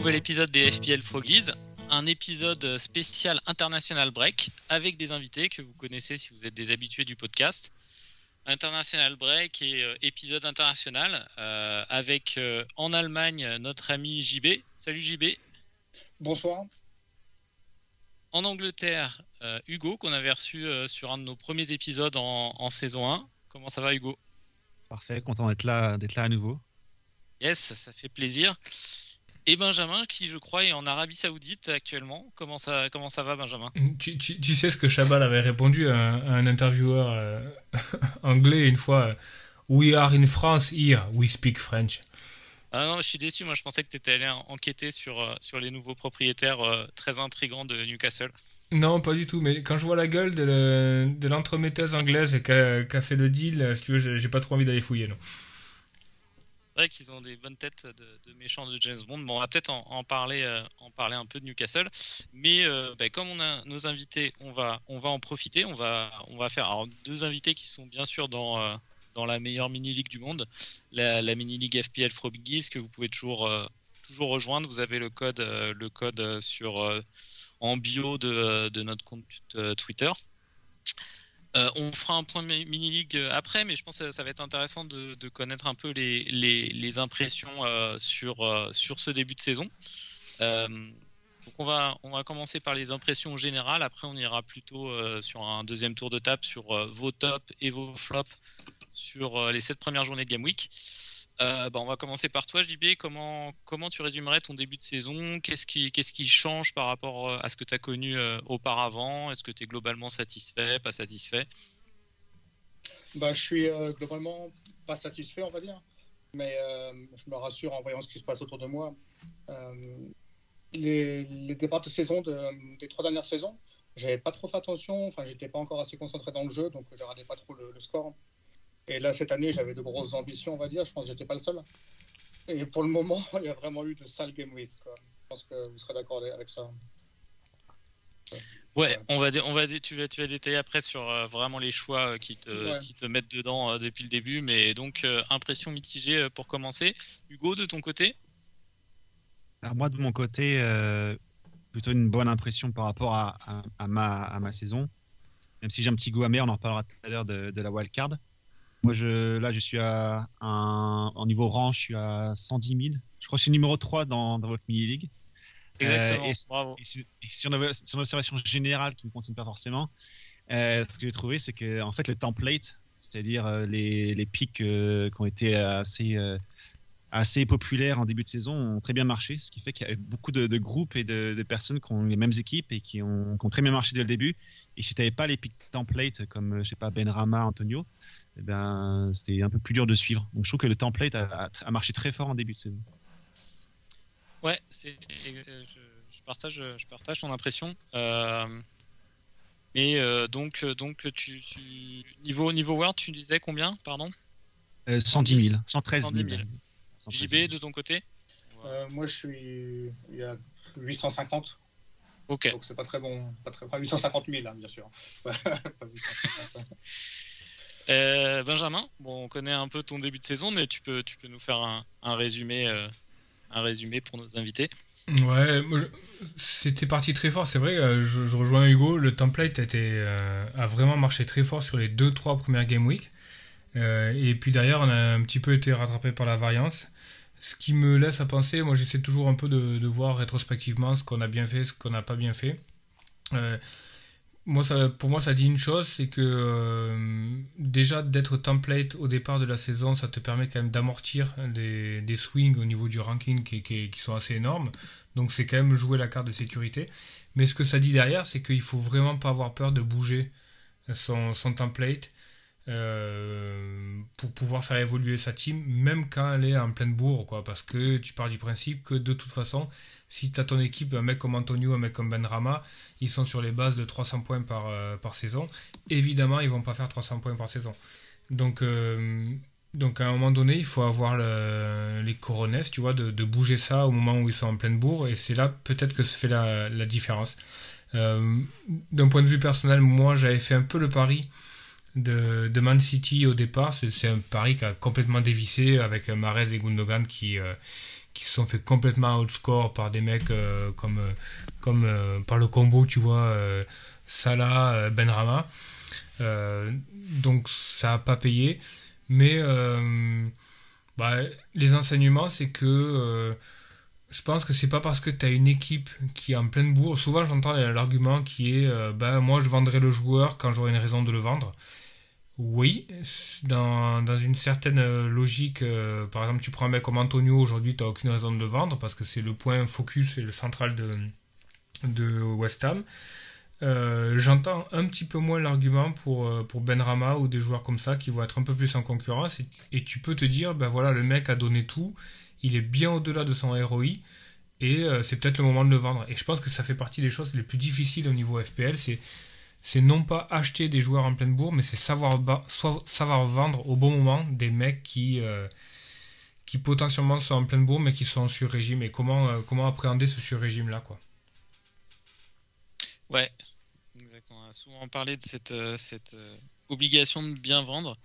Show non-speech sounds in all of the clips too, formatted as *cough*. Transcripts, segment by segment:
Nouvel épisode des FPL Froggies, un épisode spécial International Break avec des invités que vous connaissez si vous êtes des habitués du podcast. International Break et euh, épisode international euh, avec euh, en Allemagne notre ami JB. Salut JB. Bonsoir. En Angleterre, euh, Hugo qu'on avait reçu euh, sur un de nos premiers épisodes en, en saison 1. Comment ça va Hugo? Parfait, content d'être là, d'être là à nouveau. Yes, ça fait plaisir. Et Benjamin qui je crois est en Arabie Saoudite actuellement. Comment ça, comment ça va Benjamin? Tu, tu- tu sais ce que Chabal avait répondu à un, à un intervieweur euh, *laughs* anglais une fois euh, We are in France here, we speak French. Ah non, je suis déçu. Moi, je pensais que tu étais allé en- enquêter sur, euh, sur les nouveaux propriétaires euh, très intrigants de Newcastle. Non, pas du tout, mais quand je vois la gueule de, le- de l'entremetteuse anglaise qui a, a fait le deal, si tu veux, j'ai pas trop envie d'aller fouiller. Non. Vrai qu'ils ont des bonnes têtes de, méchants de James Bond. Bon, on va peut-être en, parler, euh, en parler un peu de Newcastle. Mais euh, bah, comme on a nos invités, on va, on va en profiter. On va, on va faire deux invités qui sont bien sûr dans, euh, dans la meilleure mini-league du monde, la, la mini-league FPL Froggies, que vous pouvez toujours, toujours rejoindre. Vous avez le code, le code sur, en bio de, notre compte Twitter. Euh, on fera un point mi- mini-league euh, après, mais je pense que ça va être intéressant de, connaître un peu les, impressions euh, sur, sur ce début de saison. Donc on va, on va commencer par les impressions générales, après on ira plutôt sur un deuxième tour de table sur vos tops et vos flops sur les sept premières journées de Game Week. Euh, bah, on va commencer par toi, JB. Comment, comment tu résumerais ton début de saison? Qu'est-ce qui, qu'est-ce qui change par rapport euh, à ce que tu as connu euh, auparavant? Est-ce que tu es globalement satisfait, pas satisfait? Bah, je suis globalement pas satisfait, on va dire, mais je me rassure en voyant ce qui se passe autour de moi. Les, les départs de saison de- des trois dernières saisons, j'avais pas trop fait attention, enfin, j'étais pas encore assez concentré dans le jeu, donc je regardais pas trop le score. Et là, cette année, j'avais de grosses ambitions, on va dire. Je pense que j'étais pas le seul. Et pour le moment, *laughs* il y a vraiment eu de sales game week. quoi. Je pense que vous serez d'accord avec ça. Ouais, on va, on va tu, vas, tu vas détailler après sur euh, vraiment les choix euh, qui, te, Ouais. qui te mettent dedans euh, depuis le début. Mais donc, euh, impression mitigée euh, pour commencer. Hugo, de ton côté? Alors moi, de mon côté, euh, plutôt une bonne impression par rapport à, à- à ma, à ma saison. Même si j'ai un petit goût amer, on en reparlera tout à l'heure de, de la wildcard. Moi, je, là, je suis à un, en niveau rang, je suis à 110 000. Je crois que je suis numéro 3 dans, dans votre mini-league. Exactement, et, bravo. et sur, et sur une, sur une observation générale qui ne me concerne pas forcément, euh, ce que j'ai trouvé, c'est que en fait, le template, c'est-à-dire euh, les, les pics euh, qui ont été assez, euh, assez populaires en début de saison, ont très bien marché. Ce qui fait qu'il y a beaucoup de, de groupes et de, de personnes qui ont les mêmes équipes et qui ont, qui ont très bien marché dès le début. Et si tu n'avais pas les pics template comme, euh, je sais pas, Ben Rama, Antonio, eh ben, c'était un peu plus dur de suivre. Donc je trouve que le template a, a- a marché très fort en début de saison. Ouais, c'est, euh, je, je partage, je partage ton impression. Euh, et euh, donc, donc tu, tu- niveau, niveau Word, tu disais combien, pardon? Euh, 110 000, 113 000. 110 000. 113 JB, 000. de ton côté? Euh, moi, je suis il y a 850. Ok. Donc c'est pas très bon, pas très, enfin 850 000 hein, bien sûr. *laughs* Pas 850. Euh, Benjamin, bon, on connaît un peu ton début de saison, mais tu peux, tu peux nous faire un, résumé, euh, un résumé pour nos invités. Ouais, c'était parti très fort, c'est vrai, euh, je, rejoins Hugo, le template a, vraiment marché très fort sur les 2-3 premières Game Week. Et puis derrière, on a un petit peu été rattrapé par la variance. Ce qui me laisse à penser, moi j'essaie toujours un peu de, de voir rétrospectivement ce qu'on a bien fait, ce qu'on n'a pas bien fait. Moi, pour moi, ça dit une chose, c'est que euh, déjà d'être template au départ de la saison, ça te permet quand même d'amortir des, swings au niveau du ranking qui, sont assez énormes. Donc c'est quand même jouer la carte de sécurité. Mais ce que ça dit derrière, c'est qu'il faut vraiment pas avoir peur de bouger son, son template. euh, pour pouvoir faire évoluer sa team, même quand elle est en pleine bourre, quoi, parce que tu pars du principe que de toute façon, si tu as ton équipe, un mec comme Antonio, un mec comme Ben Rama, ils sont sur les bases de 300 points par, euh, par saison, évidemment, ils vont pas faire 300 points par saison. Donc, euh, donc à un moment donné, il faut avoir les coronesses, tu vois, de, bouger ça au moment où ils sont en pleine bourre, et c'est là peut-être que se fait la, la différence. D'un point de vue personnel, moi j'avais fait un peu le pari de, Man City au départ. C'est un pari qui a complètement dévissé avec Mares et Gundogan qui, euh, qui se sont fait complètement outscore par des mecs euh, comme, euh, comme par le combo, tu vois, Salah, Benrama. donc ça n'a pas payé. Mais bah, les enseignements, c'est que je pense que c'est pas parce que tu as une équipe qui est en pleine bourre. Souvent, j'entends l'argument qui est bah, moi, je vendrai le joueur quand j'aurai une raison de le vendre. Oui, dans, une certaine euh, logique, euh, par exemple, tu prends un mec comme Antonio, aujourd'hui, tu n'as aucune raison de le vendre parce que c'est le point focus et le central de, West Ham. Euh, j'entends un petit peu moins l'argument pour, pour Benrama ou des joueurs comme ça qui vont être un peu plus en concurrence et, tu peux te dire, ben voilà, le mec a donné tout, il est bien au-delà de son ROI et c'est peut-être le moment de le vendre. Et je pense que ça fait partie des choses les plus difficiles au niveau FPL, c'est c'est non pas acheter des joueurs en pleine bourre, mais c'est savoir, savoir vendre au bon moment des mecs qui, euh, qui potentiellement sont en pleine bourre, mais qui sont en sur-régime. Et comment, euh, comment appréhender ce sur-régime-là, quoi? Ouais, exactement. On a souvent parlé de cette, euh, cette obligation de bien vendre.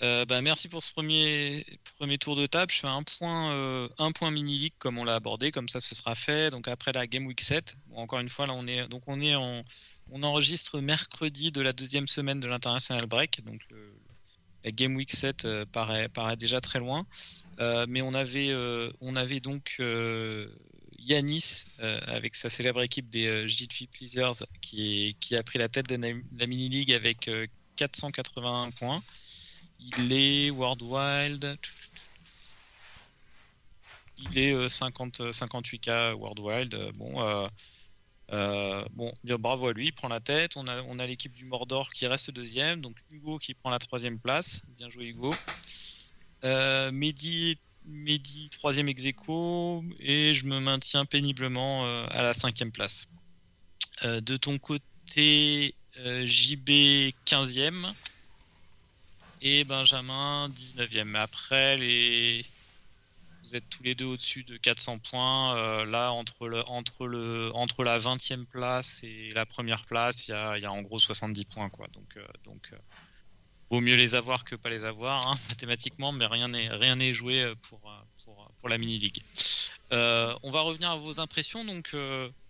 bah, merci pour ce premier, premier tour de table. Je fais un point, point mini-league comme on l'a abordé, comme ça ce sera fait. Donc après la Game Week 7, encore une fois, là on est, donc on est en on enregistre mercredi de la deuxième semaine de l'International Break, donc la Game Week 7 euh, paraît, déjà très loin. Euh, mais on avait, euh, on avait donc Yanis avec sa célèbre équipe des GTV Pleasers qui, qui, a pris la tête de la mini league avec 481 points. Il est World Wild. Il est 50, 58k World Wild. Bon, euh, bon, bravo à lui, il prend la tête. On a, l'équipe du Mordor qui reste deuxième, donc Hugo qui prend la troisième place. Bien joué Hugo. Euh, Mehdi, troisième ex et je me maintiens péniblement euh, à la cinquième place. De ton côté, JB 15e et Benjamin 19e. Après les vous êtes tous les deux au-dessus de 400 points. Euh, là, entre, la 20e place et la première place, il y a, en gros 70 points. Quoi. Donc, euh, donc euh, vaut mieux les avoir que pas les avoir, hein, *laughs* mathématiquement, mais rien n'est, rien n'est joué pour, la mini-league. on va revenir à vos impressions. Donc,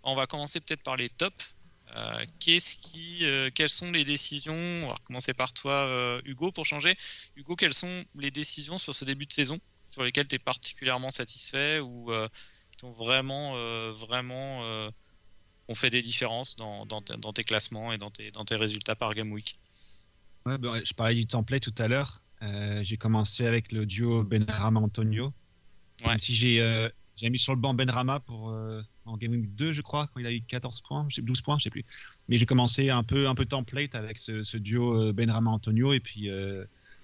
on va commencer peut-être par les tops. qu'est-ce qui, quelles sont les décisions On va commencer par toi, Hugo, pour changer. Hugo, quelles sont les décisions sur ce début de saison? Sur lesquels tu es particulièrement satisfait ou euh, qui t'ont vraiment, euh, vraiment euh, ont fait des différences dans, dans, tes classements et dans tes, dans tes résultats par Game Week? Ouais, ben, Je parlais du template tout à l'heure. j'ai commencé avec le duo Benrama-Antonio. Ouais. Même si j'ai mis sur le banc Benrama pour en Game Week 2, je crois, quand il a eu 14 points, 12 points, je sais plus. Mais j'ai commencé un peu, un peu template avec ce, ce duo Benrama-Antonio et puis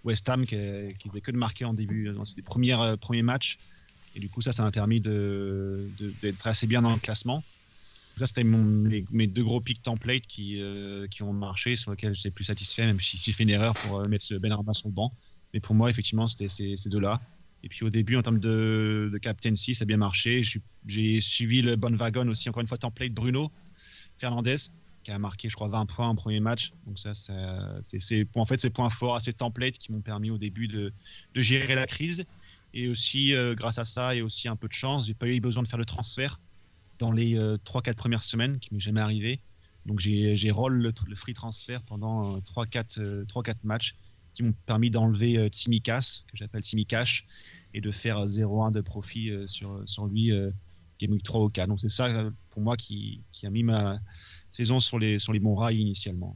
West Ham qui, qui, faisait que de marquer en début dans ses premiers, euh, premiers matchs. Et du coup, ça, ça m'a permis d'être de, assez bien dans le classement. Ça, c'était mes deux gros pics template qui, euh, qui ont marché, sur lesquels j'étais plus satisfait, même si j'ai fait une erreur pour euh, mettre Ben Arma sur le banc. Mais pour moi, effectivement, c'était ces, deux-là. Et puis au début, en termes de, captaincy, ça a bien marché. J'ai suivi le bon wagon aussi, encore une fois, template Bruno Fernandez qui a marqué, je crois, 20 points en premier match. Donc ça, c'est en fait ces points forts, ces templates qui m'ont permis au début de, gérer la crise. Et aussi, euh, grâce à ça et aussi un peu de chance, j'ai pas eu besoin de faire le transfert dans les 3-4 euh, premières semaines, qui m'est jamais arrivé. Donc j'ai roll le, free transfert pendant 3-4 euh, matchs qui m'ont permis d'enlever Tsimikas, que j'appelle Tsimicash, et de faire 0-1 de profit sur, sur lui, Game Week 3 ou 4. Donc c'est ça pour moi qui, qui a mis ma, saison sur les, sur les bons rails initialement.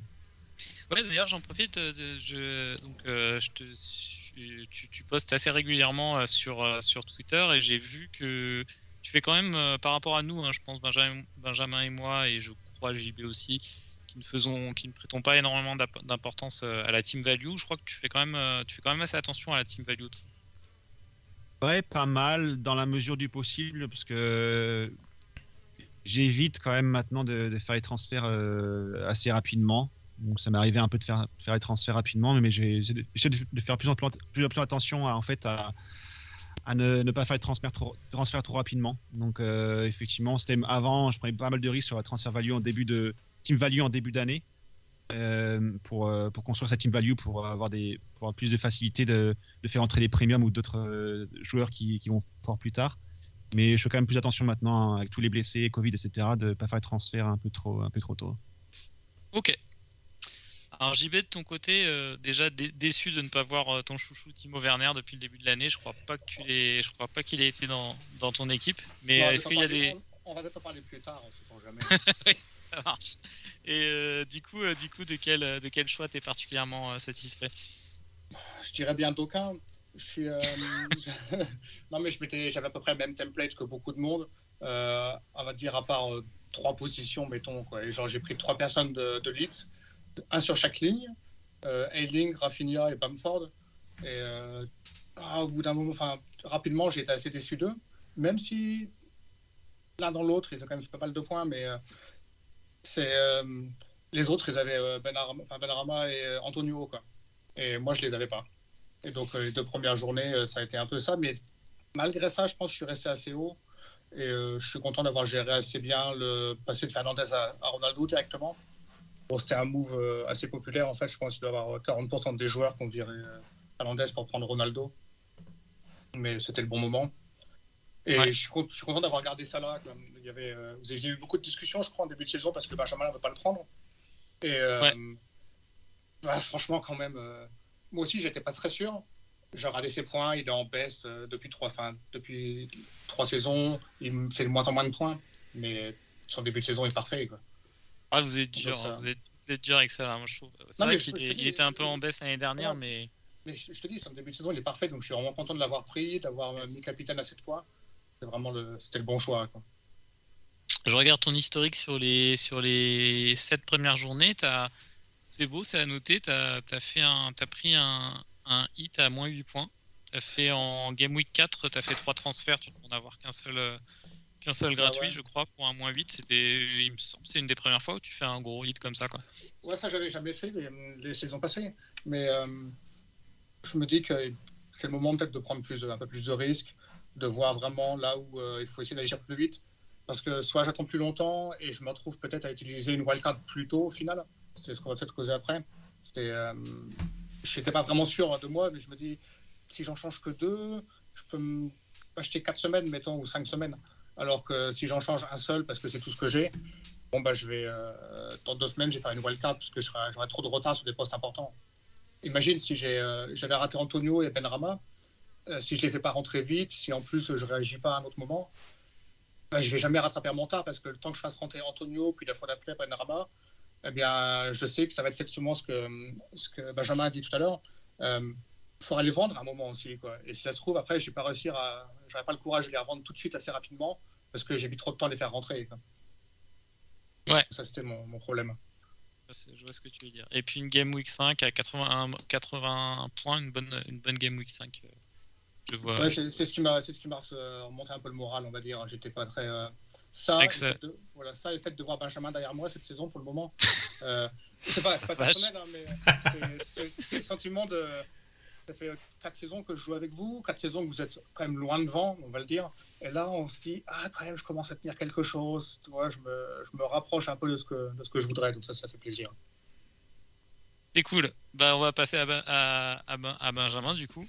Ouais, d'ailleurs, j'en profite. Euh, de, je, donc, euh, je te, tu, tu, postes assez régulièrement euh, sur, sur Twitter et j'ai vu que tu fais quand même, par rapport à nous, hein, je pense Benjamin, Benjamin, et moi, et je crois JB aussi, qui ne faisons, qui ne prêtons pas énormément d'importance à la team value. Je crois que tu fais quand même, tu fais quand même assez attention à la team value. Ouais, pas mal dans la mesure du possible, parce que j'évite quand même maintenant de, faire les transferts assez rapidement. Donc ça m'est arrivé un peu de faire, faire les transferts rapidement, mais j'essaie de, faire plus en plus, attention à, en fait à, ne, pas faire les transferts trop, rapidement. Donc euh, effectivement, c'était avant, je prenais pas mal de risques sur la transfer value en début de team value en début d'année euh, pour, euh, pour construire sa team value pour avoir des pour avoir plus de facilité de, de faire entrer des premiums ou d'autres joueurs qui, qui, vont fort plus tard. Mais je fais quand même plus attention maintenant hein, avec tous les blessés, Covid, etc. de pas faire les transferts un peu trop un peu trop tôt. Ok, alors JB de ton côté, euh, déjà déçu de ne pas voir euh, ton chouchou Timo Werner depuis le début de l'année. Je crois pas qu'il je crois pas qu'il ait été dans, dans ton équipe. Mais est-ce qu'il y a des on, va peut-être en parler plus tard, on jamais. *laughs* oui, ça marche. Et euh, du coup, du coup, de quel de quel choix t'es particulièrement satisfait? Je dirais bien d'aucun. Suis *laughs* non je m'étais, j'avais à peu près le même template que beaucoup de monde. on va dire à part trois positions, mettons quoi. genre j'ai pris trois personnes de, de Leeds un sur chaque ligne, euh, Ailing, Rafinha et Bamford. Et euh, ah, au bout d'un moment, enfin, rapidement, j'ai été assez déçu d'eux, même si l'un dans l'autre, ils ont quand même fait pas mal de points, mais euh, c'est les autres, ils avaient Benarama, et Antonio, quoi. Et moi, je les avais pas. Et donc, les deux premières journées, ça a été un peu ça, mais malgré ça, je pense que je suis resté assez haut. Et je suis content d'avoir géré assez bien le passé de Fernandez à Ronaldo directement. Bon, c'était un move euh, assez populaire en fait. Je pense qu'il doit y avoir 40% des joueurs qui ont viré euh, Fernandez pour prendre Ronaldo. Mais c'était le bon moment. Et je, suis, content d'avoir gardé ça là. Il y avait, euh, vous aviez eu beaucoup de discussions, je crois, en début de saison parce que Benjamin ne veut pas le prendre. Et franchement, quand même, moi aussi, j'étais pas très sûr. J'ai regardé ses points, il est en baisse depuis trois, fin, depuis trois saisons. Il me fait de moins en moins de points, mais son début de saison est parfait. Quoi. Ah, vous êtes dur, vous, êtes, vous, êtes, dur avec ça, là, moi je trouve. C'est vrai qu'il il était un peu en baisse l'année dernière, mais. Mais je, te dis, son début de saison, il est parfait, donc je suis vraiment content de l'avoir pris, d'avoir mis capitaine à cette fois. C'est vraiment le, c'était le bon choix. Quoi. Je regarde ton historique sur les, sur les 7 premières journées. As... C'est beau, c'est à noter. Tu as, fait un, as pris un, un hit à moins 8 points. Tu fait en Game Week 4, tu as fait 3 transferts, tu peux en avoir qu'un seul euh, qu'un seul ah gratuit, je crois, pour un moins 8. C'était, il me semble, c'est une des premières fois où tu fais un gros hit comme ça, quoi. Ouais, ça, j'avais jamais fait les, saisons passées. Mais euh, je me dis que c'est le moment peut-être de prendre plus, un peu plus de risques, de voir vraiment là où euh, il faut essayer d'agir plus vite. Parce que soit j'attends plus longtemps et je me retrouve peut-être à utiliser une wildcard plus tôt au final. C'est ce qu'on va peut-être causer après. C'est, euh, je n'étais pas vraiment sûr de moi, mais je me dis, si j'en change que deux, je peux acheter quatre semaines, mettons, ou cinq semaines. Alors que si j'en change un seul parce que c'est tout ce que j'ai, bon bah je vais euh, dans deux semaines, je vais faire une wildcard parce que j'aurai trop de retard sur des postes importants. Imagine si euh, j'avais raté Antonio et Benrama, euh, si je les fais pas rentrer vite, si en plus je réagis pas à un autre moment, bah, je vais jamais rattraper un montant parce que le temps que je fasse rentrer Antonio puis la fois d'après Benrama, eh bien je sais que ça va être exactement ce que ce que Benjamin a dit tout à l'heure. Il faudra les vendre à un moment aussi. Quoi. Et si ça se trouve, après, je vais pas réussir à. J'aurai pas le courage de les revendre tout de suite assez rapidement parce que j'ai mis trop de temps à les faire rentrer. Ouais. Ça, c'était mon, mon, problème. Je vois ce que tu veux dire. Et puis une Game Week 5 à 81, 81 points, une bonne, une bonne Game Week 5. Euh, je vois. Ouais, c'est ce qui m'a euh, remonté un peu le moral, on va dire. J'étais pas très. Euh, ça, de, voilà, ça le fait de voir Benjamin derrière moi cette saison pour le moment. euh, c'est pas, pas *laughs* personnel, hein, mais c'est le sentiment de ça fait quatre saisons que je joue avec vous, quatre saisons que vous êtes quand même loin devant, on va le dire. Et là, on se dit, ah, quand même, je commence à tenir quelque chose. Tu vois, je me, je me rapproche un peu de ce, que, de ce que je voudrais. Donc ça, ça fait plaisir. C'est cool. Bah, on va passer à, à, à, Benjamin, du coup.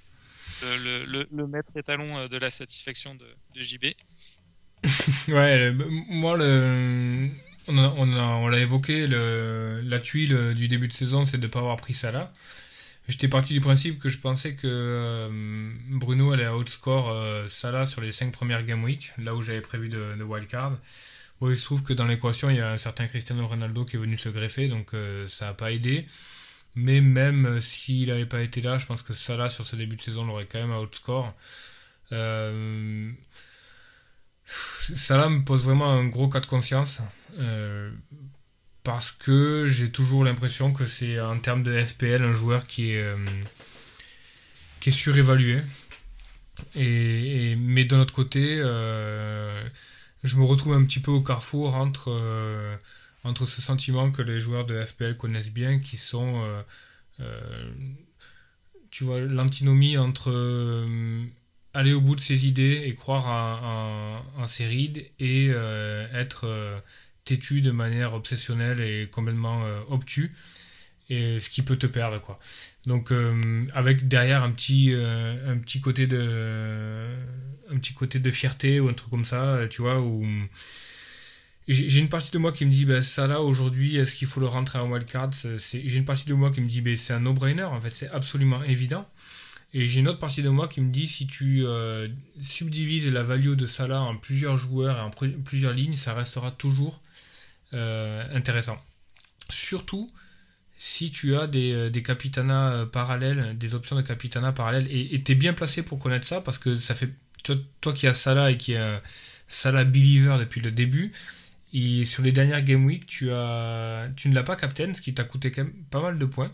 Le, le, le, maître étalon euh, de la satisfaction de, de JB. Ouais, moi, le, on, a, on, l'a évoqué, la tuile du début de saison, c'est de ne pas avoir pris ça. J'étais parti du principe que je pensais que euh, Bruno allait outscore euh, Salah sur les 5 premières Game Week, là où j'avais prévu de, wildcard. Bon, il se trouve que dans l'équation, il y a un certain Cristiano Ronaldo qui est venu se greffer, donc euh, ça n'a pas aidé. Mais même s'il n'avait pas été là, je pense que Salah sur ce début de saison l'aurait quand même outscore. Euh, Salah me pose vraiment un gros cas de conscience. parce que j'ai toujours l'impression que c'est en termes de FPL un joueur qui est, qui est surévalué. Mais d'un autre côté, je me retrouve un petit peu au carrefour entre, entre ce sentiment que les joueurs de FPL connaissent bien, qui sont tu vois, l'antinomie entre euh, aller au bout de ses idées et croire en, ses rides et euh, être euh, têtu de manière obsessionnelle et complètement obtus. Et ce qui peut te perdre quoi. Donc avec derrière un petit un petit côté de un petit côté de fierté ou un truc comme ça tu vois où j'ai une partie de moi qui me dit, ben, ça là aujourd'hui, est-ce qu'il faut le rentrer en wildcard? J'ai une partie de moi qui me dit, ben, c'est un no-brainer, en fait, c'est absolument évident. Et j'ai une autre partie de moi qui me dit, si tu euh, subdivises la value de Salah en plusieurs joueurs et en plusieurs lignes, ça restera toujours euh, intéressant. Surtout si tu as des, euh, des capitanas parallèles, des options de capitana parallèles, et tu es bien placé pour connaître ça, parce que ça fait, toi, qui as Salah et qui as Salah believer depuis le début, et sur les dernières Game Week, tu, as, tu ne l'as pas captain, ce qui t'a coûté quand même pas mal de points.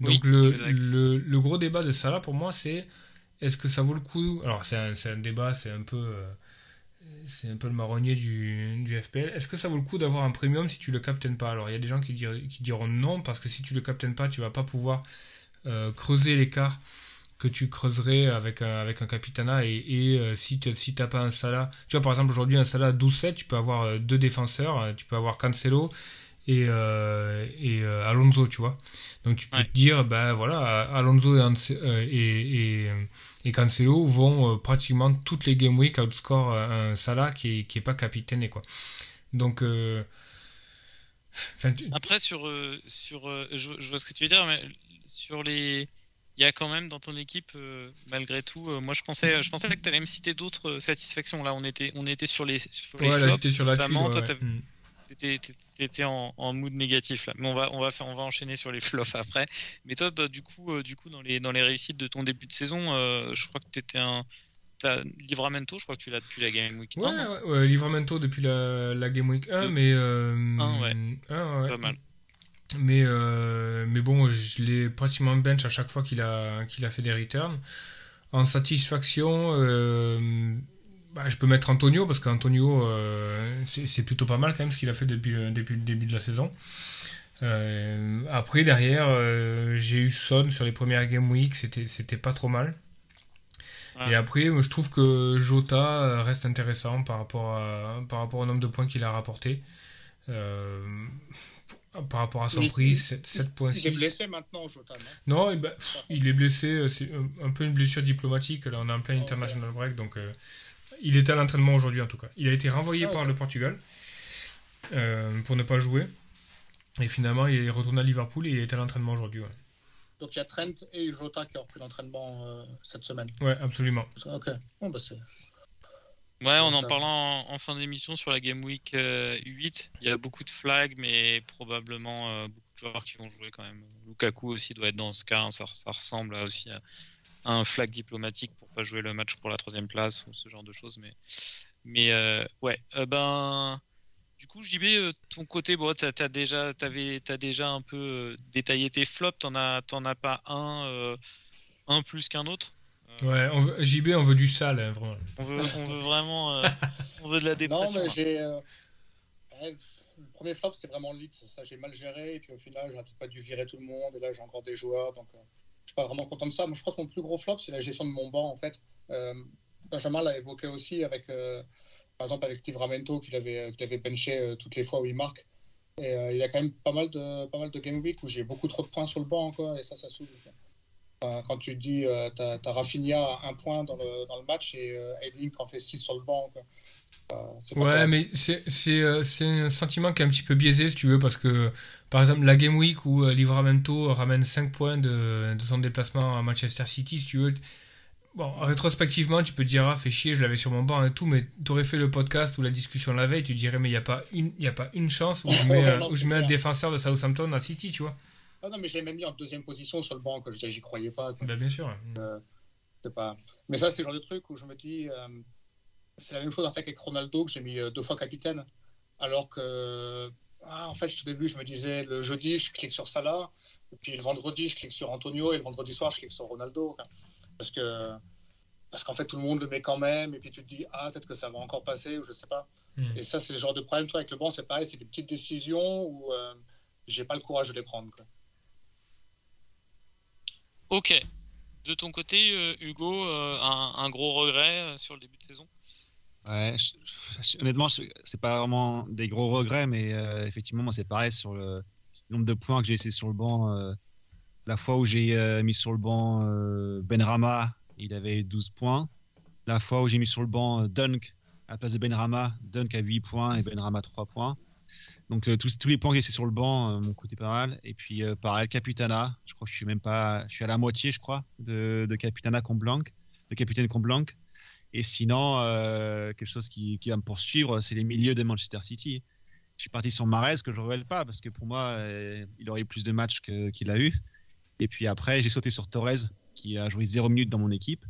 Donc le, le, gros débat de ça là pour moi c'est est-ce que ça vaut le coup? Alors c'est un, un, débat, c'est un peu euh, c'est un peu le marronnier du, du FPL. Est-ce que ça vaut le coup d'avoir un premium si tu le captaines pas? Alors il y a des gens qui, qui diront non parce que si tu le captaines pas, tu vas pas pouvoir euh, creuser l'écart que tu creuserais avec un, avec un Capitana. Et, et euh, si tu si pas un Salah, tu vois, par exemple, aujourd'hui, un Salah 12-7, tu peux avoir euh, deux défenseurs, euh, tu peux avoir Cancelo et, et Alonso, tu vois. Donc tu peux te dire, ben voilà, Alonso et, et, et, Cancelo vont pratiquement toutes les game week outscore un Salah qui est, qui est pas capitaine, quoi. Donc. Après, sur, sur je, je, vois ce que tu veux dire, mais sur les, il y a quand même dans ton équipe, euh, malgré tout, euh, moi je pensais, je pensais que tu allais me citer d'autres euh, satisfactions. Là, on était, on était sur les, sur les ouais, flops, là, j'étais sur la. Toi, mm. T'étais en, en, mood négatif là. Mais on va, on va faire, on va enchaîner sur les *laughs* flops après. Mais toi, bah, du coup, du coup, dans les, dans les réussites de ton début de saison, je crois que t'étais un Livramento, je crois que tu l'as depuis la Game Week 1. Ouais, ouais, Livramento depuis la, la Game Week 1, mais. Euh, 1, ouais. Pas mal. Mais, euh, mais bon, je l'ai pratiquement bench à chaque fois qu'il a, qu'il a fait des returns. En satisfaction, euh, bah, je peux mettre Antonio parce qu'Antonio, euh, c'est plutôt pas mal quand même ce qu'il a fait depuis le, depuis le début de la saison. après, derrière, j'ai eu Son sur les premières Game Week, c'était pas trop mal. Et après, je trouve que Jota reste intéressant par rapport, à, par rapport au nombre de points qu'il a rapporté. Par rapport à son prix, 7.6. Il est blessé maintenant, Jota, non? Non, il est blessé, euh, c'est un peu une blessure diplomatique. Là, on est en plein international break, donc euh, il était à l'entraînement aujourd'hui en tout cas. Il a été renvoyé ah, par le Portugal euh, pour ne pas jouer. Et finalement, il est retourné à Liverpool et il est à l'entraînement aujourd'hui. Donc il y a Trent et Jota qui ont repris l'entraînement cette semaine. Ouais, absolument. Ok. Bon, bah c'est. Ouais, en en parlant en, fin d'émission sur la Game Week 8, euh, il y a beaucoup de flags, mais probablement euh, beaucoup de joueurs qui vont jouer quand même. Lukaku aussi doit être dans ce cas, hein. ça, ressemble aussi à, un flag diplomatique pour pas jouer le match pour la troisième place ou ce genre de choses. Mais, mais euh, ouais, ben. Du coup, je dis, ton côté, bon, t'as as déjà, as déjà un peu détaillé tes flops, t'en as, as pas un, un plus qu'un autre? Ouais, on veut, JB, on veut du sale, hein, vraiment. On veut, on veut vraiment euh, *laughs* on veut de la dépression. Non, mais j'ai. Euh, le premier flop, c'était vraiment lit. Ça, j'ai mal géré. Et puis au final, j'ai pas dû virer tout le monde. Et là, j'ai encore des joueurs. Donc, euh, suis pas vraiment content de ça. Moi, je pense que mon plus gros flop, c'est la gestion de mon banc, en fait. Benjamin l'a évoqué aussi avec, par exemple, avec Tivramento, qu'il avait, qu'il avait benché toutes les fois où il marque. Et il y a quand même pas mal de, pas mal de game week où j'ai beaucoup trop de points sur le banc encore. Et ça, ça saoule. Quand tu dis, euh, tu as, Rafinha à un point dans le, dans le match et euh, Edlink en fait 6 sur le banc. Ouais, mais euh, c'est un sentiment qui est un petit peu biaisé, si tu veux, parce que, par exemple, la Game Week où Livramento ramène 5 points de, de, son déplacement à Manchester City, si tu veux. Bon, rétrospectivement, tu peux te dire, ah, fais chier, je l'avais sur mon banc et tout, mais tu aurais fait le podcast ou la discussion la veille, tu dirais, mais il n'y a, pas une, a pas une chance où je mets, *laughs* où je mets un défenseur de Southampton à City, tu vois. Ah non, mais j'ai même mis en deuxième position sur le banc, que j'y croyais pas. Bah, bien sûr. Euh, pas... Mais ça, c'est le genre de truc où je me dis, euh, c'est la même chose en fait avec Ronaldo, que j'ai mis euh, deux fois capitaine, alors que ah, en fait, au début, je me disais le jeudi, je clique sur Salah, et puis le vendredi, je clique sur Antonio, et le vendredi soir, je clique sur Ronaldo. Parce que parce qu'en fait, tout le monde le met quand même, et puis tu te dis, ah, peut-être que ça va encore passer, ou je sais pas. Hmm. Et ça, c'est le genre de problème, toi, avec le banc, c'est pareil, c'est des petites décisions où euh, j'ai pas le courage de les prendre. Quoi. Ok. De ton côté, euh, Hugo, euh, un, un, gros regret sur le début de saison? Ouais, je, je, honnêtement, c'est pas vraiment des gros regrets, mais euh, effectivement, moi, c'est pareil sur le nombre de points que j'ai essayé sur le banc. Euh, la fois où j'ai euh, mis sur le banc Benrama, il avait 12 points. La fois où j'ai mis sur le banc Dunk à la place de Benrama, Dunk à 8 points et Benrama 3 points. Donc tous, tous, les points que j'ai essayé sur le banc m'ont coûté pas mal. Et puis pareil, Capitana, je crois que je suis même pas, je suis à la moitié, je crois, de, de Capitana Comblanc, de Capitaine Comblanc. Et sinon, euh, quelque chose qui, qui, va me poursuivre, c'est les milieux de Manchester City. Je suis parti sur Mares, que je ne révèle pas, parce que pour moi, euh, il aurait eu plus de matchs qu'il qu a eu. Et puis après, j'ai sauté sur Torres, qui a joué 0 minutes dans mon équipe.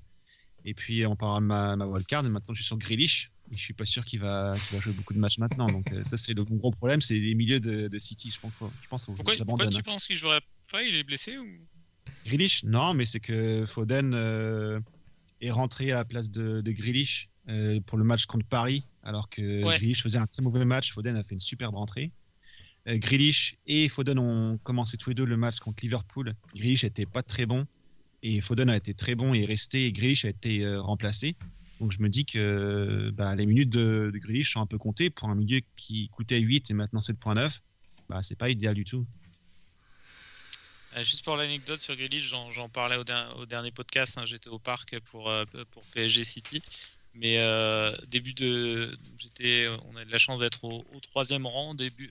Et puis on part à ma, ma wildcard, et maintenant je suis sur Grealish. Et je suis pas sûr qu'il va, qu va jouer beaucoup de matchs maintenant. Donc euh, ça, c'est le gros problème, c'est les milieux de, de, City. Je pense, je pense pourquoi, pourquoi tu penses qu'il jouerait pas? Il est blessé ou? Grealish? Non, mais c'est que Foden euh, est rentré à la place de, de Grealish euh, pour le match contre Paris, alors que ouais. Grealish faisait un très mauvais match. Foden a fait une superbe rentrée. Euh, Grealish et Foden ont commencé tous les deux le match contre Liverpool. Grealish n'était pas très bon et Foden a été très bon et est resté. Et Grealish a été euh, remplacé. Donc je me dis que bah, les minutes de, de Grealish sont un peu comptées pour un milieu qui coûtait 8 et maintenant 7.9. Bah, c'est pas idéal du tout. Euh, juste pour l'anecdote sur Grealish, j'en parlais au, au, dernier podcast. Hein, J'étais au parc pour, euh, pour PSG City. Mais euh, début de, on a de la chance d'être au, troisième rang, début,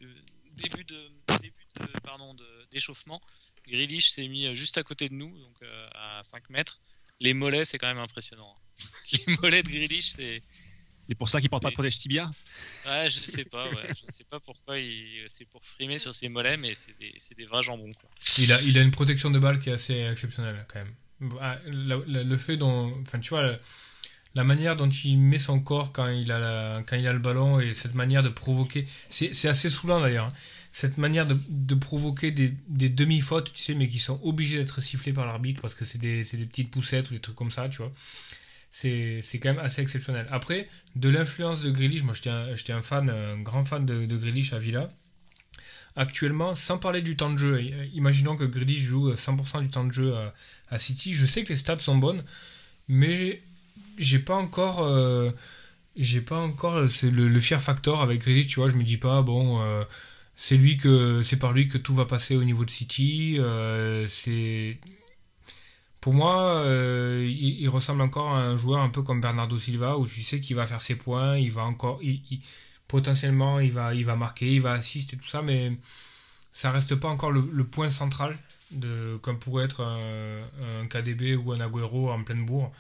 début de, début de, d'échauffement. Grealish s'est mis juste à côté de nous, donc à 5 mètres. Les mollets, c'est quand même impressionnant. *laughs* Les mollets de Grealish, c'est. C'est pour ça qu'il porte pas de protège tibia Ouais, je sais pas, ouais. je sais pas pourquoi il... c'est pour frimer sur ses mollets, mais c'est des, des, vrais jambons. Quoi. Il a, il a une protection de balle qui est assez exceptionnelle quand même. Le, le, le fait dont, enfin tu vois, la, la, manière dont il met son corps quand il a, la, quand il a le ballon et cette manière de provoquer, c'est assez saoulant d'ailleurs. Hein. Cette manière de, de provoquer des, des demi-fautes, tu sais, mais qui sont obligées d'être sifflées par l'arbitre parce que c'est des, des petites poussettes ou des trucs comme ça, tu vois c'est quand même assez exceptionnel. Après, de l'influence de Grealish, moi j'étais un, un, fan, un grand fan de, de Grealish à Villa. Actuellement, sans parler du temps de jeu, imaginons que Grealish joue 100% du temps de jeu à, City, je sais que les stats sont bonnes, mais j'ai pas encore... Euh, j'ai pas encore c'est le, le fear factor avec Grealish, tu vois, je me dis pas, bon... Euh, c'est que par lui que tout va passer au niveau de City. Euh, c'est pour moi, euh, il, ressemble encore à un joueur un peu comme Bernardo Silva, où tu sais qu'il va faire ses points, il va encore, potentiellement, il va, il va marquer, il va assister tout ça, mais ça reste pas encore le, point central de, comme pourrait être un, KDB ou un Agüero en pleine bourre.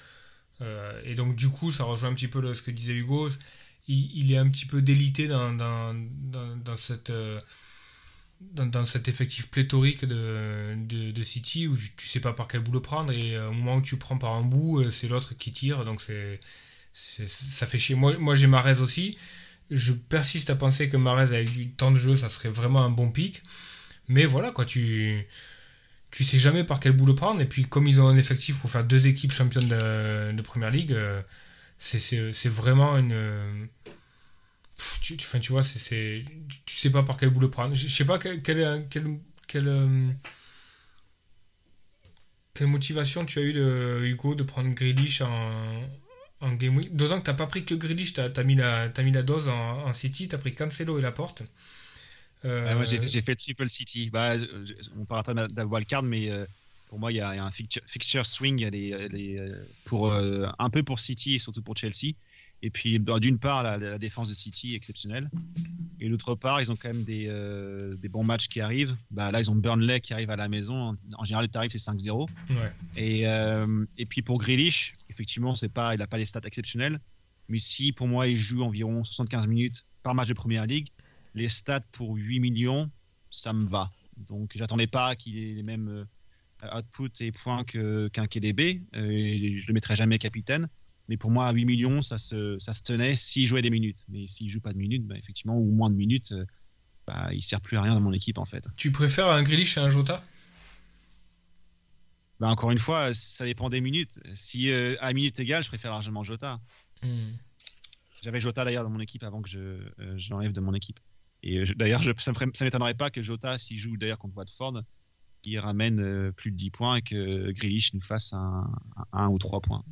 Euh, et donc du coup, ça rejoint un petit peu ce que disait Hugo. Il, est un petit peu délité dans, dans, dans, dans cette euh, dans, cet effectif pléthorique de, de, City où tu sais pas par quel bout le prendre et au moment où tu prends par un bout c'est l'autre qui tire. Donc c'est ça fait chier. Moi, moi j'ai Marez aussi. Je persiste à penser que Marez avec du temps de jeu ça serait vraiment un bon pic. Mais voilà quoi tu tu sais jamais par quel bout le prendre. Et puis comme ils ont un effectif pour faire deux équipes championnes de, de première ligue c'est vraiment une tu, tu, tu vois, c'est, tu sais pas par quel bout le prendre. Je, je sais pas quelle, euh, quelle, motivation tu as eu, de, Hugo, de prendre Grealish en, en Game Week. D'autant que tu n'as pas pris que Grealish, tu as, mis la, mis la dose en, en City, tu as pris Cancelo et Laporte. Euh... Ouais, moi, j'ai fait Triple City. Bah, on parlera de la wildcard, mais. Euh, pour moi, il y, a, un fixture, swing, pour, euh, un peu pour City et surtout pour Chelsea. Et puis, d'une part, la, la, défense de City est exceptionnelle. Et d'autre part, ils ont quand même des, euh, des, bons matchs qui arrivent. Bah, là, ils ont Burnley qui arrive à la maison. En, général, le tarif, c'est 5-0. Ouais. Et, euh, et puis, pour Grealish, effectivement, c'est pas, il n'a pas les stats exceptionnels. Mais si, pour moi, il joue environ 75 minutes par match de Première Ligue, les stats pour 8 millions, ça me va. Donc, j'attendais pas qu'il ait les mêmes output et points qu'un qu KDB. Euh, je le mettrai jamais capitaine. Mais pour moi, à 8 millions, ça se, ça se tenait s'il jouait des minutes. Mais s'il joue pas de minutes, bah, effectivement, ou moins de minutes, euh, bah, il sert plus à rien dans mon équipe en fait. Tu préfères un Grealish à un Jota? Bah, encore une fois, ça dépend des minutes. Si euh, à minute égale, je préfère largement Jota. Hmm. J'avais Jota d'ailleurs dans mon équipe avant que je, euh, l'enlève de mon équipe. Et euh, d'ailleurs, ça ne m'étonnerait pas que Jota, s'il joue d'ailleurs contre Watford, il ramène plus de 10 points et que Grealish nous fasse un, un, ou 3 points.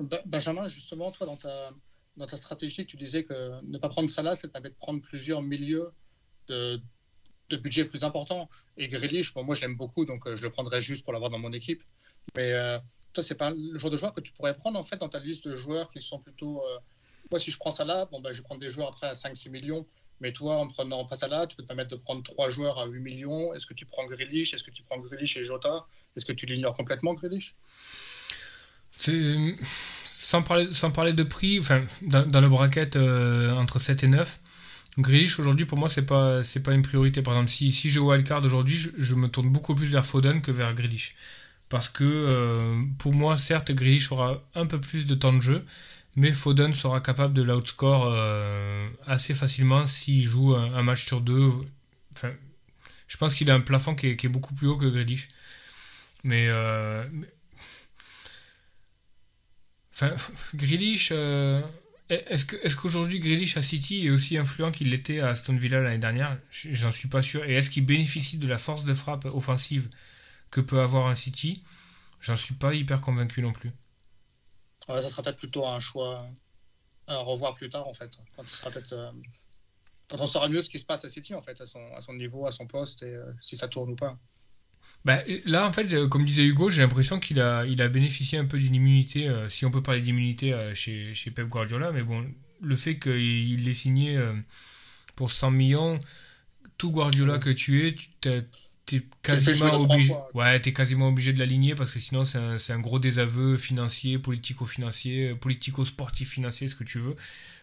Benjamin, justement, toi, dans ta, stratégie, tu disais que ne pas prendre Salah, ça permet de prendre plusieurs milieux de, budget plus important. Et Grealish, moi je l'aime beaucoup, donc euh, je le prendrais juste pour l'avoir dans mon équipe. Mais euh, toi, c'est pas le genre de joueur que tu pourrais prendre en fait dans ta liste de joueurs qui sont plutôt. Euh, moi, si je prends Salah, bon, ben, je vais prendre des joueurs après à 5-6 millions. Mais toi, en prenant pas Salah, tu peux te permettre de prendre trois joueurs à 8 millions. Est-ce que tu prends Grealish? Est-ce que tu prends Grealish et Jota? Est-ce que tu l'ignores complètement, Grealish? Sans parler, sans parler de prix, enfin, dans, le bracket entre 7 et 9, Grealish aujourd'hui pour moi c'est pas c'est pas une priorité. Par exemple si, si je wildcard aujourd'hui je, me tourne beaucoup plus vers Foden que vers Grealish. Parce que euh, pour moi certes Grealish aura un peu plus de temps de jeu mais Foden sera capable de l'outscore euh, assez facilement s'il joue un, match sur deux. Enfin, je pense qu'il a un plafond qui est, beaucoup plus haut que Grealish. Mais, euh, enfin, Grealish, est-ce que est-ce qu'aujourd'hui Grealish à City est aussi influent qu'il l'était à Aston Villa l'année dernière? J'en suis pas sûr. Et est-ce qu'il bénéficie de la force de frappe offensive que peut avoir un City? J'en suis pas hyper convaincu non plus. ça sera peut-être plutôt un choix à revoir plus tard en fait. Quand, euh, on saura mieux ce qui se passe à City en fait, à son, à son niveau, à son poste et euh, si ça tourne ou pas. Bah, là, en fait, euh, comme disait Hugo, j'ai l'impression qu'il a, il a bénéficié un peu d'une immunité, euh, si on peut parler d'immunité euh, chez, chez Pep Guardiola, mais bon, le fait qu'il l'ait signé pour 100 millions, tout Guardiola que tu es, tu es quasiment obligé, ouais, es quasiment obligé de l'aligner parce que sinon c'est un, un, gros désaveu financier, politico-financier, politico-sportif financier, ce que tu veux.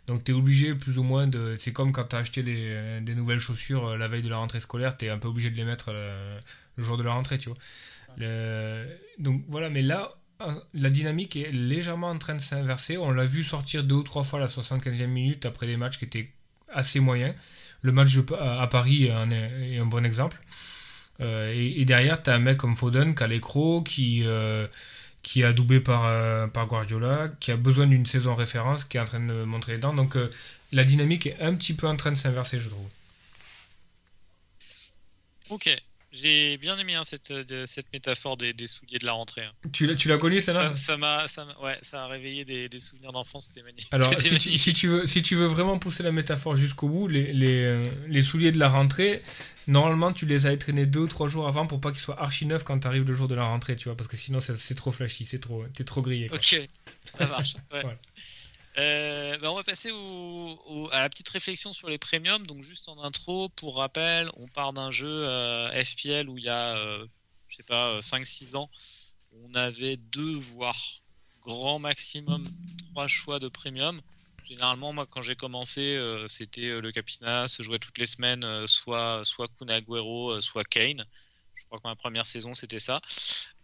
Donc tu es obligé plus ou moins de. C'est comme quand tu as acheté des, des, nouvelles chaussures la veille de la rentrée scolaire, tu es un peu obligé de les mettre le jour de la rentrée, tu vois. Donc voilà, mais là, la dynamique est légèrement en train de s'inverser. On l'a vu sortir deux ou trois fois la 75e minute après des matchs qui étaient assez moyens. Le match à Paris est un, bon exemple. Euh, et, derrière, tu as un mec comme Foden, Calecro, qui, euh, qui est adoubé par, euh, par Guardiola, qui a besoin d'une saison référence, qui est en train de montrer les dents. Donc la dynamique est un petit peu en train de s'inverser, je trouve. Ok. J'ai bien aimé hein, cette, euh, cette métaphore des, des, souliers de la rentrée. Hein. Tu l'as, tu l'as connu celle-là ça, m'a, ça, ouais, ça a réveillé des, des souvenirs d'enfance, c'était magnifique. Alors, *laughs* si tu, si tu, veux, si tu veux vraiment pousser la métaphore jusqu'au bout, les, les, euh, les, souliers de la rentrée, normalement, tu les as traînés deux ou trois jours avant pour pas qu'ils soient archi neufs quand tu arrives le jour de la rentrée, tu vois, parce que sinon, c'est, trop flashy, c'est trop, t'es trop grillé. Ok, ça marche. Ouais. Euh, bah, on va passer à la petite réflexion sur les premiums. Donc juste en intro, pour rappel, on part d'un jeu euh, FPL où il y a, euh, je sais pas, 5-6 ans, on avait deux voire grand maximum trois choix de premium. Généralement, moi, quand j'ai commencé, c'était le Capina, se jouait toutes les semaines, soit soit Kun Agüero, soit Kane. Je crois que ma première saison, c'était ça.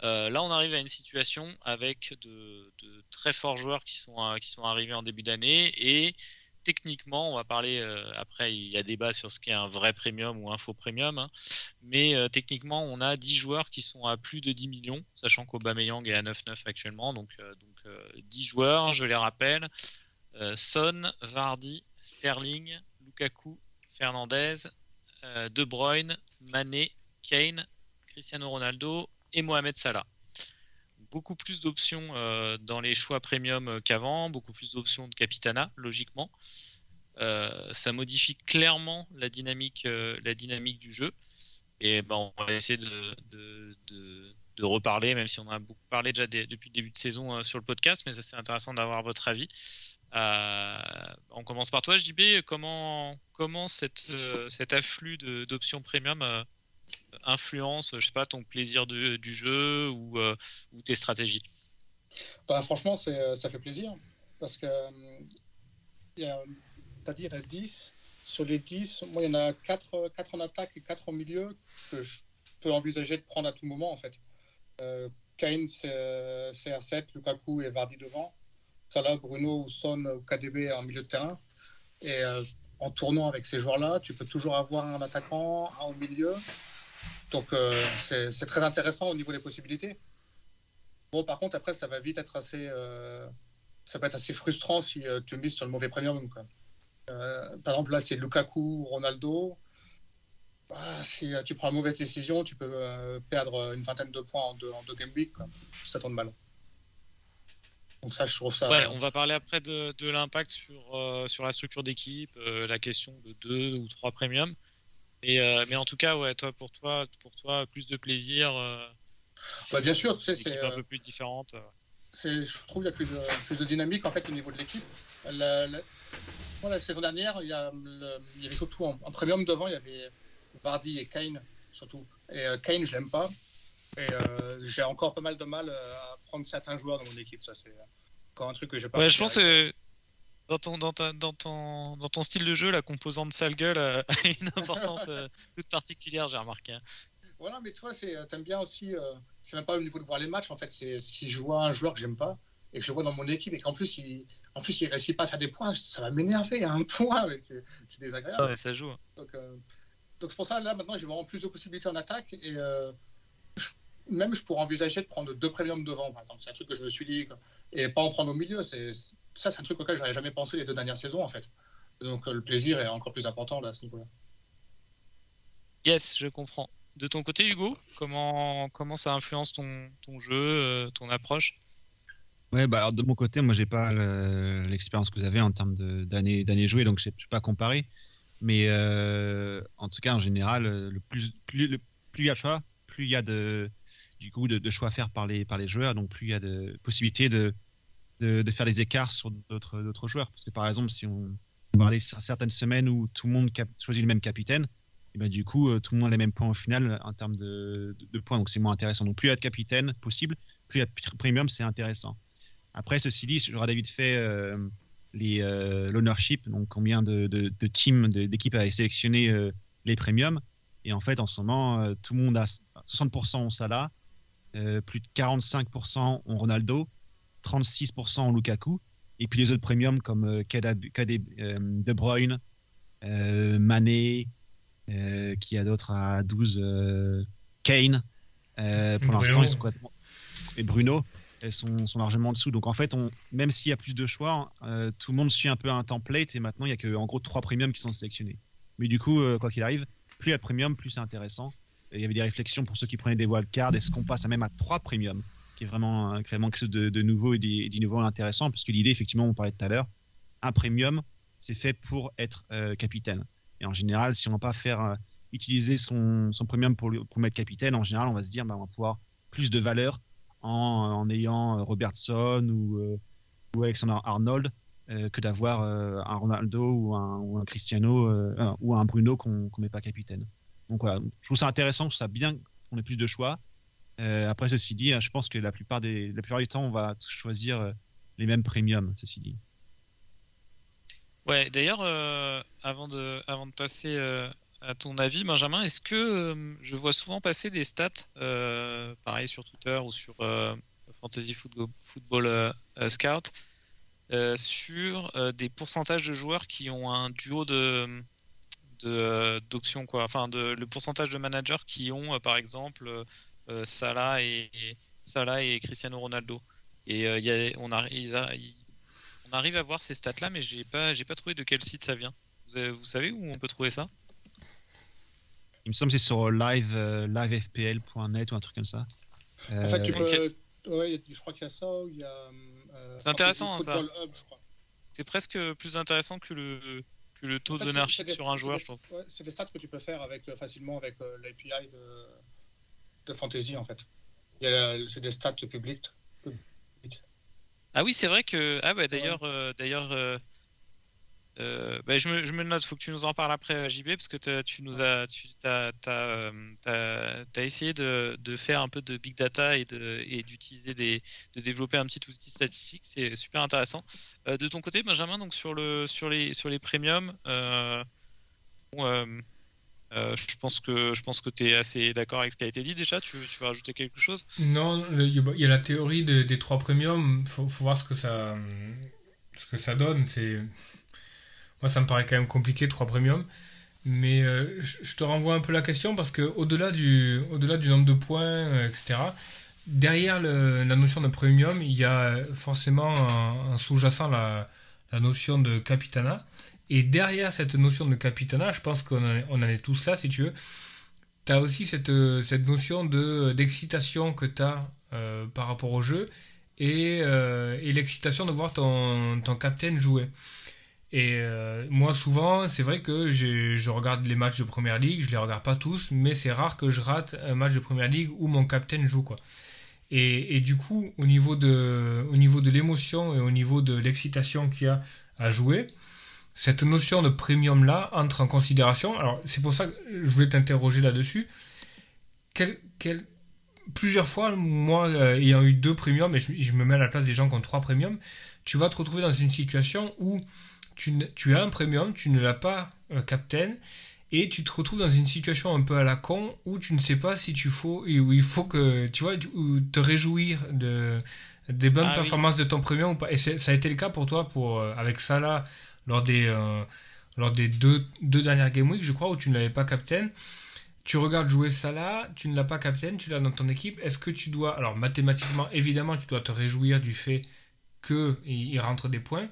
Euh, là, on arrive à une situation avec de, très forts joueurs qui sont, euh, qui sont arrivés en début d'année et techniquement, on va parler euh, après, il y a débat sur ce qu'est un vrai premium ou un faux premium, hein. mais techniquement, on a 10 joueurs qui sont à plus de 10 millions, sachant qu'Aubameyang est à 9,9 actuellement, donc, donc 10 joueurs, je les rappelle, Son, Vardy, Sterling, Lukaku, Fernandez, De Bruyne, Mané, Kane, Cristiano Ronaldo et Mohamed Salah. Beaucoup plus d'options euh, dans les choix premium euh, qu'avant, beaucoup plus d'options de capitana, logiquement. Euh, ça modifie clairement la dynamique, dynamique du jeu. Et ben, on va essayer de, reparler, même si on a beaucoup parlé déjà depuis le début de saison sur le podcast, mais c'est intéressant d'avoir votre avis. on commence par toi, JB. Comment, cet afflux d'options premium influence, je sais pas, ton plaisir du jeu ou, euh, ou tes stratégies bah, Franchement, euh, ça fait plaisir parce que tu as dit, il y a 10. Sur les 10, moi, il y en a 4, 4 en attaque et 4 au milieu que je peux envisager de prendre à tout moment, en fait. Euh, Kane, CR7, Lukaku et Vardy devant. Salah, Bruno, Son ou KDB en milieu de terrain. Et en tournant avec ces joueurs-là, tu peux toujours avoir un attaquant, un au milieu. Donc euh, c'est très intéressant au niveau des possibilités. Bon, par contre, après, ça va vite être assez, euh, ça peut être assez frustrant si euh, tu mises sur le mauvais premium. Quoi. par exemple, là, c'est Lukaku, Ronaldo. Bah, si tu prends la mauvaise décision, tu peux perdre une vingtaine de points en deux, game week. Ça tombe mal. Donc ça, je trouve ça. Ouais, on va parler après de, de l'impact sur, sur la structure d'équipe, la question de deux ou trois premiums. Et, euh, mais en tout cas, ouais, toi, pour toi, pour toi, plus de plaisir. Euh, bah, bien sûr, c'est un peu euh, plus différente. Je trouve qu'il y a plus de, plus de, dynamique en fait au niveau de l'équipe. La, la, saison dernière, il y, a il y avait surtout en, premium devant, il y avait Vardy et Kane surtout. Et Kane, je l'aime pas. Et j'ai encore pas mal de mal à prendre certains joueurs dans mon équipe. Ça, c'est encore un truc que j'ai pas. Ouais, je pense que dans ton, dans, dans, ton, dans ton style de jeu, la composante sale gueule a *laughs* une importance euh, toute particulière, j'ai remarqué. Voilà, mais toi, euh, t'aimes bien aussi, euh, c'est même pas au niveau de voir les matchs, en fait, c'est si je vois un joueur que j'aime pas et que je vois dans mon équipe et qu'en plus, il, en plus, il réussit pas à faire des points, ça va m'énerver à un point, *laughs* c'est désagréable. Ouais, ça joue. Donc, donc c'est pour ça, là, maintenant, j'ai vraiment plus de possibilités en attaque et même je pourrais envisager de prendre deux premiums devant, par exemple. C'est un truc que je me suis dit, et pas en prendre au milieu. C'est ça, c'est un truc auquel j'aurais jamais pensé les deux dernières saisons, en fait. Donc euh, le plaisir est encore plus important là, à ce niveau-là. Yes, je comprends. De ton côté, Hugo, comment, comment ça influence ton, ton jeu, euh, ton approche? Ouais, bah alors de mon côté, moi j'ai pas l'expérience que vous avez en termes d'années d'années jouées, donc je ne peux pas comparer. Mais euh, en tout cas, en général, le plus, plus, le, plus il y a de choix, plus il y a de, du coup, de, choix à faire par les, par les joueurs, donc plus il y a de possibilités de, de, faire des écarts sur d'autres, joueurs. Parce que par exemple, si on parlait certaines semaines où tout le monde choisit le même capitaine, et ben, du coup, euh, tout le monde a les mêmes points au final en termes de, points, donc c'est moins intéressant. Donc plus il y a de capitaine possible, plus il y a de premium, c'est intéressant. Après, ceci dit, j'aurais vite fait euh, euh, l'ownership, donc combien de, teams, d'équipes avaient sélectionné les premiums. Et en fait, en ce moment, tout le monde a 60% ont Salah, euh, plus de 45% ont Ronaldo, 36% ont Lukaku, et puis les autres premiums comme euh, euh, De Bruyne, Mané, qui a d'autres à 12, Kane. pour l'instant, ils sont et Bruno sont, sont, largement en dessous. Donc en fait, on, même s'il y a plus de choix, tout le monde suit un peu un template et maintenant il y a que en gros trois premiums qui sont sélectionnés. Mais du coup, quoi qu'il arrive, plus il y a de premium, plus c'est intéressant il y avait des réflexions pour ceux qui prenaient des wildcards. Est-ce qu'on passe même à 3 premium qui est vraiment, vraiment quelque chose de, nouveau et d'innovant intéressant parce que l'idée, effectivement, on parlait tout à l'heure, un premium, c'est fait pour être euh, capitaine. Et en général, si on ne va pas faire euh, utiliser son, son premium pour, pour mettre capitaine, en général, on va se dire, bah, on va pouvoir plus de valeur en, en ayant euh, Robertson ou, ou Alexander Arnold que d'avoir un Ronaldo ou un, ou un Cristiano ou un Bruno qu'on ne met pas capitaine. Donc voilà, je trouve ça intéressant, je trouve ça bien qu'on ait plus de choix. Euh, après, ceci dit, hein, je pense que la plupart, des, la plupart du temps, on va choisir euh, les mêmes premiums, ceci dit. Ouais, d'ailleurs, euh, avant, de, avant de passer à ton avis, Benjamin, est-ce que je vois souvent passer des stats, pareil sur Twitter ou sur Fantasy Football, Scout, sur des pourcentages de joueurs qui ont un duo de d'options quoi enfin de le pourcentage de managers qui ont par exemple Salah et, Salah et Cristiano Ronaldo. Et il y a, on, arrive on arrive à voir ces stats là mais j'ai pas j'ai pas trouvé de quel site ça vient. Vous, savez où on peut trouver ça? Il me semble que c'est sur live livefpl.net ou un truc comme ça. En fait tu peux je crois qu'il y a ça il y a c'est intéressant hein, ça. c'est presque plus intéressant que le le taux de d'ownership sur un joueur, c'est des stats que tu peux faire avec, euh, facilement avec euh, l'API de, de Fantasy, en fait. C'est des stats publiques. Ah oui, c'est vrai que. Ah bah d'ailleurs, euh, d'ailleurs, euh, bah, je, me, je, me, note, faut que tu nous en parles après, JB, parce que tu nous as, tu as, as, as, essayé de, de, faire un peu de big data et d'utiliser des, de développer un petit outil statistique, c'est super intéressant. Euh, de ton côté, Benjamin, donc sur le, sur les, sur les premiums, euh, je pense que je pense que tu es assez d'accord avec ce qui a été dit déjà. Tu, tu veux rajouter quelque chose? Non, il y a la théorie des trois premiums. Faut, faut voir ce que ça ce que ça donne. C'est moi, ça me paraît quand même compliqué, 3 premium. Mais euh, je te renvoie un peu la question parce que au-delà du, au-delà du nombre de points, euh, etc., derrière la notion de premium, il y a forcément un, sous-jacent la, la, notion de capitana. Et derrière cette notion de capitana, je pense qu'on en, est tous là, si tu veux, tu as aussi cette, cette notion de, d'excitation que tu as euh, par rapport au jeu et, et l'excitation de voir ton, ton captain jouer. Et euh, moi, souvent, c'est vrai que je regarde les matchs de première ligue, je les regarde pas tous, mais c'est rare que je rate un match de première ligue où mon capitaine joue. Quoi. Et, et, du coup, au niveau de, au niveau de l'émotion et au niveau de l'excitation qu'il y a à jouer, cette notion de premium là entre en considération. Alors, c'est pour ça que je voulais t'interroger là-dessus. Quel, quel, plusieurs fois, moi, euh, ayant eu deux premiums, et je, je, me mets à la place des gens qui ont trois premiums, tu vas te retrouver dans une situation où tu, as un premium, tu ne l'as pas euh, captain, et tu te retrouves dans une situation un peu à la con où tu ne sais pas si tu faut, où il faut que, tu vois, te réjouir de, des bonnes ah performances de ton premium ou pas. Et ça a été le cas pour toi pour, euh, avec Salah lors des, euh, lors des deux, deux dernières Game Week, je crois, où tu ne l'avais pas captain. Tu regardes jouer Salah, tu ne l'as pas captain, tu l'as dans ton équipe. Est-ce que tu dois, alors mathématiquement, évidemment, tu dois te réjouir du fait qu'il rentre des points.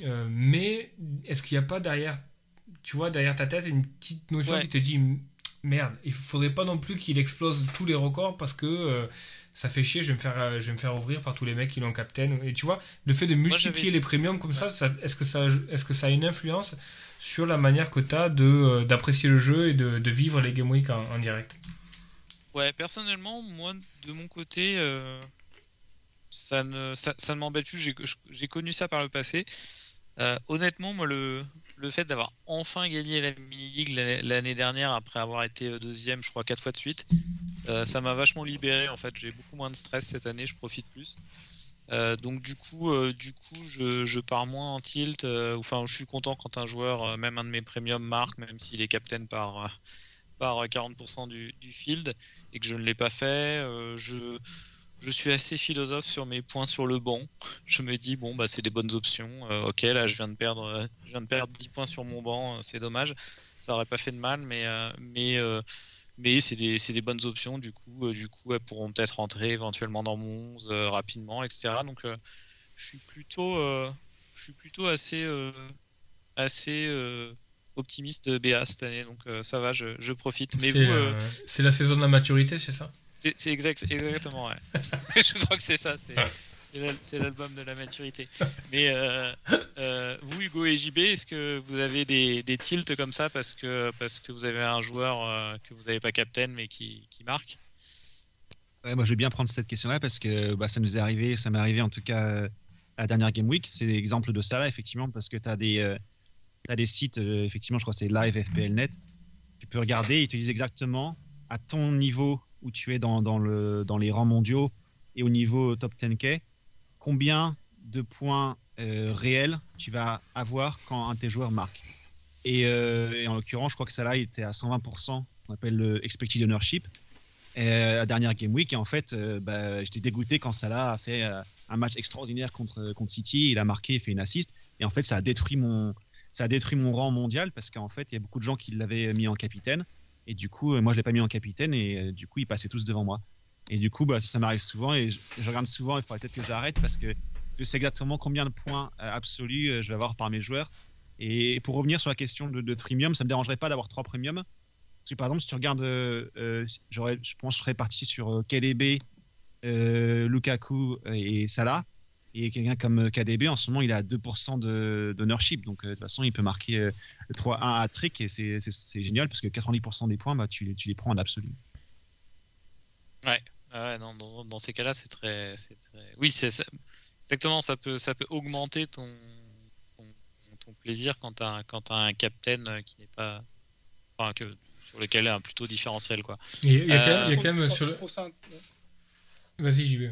Euh, mais est-ce qu'il n'y a pas derrière, tu vois, derrière ta tête une petite notion qui te dit merde, il faudrait pas non plus qu'il explose tous les records parce que euh, ça fait chier, je vais me faire, euh, je vais me faire ouvrir par tous les mecs qui l'ont captain. Et tu vois, le fait de multiplier les premiums comme ça, est-ce que ça, est-ce que ça a une influence sur la manière que tu as de, d'apprécier le jeu et de, de vivre les Game Week en, direct? Ouais, personnellement, moi, de mon côté, ça ne, ça, ça ne m'embête plus. J'ai, j'ai connu ça par le passé. Euh, honnêtement, moi, le, le fait d'avoir enfin gagné la mini-league l'année dernière, après avoir été euh, deuxième, je crois, quatre fois de suite, euh, ça m'a vachement libéré. En fait, j'ai beaucoup moins de stress cette année, je profite plus. donc du coup, du coup, je, je, pars moins en tilt. enfin, je suis content quand un joueur, même un de mes premiums, marque, même s'il est captain par par 40% du, du, field et que je ne l'ai pas fait. je je suis assez philosophe sur mes points sur le banc. Je me dis bon bah c'est des bonnes options. Euh, ok là je viens de perdre euh, je viens de perdre 10 points sur mon banc, euh, c'est dommage. Ça aurait pas fait de mal mais mais mais c'est des, des, bonnes options du coup du coup elles pourront peut-être rentrer éventuellement dans mon 11 rapidement etc. Donc je suis plutôt je suis plutôt assez assez optimiste BA cette année donc ça va je, je profite. Mais c'est la saison de la maturité c'est ça? C'est exact, exactement, ouais. *laughs* je crois que c'est ça, c'est l'album de la maturité. Mais euh, euh, vous, Hugo et JB, est-ce que vous avez des, tilts comme ça parce que, parce que vous avez un joueur euh, que vous n'avez pas captain mais qui, marque? Moi, je vais bien prendre cette question-là parce que bah, ça nous est arrivé, ça m'est arrivé en tout cas à la dernière Game Week. C'est l'exemple de ça là, effectivement, parce que tu as des. Des sites, effectivement, je crois que c'est Live FPLNet. Tu peux regarder, ils te disent exactement à ton niveau où tu es dans, dans, le, dans les rangs mondiaux et au niveau top 10K, combien de points euh, réels tu vas avoir quand un de tes joueurs marque? Euh, et, en l'occurrence, je crois que ça là était à 120%, on appelle le expected ownership, la dernière game week. Et en fait, euh, bah, j'étais dégoûté quand Salah a fait un match extraordinaire contre, contre City, il a marqué, il fait une assist. Et en fait, ça a détruit mon, ça a détruit mon rang mondial parce qu'en fait, il y a beaucoup de gens qui l'avaient mis en capitaine. Et du coup, euh, moi, je l'ai pas mis en capitaine et euh, du coup, ils passaient tous devant moi. Et du coup, bah, ça, m'arrive souvent et je, regarde souvent. Il faudrait peut-être que j'arrête parce que je sais exactement combien de points euh, absolus je vais avoir par mes joueurs. Et pour revenir sur la question de, de premium, ça me dérangerait pas d'avoir trois premiums. Parce que par exemple, si tu regardes, je pense que je serais parti sur KDB, Lukaku et Salah. Et quelqu'un comme KDB, en ce moment, il a 2% d'ownership. Donc, de toute façon, il peut marquer le 3-1 à trick et c'est génial parce que 90% des points, bah, tu, tu, les prends en absolu. Ouais, ouais non, dans, dans, ces cas-là, c'est très, très, Oui, c'est exactement, ça peut, ça peut augmenter ton, ton, plaisir quand tu as, as, un captain qui n'est pas. Enfin, que, sur lequel il y a un plutôt différentiel. Quoi. Il y, a quand même, sur le. Vas-y,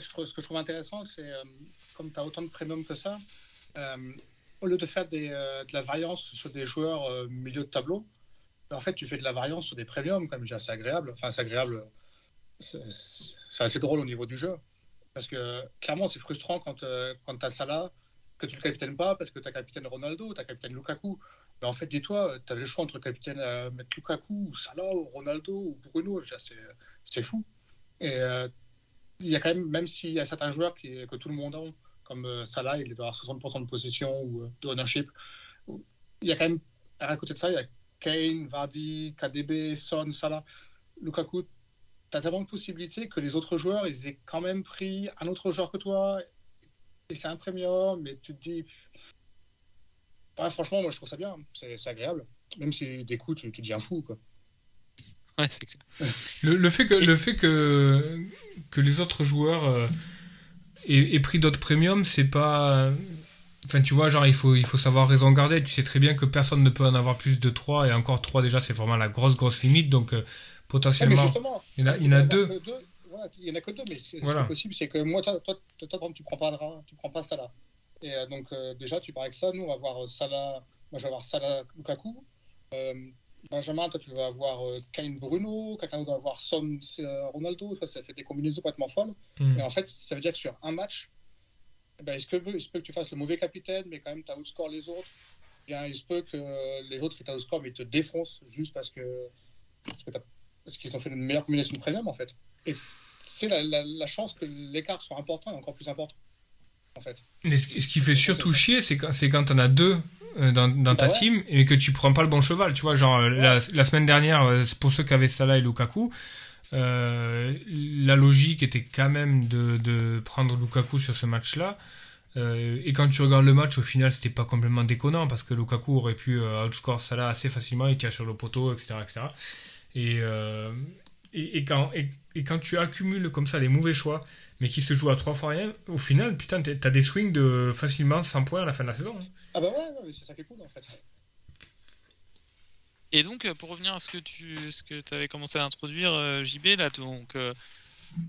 ce que je trouve intéressant, c'est euh, comme tu as autant de premium que ça, euh, au lieu de faire euh, de la variance sur des joueurs milieu de tableau, en fait, tu fais de la variance sur des premiums, comme j'ai assez agréable. Enfin, c'est agréable, c'est assez drôle au niveau du jeu. Parce que clairement, c'est frustrant quand, quand tu as Salah que tu le capitaines pas parce que tu as capitaine Ronaldo, tu as capitaine Lukaku. Mais en fait, dis-toi, tu as le choix entre capitaine euh, Lukaku, ou Salah, ou Ronaldo, ou Bruno. C'est fou. Et euh, il y a quand même, même s'il y a certains joueurs que tout le monde a, comme euh, Salah, il doit avoir 60% de possession ou euh, de ownership, il y a quand même, à côté de ça, il y a Kane, Vardy, KDB, Son, Salah, Lukaku. Tu as tellement de possibilités que les autres joueurs, ils aient quand même pris un autre joueur que toi. Et c'est un premium, mais tu te dis. franchement, moi je trouve ça bien, c'est agréable. Même si des coups, tu, tu deviens fou. Quoi. Ouais, c'est clair. Le, le, fait que, le fait que, que les autres joueurs euh, aient, aient, pris d'autres premiums, c'est pas. Enfin, tu vois, genre, il faut, il faut savoir raison garder. Tu sais très bien que personne ne peut en avoir plus de 3, et encore 3 déjà, c'est vraiment la grosse, grosse limite. Donc, euh, potentiellement. Ouais, il y en a, il y en a deux. deux. Voilà, il y en a que deux, mais ce voilà. possible, c'est que moi, toi, toi, toi, tu prends pas, tu prends pas Salah. Et euh, donc, euh, déjà, tu pars avec ça. Nous, on va avoir Salah. Moi, je vais avoir Salah Lukaku. Euh, Benjamin, toi, tu vas avoir euh, Kane Bruno, quelqu'un va avoir Son euh, Ronaldo. Ça, ça fait des combinaisons complètement folles. Mm. Et en fait, ça veut dire que sur un match, eh ben, il, se peut, il se peut que tu fasses le mauvais capitaine, mais quand même, tu outscore les autres. Bien, il se peut que les autres fassent outscore, mais ils te défoncent juste parce que parce que parce qu'ils ont fait une meilleure combinaison premium, en fait. Et c'est la, la, la, chance que l'écart soit important et encore plus important, en fait. Mais ce, qui fait surtout chier, c'est quand, quand tu en as deux dans, dans ta bah ouais. team et que tu prends pas le bon cheval. Tu vois, genre Ouais. la, la semaine dernière, euh, pour ceux qui avaient Salah et Lukaku, euh, la logique était quand même de, de prendre Lukaku sur ce match-là. Euh, et quand tu regardes le match, au final, c'était pas complètement déconnant parce que Lukaku aurait pu euh, outscore Salah assez facilement, il tire sur le poteau, etc. etc. Et, euh, et, et, quand, et, et, quand tu accumules comme ça les mauvais choix, mais qui se jouent à trois fois rien, au final, putain, t'as des swings de facilement 100 points à la fin de la saison. hein. Ah bah ouais, c'est ça qui est cool en fait. Et donc, euh, pour revenir à ce que tu ce que avais commencé à introduire, euh, JB, là, donc, euh,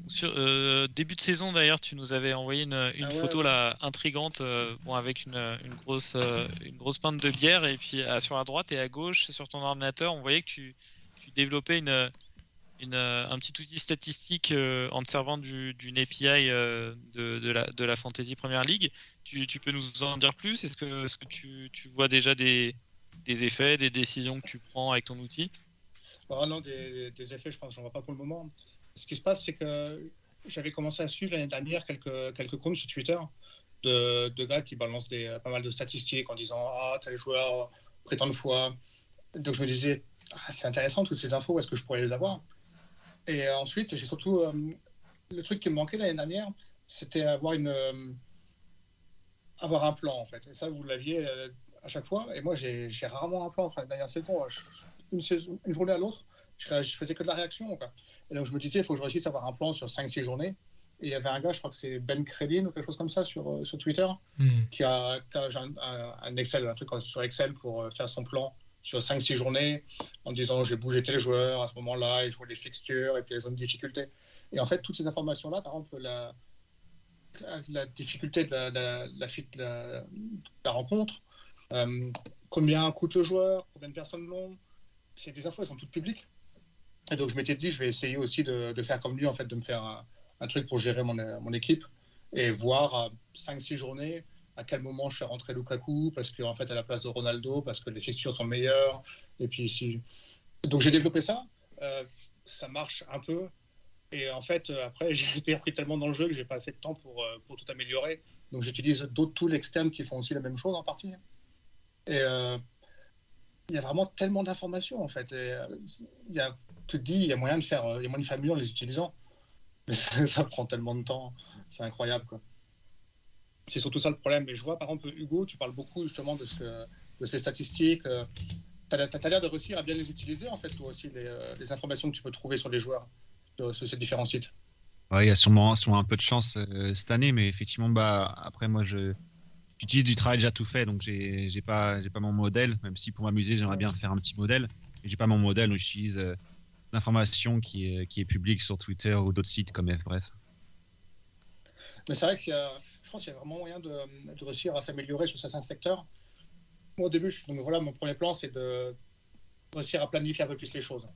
sur, euh, début de saison d'ailleurs, tu nous avais envoyé une, une Ah ouais, photo ouais. là intrigante, euh, bon, avec une, une grosse euh, une grosse pinte de bière, et puis à- sur la droite et à gauche, sur ton ordinateur, on voyait que tu, tu développais une, euh, un petit outil statistique euh, en te servant du- d'une API euh, de, la, Fantasy Premier League. Tu, peux nous en dire plus? Est-ce que, tu, vois déjà des, effets, des décisions que tu prends avec ton outil? Ah non, des, effets, je pense, j'en vois pas pour le moment. Ce qui se passe, c'est que j'avais commencé à suivre l'année dernière quelques, comptes sur Twitter de, gars qui balancent pas mal de statistiques en disant Ah, tel joueur pris tant de fois. Donc je me disais ah, C'est intéressant toutes ces infos, est-ce que je pourrais les avoir? Et euh, ensuite, j'ai surtout. euh, le truc qui me manquait l'année dernière, c'était avoir, une, euh, avoir un plan en fait. Et ça, vous l'aviez à chaque fois. Et moi, j'ai rarement un plan. Enfin, derrière saison, je- une, saison, une journée à l'autre, je, je faisais que de la réaction. Quoi. Et donc, je me disais, il faut que je réussisse à avoir un plan sur 5-6 journées. Et il y avait un gars, je crois que c'est Ben Credin ou quelque chose comme ça sur, sur Twitter, Hmm. qui a, qui a un, un- Excel, un truc sur Excel pour faire son plan sur 5-6 journées en disant j'ai bougé tel joueur à ce moment-là, et je vois les fixtures et puis les zones de difficulté. Et en fait, toutes ces informations-là, par exemple, la, la difficulté de la, la, rencontre, euh, combien coûte le joueur, combien de personnes l'ont, c'est des infos, elles sont toutes publiques. Et donc je m'étais dit, je vais essayer aussi de, faire comme lui, en fait, de me faire un, truc pour gérer mon, mon équipe et voir à 5-6 journées à quel moment je fais rentrer Lukaku, parce qu'en fait, à la place de Ronaldo, parce que les fixtures sont meilleures. Et puis si... Donc j'ai développé ça, euh, ça marche un peu. Et en fait, euh, après, *laughs* j'ai été appris tellement dans le jeu que j'ai pas assez de temps pour, euh, pour tout améliorer. Donc j'utilise d'autres tools externes qui font aussi la même chose en partie. Et il y a vraiment tellement d'informations en fait. Il y a, tu te dis, il y a moyen de faire, il y a moyen de faire mieux en les utilisant. Mais *laughs* ça, ça prend tellement de temps, c'est incroyable quoi. C'est surtout ça le problème. Mais je vois par exemple Hugo, tu parles beaucoup justement de, de ces statistiques. Euh, tu as, l'air de réussir à bien les utiliser en fait, toi aussi, les, euh, informations que tu peux trouver sur les joueurs, sur, ces différents sites. Ouais, il y a sûrement, sûrement un peu de chance euh, cette année, mais effectivement, bah, après, moi, je j'utilise du travail déjà tout fait, donc j'ai j'ai pas, pas mon modèle, même si pour m'amuser, j'aimerais bien faire un petit modèle. Mais j'ai pas mon modèle, donc j'utilise l'information qui est, qui est publique sur Twitter ou d'autres sites comme F, bref. Mais c'est vrai a, je pense qu'il y a vraiment moyen de, réussir à s'améliorer sur certains secteurs. Au début, donc voilà, mon premier plan, c'est de réussir à planifier un peu plus les choses.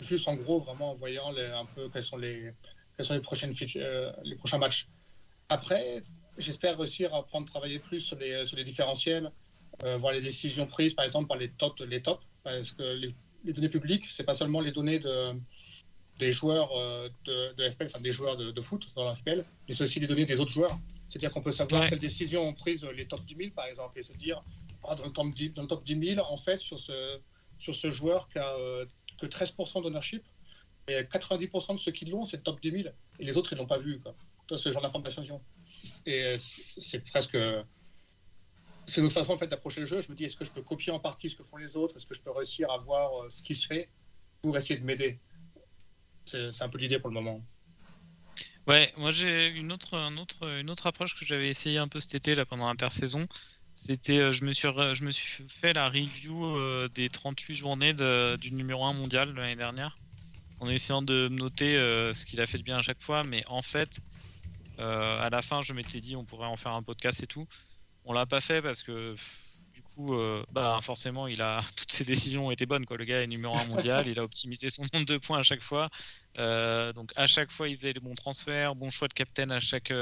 Juste en gros, vraiment en voyant un peu quels sont les, quels sont les, prochaines euh, les prochains matchs. Après, j'espère réussir à prendre travailler plus sur les, sur les différentiels, voir les décisions prises par exemple par les top les tops, parce que les, les données publiques, c'est pas seulement les données de, des joueurs de, de FPL, enfin des joueurs de, foot dans la FPL, mais c'est aussi les données des autres joueurs. C'est-à-dire qu'on peut savoir quelles décisions ont prises les top 10 000 par exemple et se dire ah, dans, le top 10, dans le top 10 000 en fait sur ce, sur ce joueur qui a que 13% d'ownership, et 90% de ceux qui l'ont, c'est le top 10 000. Et les autres, ils l'ont pas vu. Quoi. Toi, ce genre d'information. Et euh, c'est presque. C'est notre façon en fait, d'approcher le jeu. Je me dis, est-ce que je peux copier en partie ce que font les autres? Est-ce que je peux réussir à voir euh, ce qui se fait pour essayer de m'aider? C'est un peu l'idée pour le moment. Ouais, moi j'ai une autre, un autre, une autre approche que j'avais essayé un peu cet été là, pendant l'intersaison. C'était, euh, je me suis, je fait la review des 38 journées du numéro 1 mondial l'année dernière en essayant de noter euh, ce qu'il a fait de bien à chaque fois. Mais en fait, euh, à la fin, je m'étais dit on pourrait en faire un podcast et tout. On l'a pas fait parce que coup, euh, bah forcément, il a *laughs* toutes ses décisions ont été bonnes. Quoi. Le gars est numéro 1 mondial, il a optimisé son nombre de points à chaque fois. donc à chaque fois, il faisait les bons transferts, bons choix de captain à chaque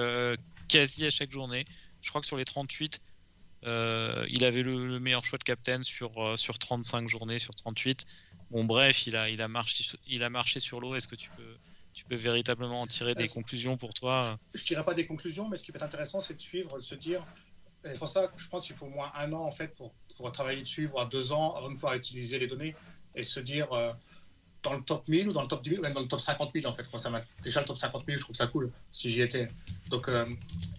quasi à chaque journée. Je crois que sur les 38, il avait le, le, meilleur choix de captain sur, sur 35 journées, sur 38. Bon, bref, il a, il a, marché, il a marché sur l'eau. Est-ce que tu peux, tu peux véritablement en tirer des conclusions pour toi? Je ne dirais pas des conclusions, mais ce qui peut être intéressant, c'est de suivre, de se dire. C'est pour ça que je pense qu'il faut au moins un an en fait pour, pour, travailler dessus, voire deux ans avant de pouvoir utiliser les données et se dire euh, dans le top 1000 ou dans le top 10 000, même dans le top 50 000 en fait. ça déjà le top 50 000, je trouve ça cool si j'y étais. Donc euh,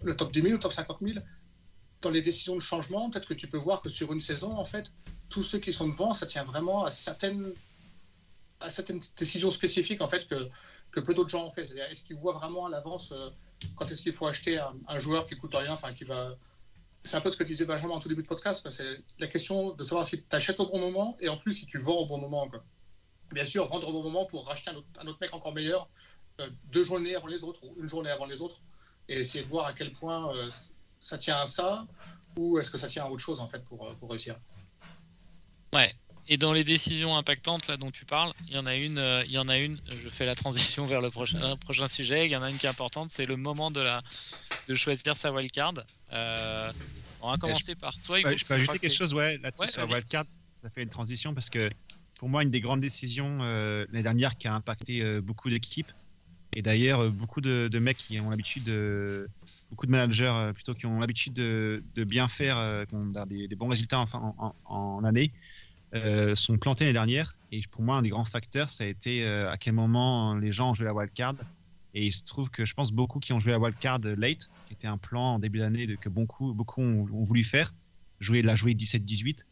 le top 10 000 ou le top 50 000, dans les décisions de changement, peut-être que tu peux voir que sur une saison, en fait, tous ceux qui sont devant, ça tient vraiment à certaines, à certaines décisions spécifiques en fait que, que peu d'autres gens ont fait. C'est-à-dire, est-ce qu'ils voient vraiment à l'avance euh, quand est-ce qu'il faut acheter un, joueur qui coûte rien, enfin qui va. C'est un peu ce que disait Benjamin en tout début de podcast. C'est la question de savoir si tu achètes au bon moment et en plus si tu vends au bon moment. Bien sûr, vendre au bon moment pour racheter un autre, mec encore meilleur euh, deux journées avant les autres ou une journée avant les autres et essayer de voir à quel point euh, ça tient à ça ou est-ce que ça tient à autre chose en fait pour, pour réussir. Ouais. Et dans les décisions impactantes là dont tu parles, il y en a une, euh, il y en a une. Je fais la transition *laughs* vers le prochain, prochain sujet. Il y en a une qui est importante, c'est le moment de la de choisir sa wildcard. Euh, on va commencer par toi. je peux ajouter quelque chose, ouais, là-dessus sur la wildcard. Ça fait une transition parce que pour moi, une des grandes décisions euh, l'année dernière qui a impacté euh, beaucoup d'équipes et d'ailleurs beaucoup de, de, mecs qui ont l'habitude de beaucoup de managers plutôt qui ont l'habitude de, de, bien faire, qui ont des, des bons résultats en, en, en année, euh, sont plantés l'année dernière. Et pour moi, un des grands facteurs, ça a été euh, à quel moment les gens ont joué la wildcard. Et il se trouve que je pense beaucoup qui ont joué la wildcard late, qui était un plan en début d'année que beaucoup, beaucoup ont, voulu faire, jouer, la jouer 17-18.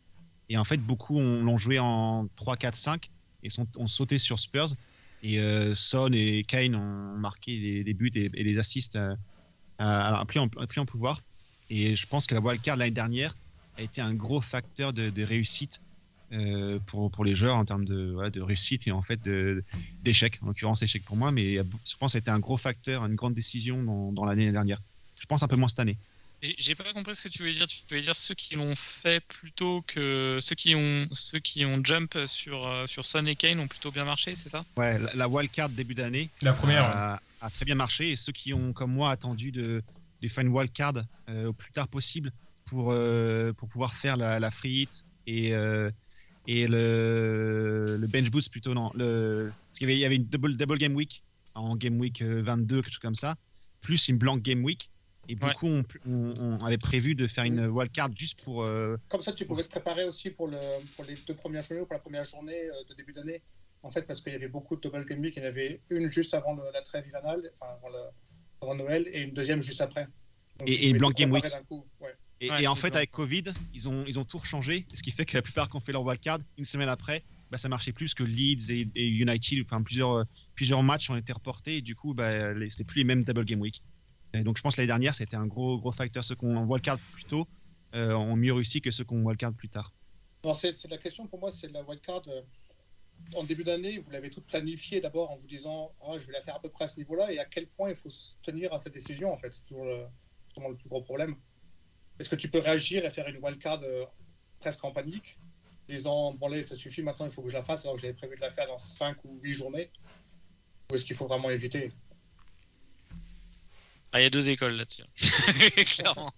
Et en fait, beaucoup l'ont joué en 3, 4, 5 et sont, ont sauté sur Spurs. Et euh, Son et Kane ont marqué des, buts et, les assists à, plus en, plus en pouvoir. Et je pense que la wildcard l'année dernière a été un gros facteur de réussite euh, pour, pour les joueurs en termes de, de réussite et en fait d'échec, en l'occurrence échec pour moi, mais je pense que ça a été un gros facteur, une grande décision dans, dans l'année dernière. Je pense un peu moins cette année. J'ai pas compris ce que tu voulais dire. Tu voulais dire ceux qui l'ont fait plutôt que ceux qui ont ceux qui ont jump sur euh, sur Son et Kane ont plutôt bien marché, c'est ça? Ouais, la, wildcard début d'année. La première a, a, très bien marché et ceux qui ont comme moi attendu de, de faire une wildcard euh, au plus tard possible pour pour pouvoir faire la, la free hit et et le, le bench boost plutôt non le parce qu'il y avait, il y avait une double, double game week en game week 22 euh, quelque chose comme ça plus une blank game week. Et beaucoup on, on, avait prévu de faire une wildcard juste pour euh, comme ça tu pouvais te préparer aussi pour, le, pour les deux premières journées ou pour la première journée euh, de début d'année. En fait parce qu'il y avait beaucoup de double game week il y en avait une juste avant la trêve hivernale enfin, avant, le, avant, Noël et une deuxième juste après. Et, et une blank game week. ouais. Et, en fait, avec Covid, ils ont, ils ont tout changé, ce qui fait que la plupart qui ont fait leur wildcard, une semaine après, bah, ça marchait plus que Leeds et, United. Enfin, plusieurs, plusieurs matchs ont été reportés et du coup, bah, c'était plus les mêmes double game week. Et donc, je pense que l'année dernière, c'était un gros, gros facteur. Ceux qui ont wildcard plus tôt euh, ont mieux réussi que ceux qui ont wildcard plus tard. C'est la question pour moi, c'est la wildcard. Euh, en début d'année, vous l'avez toute planifiée d'abord en vous disant oh, je vais la faire à peu près à ce niveau-là et à quel point il faut se tenir à cette décision en fait. C'est toujours le, le plus gros problème. Est-ce que tu peux réagir et faire une wildcard euh, presque en panique, disant bon là ça suffit maintenant il faut que je la fasse alors que j'avais prévu de la faire dans 5 ou 8 journées Ou est-ce qu'il faut vraiment éviter? Ah, il y a deux écoles là-dessus. *laughs* Clairement.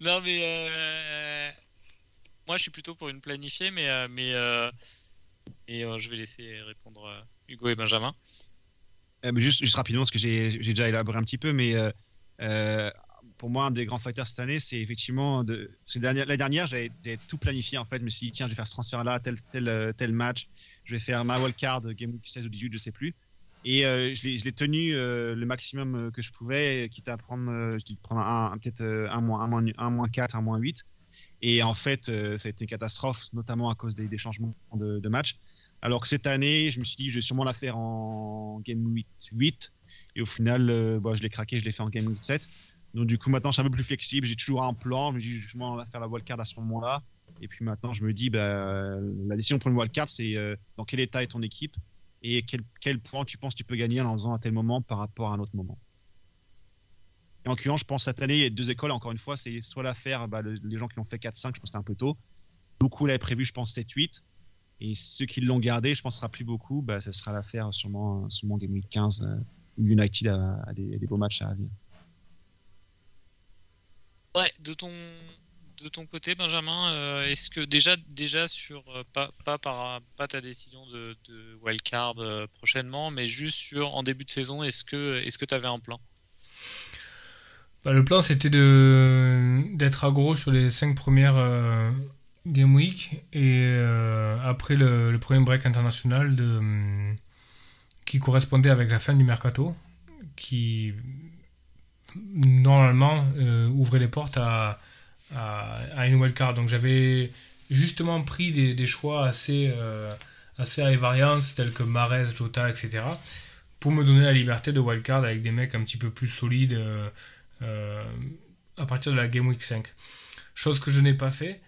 Non, mais euh, moi, je suis plutôt pour une planifiée, mais euh, mais euh, et euh, je vais laisser répondre euh, Hugo et Benjamin. Euh, juste, juste rapidement, parce que j'ai j'ai déjà élaboré un petit peu, mais euh, euh, pour moi, un des grands fighters cette année, c'est effectivement. De... dernière, la dernière, j'avais tout planifié en fait. Je me suis dit, tiens, je vais faire ce transfert-là, tel, tel, euh, tel match. Je vais faire ma wildcard, Game Week 16 ou 18, je sais plus. Et euh, je l'ai tenu euh, le maximum que je pouvais, quitte à prendre, euh, prendre un, peut-être un moins, un, moins, un moins 4, un moins 8. Et en fait, ça a été une catastrophe, notamment à cause des, changements de, match. Alors que cette année, je me suis dit, je vais sûrement la faire en Game Week 8. Et au final, bah, je l'ai craqué, je l'ai fait en Game Week 7. Donc du coup, maintenant, je suis un peu plus flexible. J'ai toujours un plan. Je me dis justement, on va faire la wildcard à ce moment-là. Et puis maintenant, je me dis, bah, la décision pour une wildcard, c'est euh, dans quel état est ton équipe et quel, quel point tu penses que tu peux gagner en faisant à tel moment par rapport à un autre moment. Et en l'occurrence, je pense cette année, il y a deux écoles, encore une fois, c'est soit la faire, bah, le- les gens qui l'ont fait 4-5, je pense que c'était un peu tôt. Beaucoup l'avaient prévu, je pense, 7-8. Et ceux qui l'ont gardé, je pense sera plus beaucoup, bah, sera l'affaire sûrement, sûrement Game Week 15, euh, où United a des beaux matchs à venir. Ouais, de ton de ton côté, Benjamin, euh, est-ce que déjà déjà sur euh, pas par ta décision de, wildcard euh, prochainement, mais juste sur en début de saison, est-ce que est-ce que tu avais un plan? Bah, le plan, c'était de d'être aggro sur les 5 premières Game Week et après le, premier break international hum, qui correspondait avec la fin du mercato, qui normalement euh, ouvrait les portes à, à, à une wildcard. Donc j'avais justement pris des, choix assez, euh, assez high variance tels que Mares, Jota, etc. pour me donner la liberté de wildcard avec des mecs un petit peu plus solides. euh, à partir de la Game Week 5. Chose que je n'ai pas fait.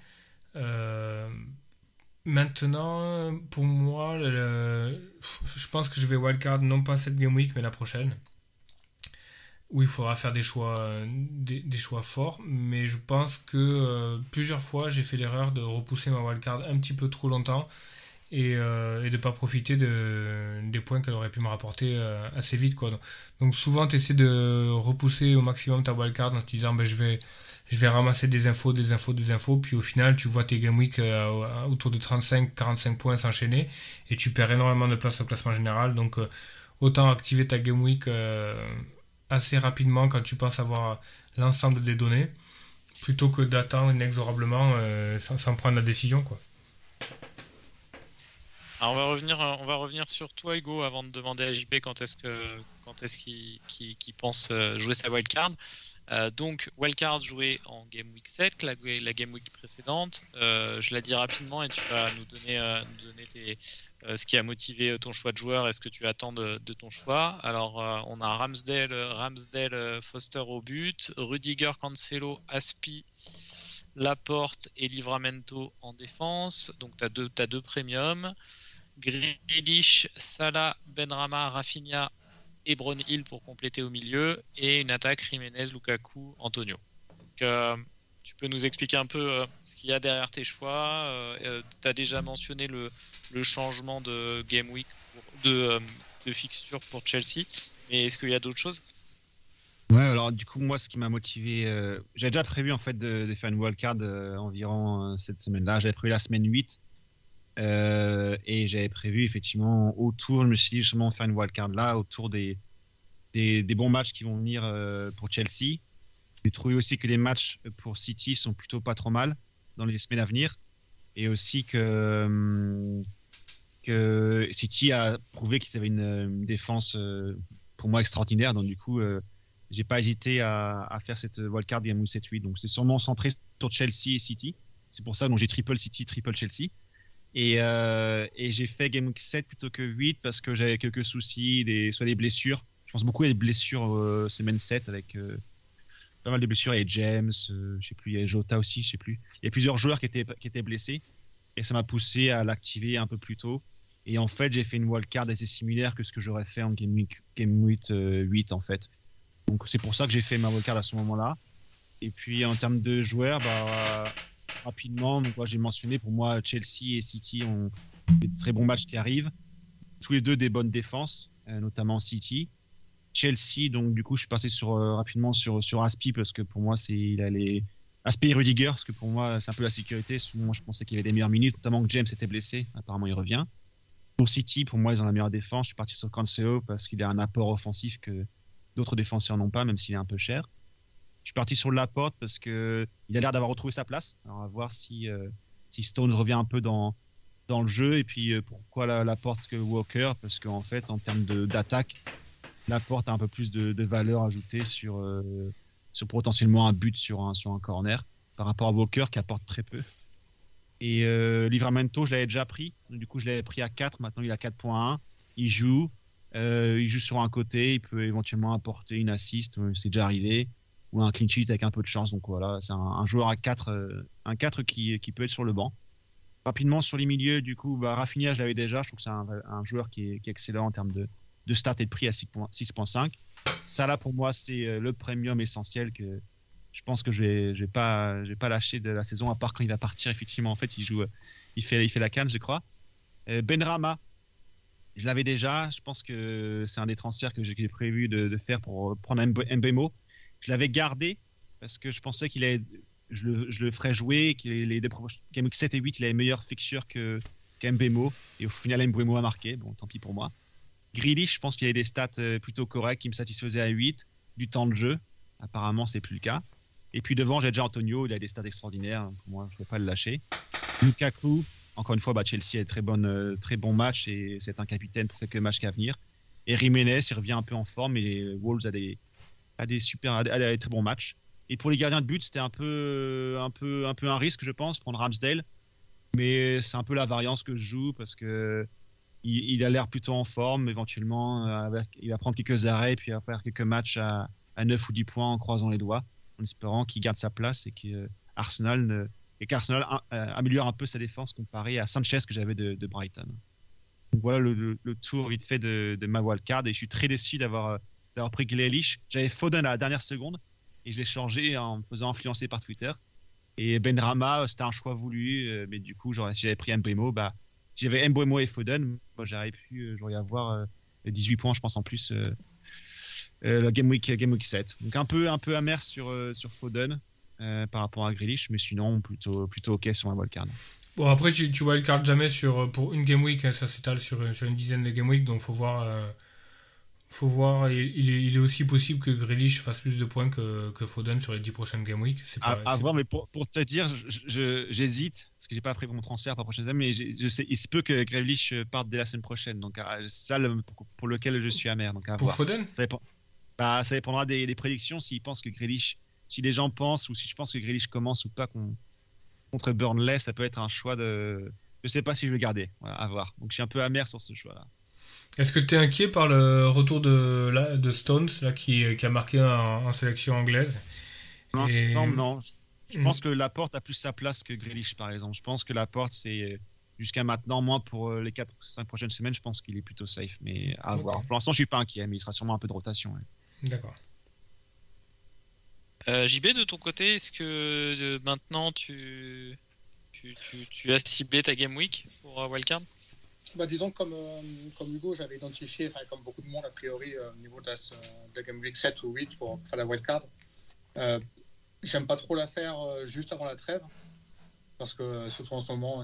Maintenant, pour moi, je pense que je vais wildcard non pas cette Game Week, mais la prochaine. Où il faudra faire des choix, des, choix forts. Mais je pense que euh, plusieurs fois, j'ai fait l'erreur de repousser ma wildcard un petit peu trop longtemps et, euh, de ne pas profiter de, des points qu'elle aurait pu me rapporter euh, assez vite. Quoi. Donc, souvent, tu essaies de repousser au maximum ta wildcard en te disant ben, je, vais, je vais ramasser des infos, des infos, des infos. Puis au final, tu vois tes game week autour de 35-45 points s'enchaîner et tu perds énormément de place au classement général. Donc autant activer ta game week assez rapidement quand tu penses avoir l'ensemble des données plutôt que d'attendre inexorablement euh, sans, prendre la décision. Quoi. Alors on va revenir, euh, on va revenir sur toi, Hugo, avant de demander à JP quand est-ce que quand est-ce qu'il qu'il pense euh, jouer sa wildcard. Euh, donc wildcard joué en Game Week 7, la, Game Week précédente. Euh, je la dis rapidement et tu vas nous donner, euh, ce qui a motivé ton choix de joueur et ce que tu attends de, ton choix. Alors on a Ramsdale, Ramsdale, Foster au but, Rudiger, Cancelo, Aspi. Laporte et Livramento en défense, donc tu as deux, deux premiums. Grealish, Salah, Benrama, Rafinha et Hill pour compléter au milieu et une attaque Jiménez, Lukaku, Antonio. Euh, tu peux nous expliquer un peu euh, ce qu'il y a derrière tes choix. tu as déjà mentionné le, changement de game week de, euh, fixture pour Chelsea, mais est-ce qu'il y a d'autres choses? Ouais, alors du coup, moi, ce qui m'a motivé, euh, j'avais déjà prévu en fait de, faire une wildcard euh, environ euh, cette semaine-là. J'avais prévu la semaine 8 euh, et j'avais prévu effectivement autour, je me suis dit justement faire une wildcard là, autour des, des, bons matchs qui vont venir euh, pour Chelsea. J'ai trouvé aussi que les matchs pour City sont plutôt pas trop mal dans les semaines à venir et aussi que, City a prouvé qu'ils avaient une, défense euh, pour moi extraordinaire. Donc du coup, j'ai pas hésité à, faire cette wildcard Game Week 7-8. Donc c'est sûrement centré sur Chelsea et City. C'est pour ça que j'ai triple City, triple Chelsea. Et, euh, et j'ai fait Game Week 7 plutôt que 8 parce que j'avais quelques soucis, des, soit des blessures. Je pense beaucoup à des blessures euh, semaine 7 avec euh, pas mal de blessures. Il y a James, euh, je sais plus, il y a Jota aussi, je sais plus. Il y a plusieurs joueurs qui étaient, qui étaient blessés et ça m'a poussé à l'activer un peu plus tôt. Et en fait, j'ai fait une wildcard assez similaire que ce que j'aurais fait en Game Week, Game Week 8 en fait. Donc c'est pour ça que j'ai fait ma wildcard à ce moment-là. Et puis en termes de joueurs, bah, rapidement, donc, j'ai mentionné pour moi Chelsea et City ont des très bons matchs qui arrivent. Tous les deux des bonnes défenses, euh, notamment City. Chelsea, donc du coup, je suis passé sur, rapidement sur, sur Aspi parce que pour moi, c'est il a les Aspi et Rudiger, parce que pour moi, c'est un peu la sécurité. Souvent, je pensais qu'il y avait des meilleures minutes, notamment que James était blessé. Apparemment, il revient. Pour City, pour moi, ils ont la meilleure défense. Je suis parti sur Cancelo parce qu'il a un apport offensif que d'autres défenseurs n'ont pas, même s'il est un peu cher. Je suis parti sur Laporte parce que il a l'air d'avoir retrouvé sa place. Alors, à voir si, si Stone revient un peu dans, dans le jeu. Et puis, pourquoi la, Laporte que Walker? Parce qu'en fait, en termes d'attaque, Laporte a un peu plus de, valeur ajoutée sur, euh, sur potentiellement un but sur un, sur un corner par rapport à Walker qui apporte très peu. Et euh, Livramento, je l'avais déjà pris. Du coup, je l'avais pris à 4. Maintenant, il a 4.1. Il joue. Euh, il joue sur un côté. Il peut éventuellement apporter une assist. Euh, c'est déjà arrivé. Ou un clean sheet avec un peu de chance. Donc voilà, c'est un, joueur à 4, un 4 qui, qui, peut être sur le banc. Rapidement, sur les milieux, du coup, bah, Rafinha, je l'avais déjà. Je trouve que c'est un, joueur qui est, qui est excellent en termes de, de start et de prix à 6.5. Ça là pour moi c'est euh, le premium essentiel que je pense que je vais, je vais pas, je vais pas lâcher de la saison à part quand il va partir effectivement. En fait il joue, il fait, il fait la canne je crois. Euh, Benrama, je l'avais déjà. Je pense que c'est un des transferts que j'ai prévu de, faire pour prendre Mbemo. Je l'avais gardé parce que je pensais qu'il je le, ferais jouer, qu'il les Game 7 et 8, il avait meilleure fixture que qu'Mbemo. Et au final, Mbemo a marqué. Bon, tant pis pour moi. Grealish, je pense qu'il y a des stats euh, plutôt corrects qui me satisfaisaient à 8, du temps de jeu. Apparemment, c'est plus le cas. Et puis devant, j'ai déjà Antonio, il a des stats extraordinaires. Moi, je ne vais pas le lâcher. Lukaku, encore une fois, bah, Chelsea a très, euh, très bon match et c'est un capitaine pour quelques matchs à venir. Et Jiménez, il revient un peu en forme et Wolves a des, a des super, a des très bons matchs. Et pour les gardiens de but, c'était un peu, un peu, un peu un risque, je pense, prendre Ramsdale. Mais c'est un peu la variance que je joue parce que il, a l'air plutôt en forme. Éventuellement, euh, il va prendre quelques arrêts, puis il va faire quelques matchs à, 9 ou 10 points en croisant les doigts, en espérant qu'il garde sa place et qu'Arsenal et qu'Arsenal euh, améliore un peu sa défense comparé à Sanchez que j'avais de, Brighton. Voilà le, tour vite fait de, ma wildcard et je suis très déçu d'avoir d'avoir pris Grealish. J'avais Foden à la dernière seconde et je l'ai changé en me faisant influencer par Twitter. Et Benrama, c'était un choix voulu, euh, mais du coup, j'avais pris Mbemo, bah, si j'avais Mbemo et Foden, j'aurais pu, euh, j'aurais avoir 18 euh, points, je pense, en plus euh, le Game Week, Game Week 7. Donc un peu, un peu amer sur, sur Foden par rapport à Grealish, mais sinon plutôt, plutôt ok sur un wildcard. Bon, après, tu, tu wildcard jamais sur, pour une Game Week, hein, ça s'étale sur, sur, une dizaine de Game Week, donc faut voir faut voir, il est, il est, aussi possible que Grealish fasse plus de points que, que Foden sur les 10 prochaines Game Week. Pas, à, voir, mais pour, pour, te dire, j'hésite, parce que j'ai pas pris mon transfert pour la prochaine année, mais je sais, il se peut que Grealish parte dès la semaine prochaine. Donc, ça, pour, lequel je suis amer. Donc, pour Foden? Ça, dépend, bah, ça dépendra des, des prédictions. S'ils pensent que Grealish, si les gens pensent, ou si je pense que Grealish commence ou pas contre Burnley, ça peut être un choix de. Je sais pas si je vais garder. Voilà, à voir. Donc, je suis un peu amer sur ce choix-là. Est-ce que tu es inquiet par le retour de, de Stones là, qui, qui a marqué en, sélection anglaise? Non, non. Je pense que Laporte a plus sa place que Grealish, par exemple. Je pense que Laporte, c'est jusqu'à maintenant, moi, pour euh, les 4-5 prochaines semaines, je pense qu'il est plutôt safe. Mais à voir. Pour l'instant, je suis pas inquiet, mais il sera sûrement un peu de rotation. D'accord. Euh, JB, de ton côté, est-ce que euh, maintenant tu... Tu, tu, as ciblé ta Game Week pour Wildcard? Bah, disons, comme, euh, comme Hugo, j'avais identifié, comme beaucoup de monde a priori, euh, au niveau de la, Game Week 7 ou 8 pour faire la wildcard. Euh, J'aime pas trop la faire euh, juste avant la trêve, parce que surtout en ce moment,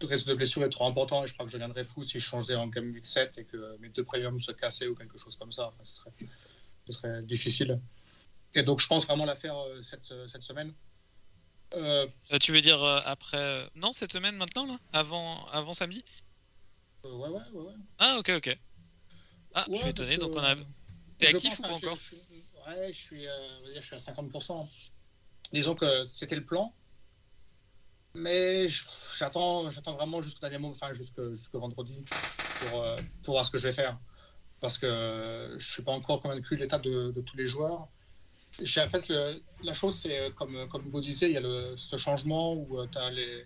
le risque de blessure est trop important et je crois que je viendrais fou si je changeais en Game Week 7 et que mes deux premiums se cassaient ou quelque chose comme ça. Ce, serait, ce serait difficile. Et donc, je pense vraiment la faire cette, cette semaine. Euh, tu veux dire après Non, cette semaine maintenant, là Avant, avant samedi Ouais, ouais, ouais, ouais. Ah, ok, ok. Ah, je suis étonné, donc on a. T'es actif ou pas encore Ouais, je suis, je suis à 50%. Disons que c'était le plan. Mais j'attends, j'attends vraiment jusqu'au dernier moment, enfin jusqu'au vendredi, pour, pour voir ce que je vais faire. Parce que je suis pas encore convaincu de l'état de, de tous les joueurs. En fait, la chose, c'est comme, comme vous disiez, il y a ce changement où tu as les,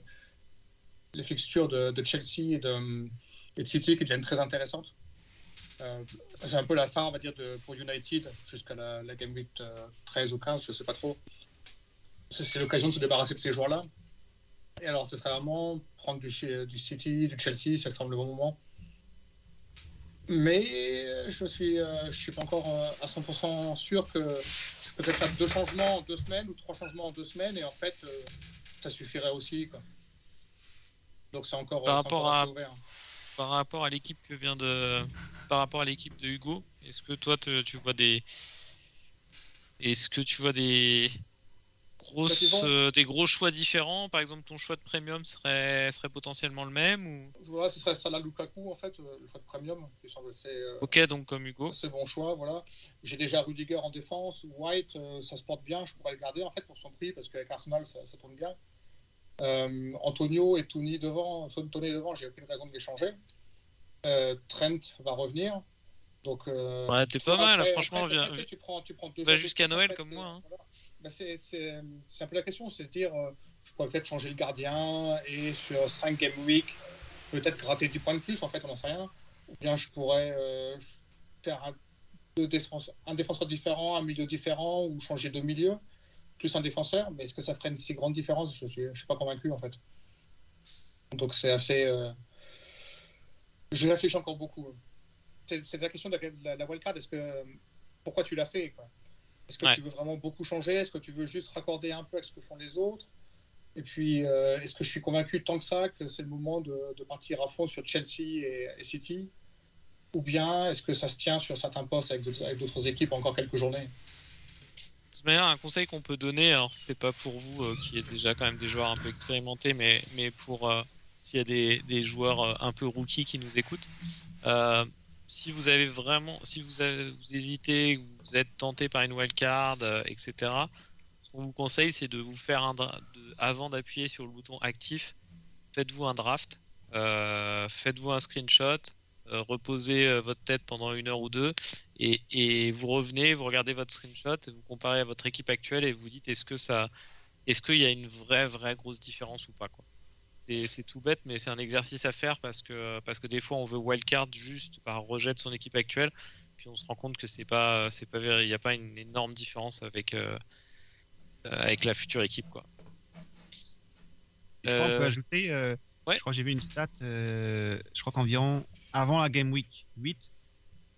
les fixtures de, Chelsea et de, City qui deviennent très intéressantes. Euh, c'est un peu la fin, on va dire, de, pour United jusqu'à la, Game Week 13 ou 15, je ne sais pas trop. C'est l'occasion de se débarrasser de ces joueurs-là. Et alors, ce serait vraiment prendre du, City, du Chelsea, ça semble le bon moment. Mais je suis, euh, je suis pas encore euh, à 100% sûr que peut-être faire deux changements en deux semaines ou trois changements en deux semaines et en fait, euh, ça suffirait aussi. Quoi. Donc c'est encore, Par rapport encore à- ouvert. Par rapport à l'équipe que vient de, par rapport à l'équipe de Hugo, est-ce que toi te- tu vois des, est-ce que tu vois des grosses, Bah, euh, des gros choix différents Par exemple, ton choix de premium serait, serait potentiellement le même ou? Voilà, ce serait Salah Lukaku en fait, euh, le choix de premium, qui semble assez, euh, Ok, donc comme Hugo. assez bon choix. Voilà. J'ai déjà Rudiger en défense, White, euh, ça se porte bien, je pourrais le garder en fait pour son prix parce qu'avec Arsenal ça, ça tourne bien. Antonio et Tony devant, Tony devant, j'ai aucune raison de les changer. Trent va revenir. Donc, euh, Ouais, t'es pas mal, après- franchement. après, viens- tu prends, tu prends deux de jusqu'à Noël comme c'est- moi, hein. voilà. Bah, c'est, un peu la question, c'est se dire, euh, je pourrais peut-être changer le gardien et sur 5 game week, peut-être gratter 10 points de plus, en fait, on n'en sait rien. Ou bien je pourrais euh, faire un, défenseur différent, un milieu différent, ou changer deux milieux, plus un défenseur. Mais est-ce que ça ferait une si grande différence? Je ne suis, je suis pas convaincu, en fait. Donc c'est assez... euh, Je réfléchis encore beaucoup. C'est, la question de la, la, wildcard. Est-ce que... Pourquoi tu l'as fait Est-ce que Ouais. tu veux vraiment beaucoup changer? Est-ce que tu veux juste raccorder un peu avec ce que font les autres? Et puis, euh, est-ce que je suis convaincu tant que ça que c'est le moment de, de partir à fond sur Chelsea et, et City? Ou bien est-ce que ça se tient sur certains postes avec d'autres, équipes encore quelques journées? De toute manière, un conseil qu'on peut donner, alors c'est pas pour vous euh, qui êtes déjà quand même des joueurs un peu expérimentés, mais, mais pour euh, s'il y a des, des joueurs euh, un peu rookies qui nous écoutent, si vous avez vraiment, si vous, avez- vous hésitez, que vous êtes tenté par une wildcard, euh, etc., ce qu'on vous conseille, c'est de vous faire un dra- de- avant d'appuyer sur le bouton actif, faites-vous un draft, euh, faites-vous un screenshot, euh, reposez votre tête pendant une heure ou deux, et, et vous revenez, vous regardez votre screenshot, vous comparez à votre équipe actuelle et vous dites est-ce que ça, est-ce qu'il y a une vraie vraie grosse différence ou pas quoi. C'est tout bête, mais c'est un exercice à faire parce que parce que des fois on veut wildcard juste par rejet de son équipe actuelle, puis on se rend compte que c'est pas c'est pas vrai, il n'y a pas une énorme différence avec euh, euh, avec la future équipe quoi. Je crois qu'on peut ajouter, euh, ouais. je crois que j'ai vu une stat, je crois qu'environ avant la Game Week 8,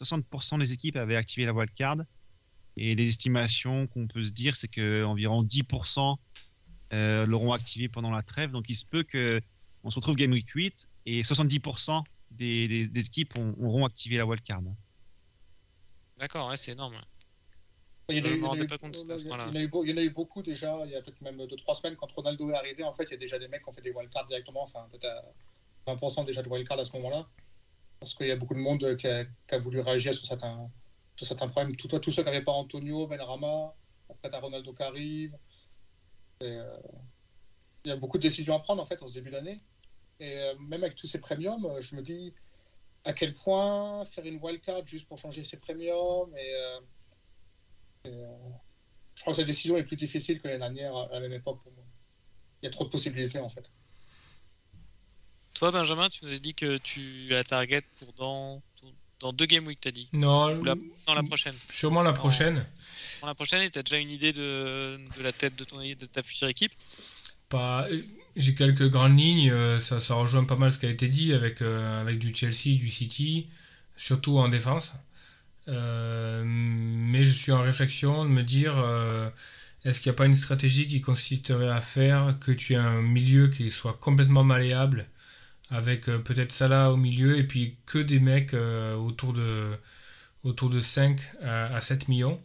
60% des équipes avaient activé la wildcard. Et les estimations qu'on peut se dire, c'est qu'environ 10% euh, l'auront activé pendant la trêve. Donc il se peut que on se retrouve Game Week 8 et 70% des, des- des équipes ont- auront activé la wildcard. D'accord, ouais, c'est énorme. Il y en a eu- beaucoup déjà, il y a peut-être même 2-3 semaines quand Ronaldo est arrivé. En fait, il y a déjà des mecs qui ont fait des wildcards directement, enfin peut-être à 20% déjà de wildcard à ce moment-là. Parce qu'il y a beaucoup de monde qui a, qui a voulu réagir sur certains, sur certains problèmes. Tout, tous ceux qui n'avaient pas Antonio, Benrama, après t'as Ronaldo qui arrive. Euh, il y a beaucoup de décisions à prendre en fait en ce début d'année. Et euh, même avec tous ces premiums, euh, je me dis à quel point faire une wildcard juste pour changer ses premiums et, euh, et, euh, je crois que cette décision est plus difficile que l'année dernière à la même époque pour moi. Il y a trop de possibilités en fait. Toi Benjamin, tu nous as dit que tu as target pour dans dans deux game week t'as dit. Non, Ou la- dans la prochaine. sûrement la prochaine. Dans la prochaine, et t'as déjà une idée de, la tête de, ton, de ta future équipe? Pas, j'ai quelques grandes lignes, euh, ça, rejoint pas mal ce qui a été dit avec, euh, avec du Chelsea, du City, surtout en défense. Euh, mais je suis en réflexion de me dire est-ce qu'il n'y a pas une stratégie qui consisterait à faire que tu aies un milieu qui soit complètement malléable avec peut-être Salah au milieu et puis que des mecs autour, de, autour de 5 à, à 7 millions?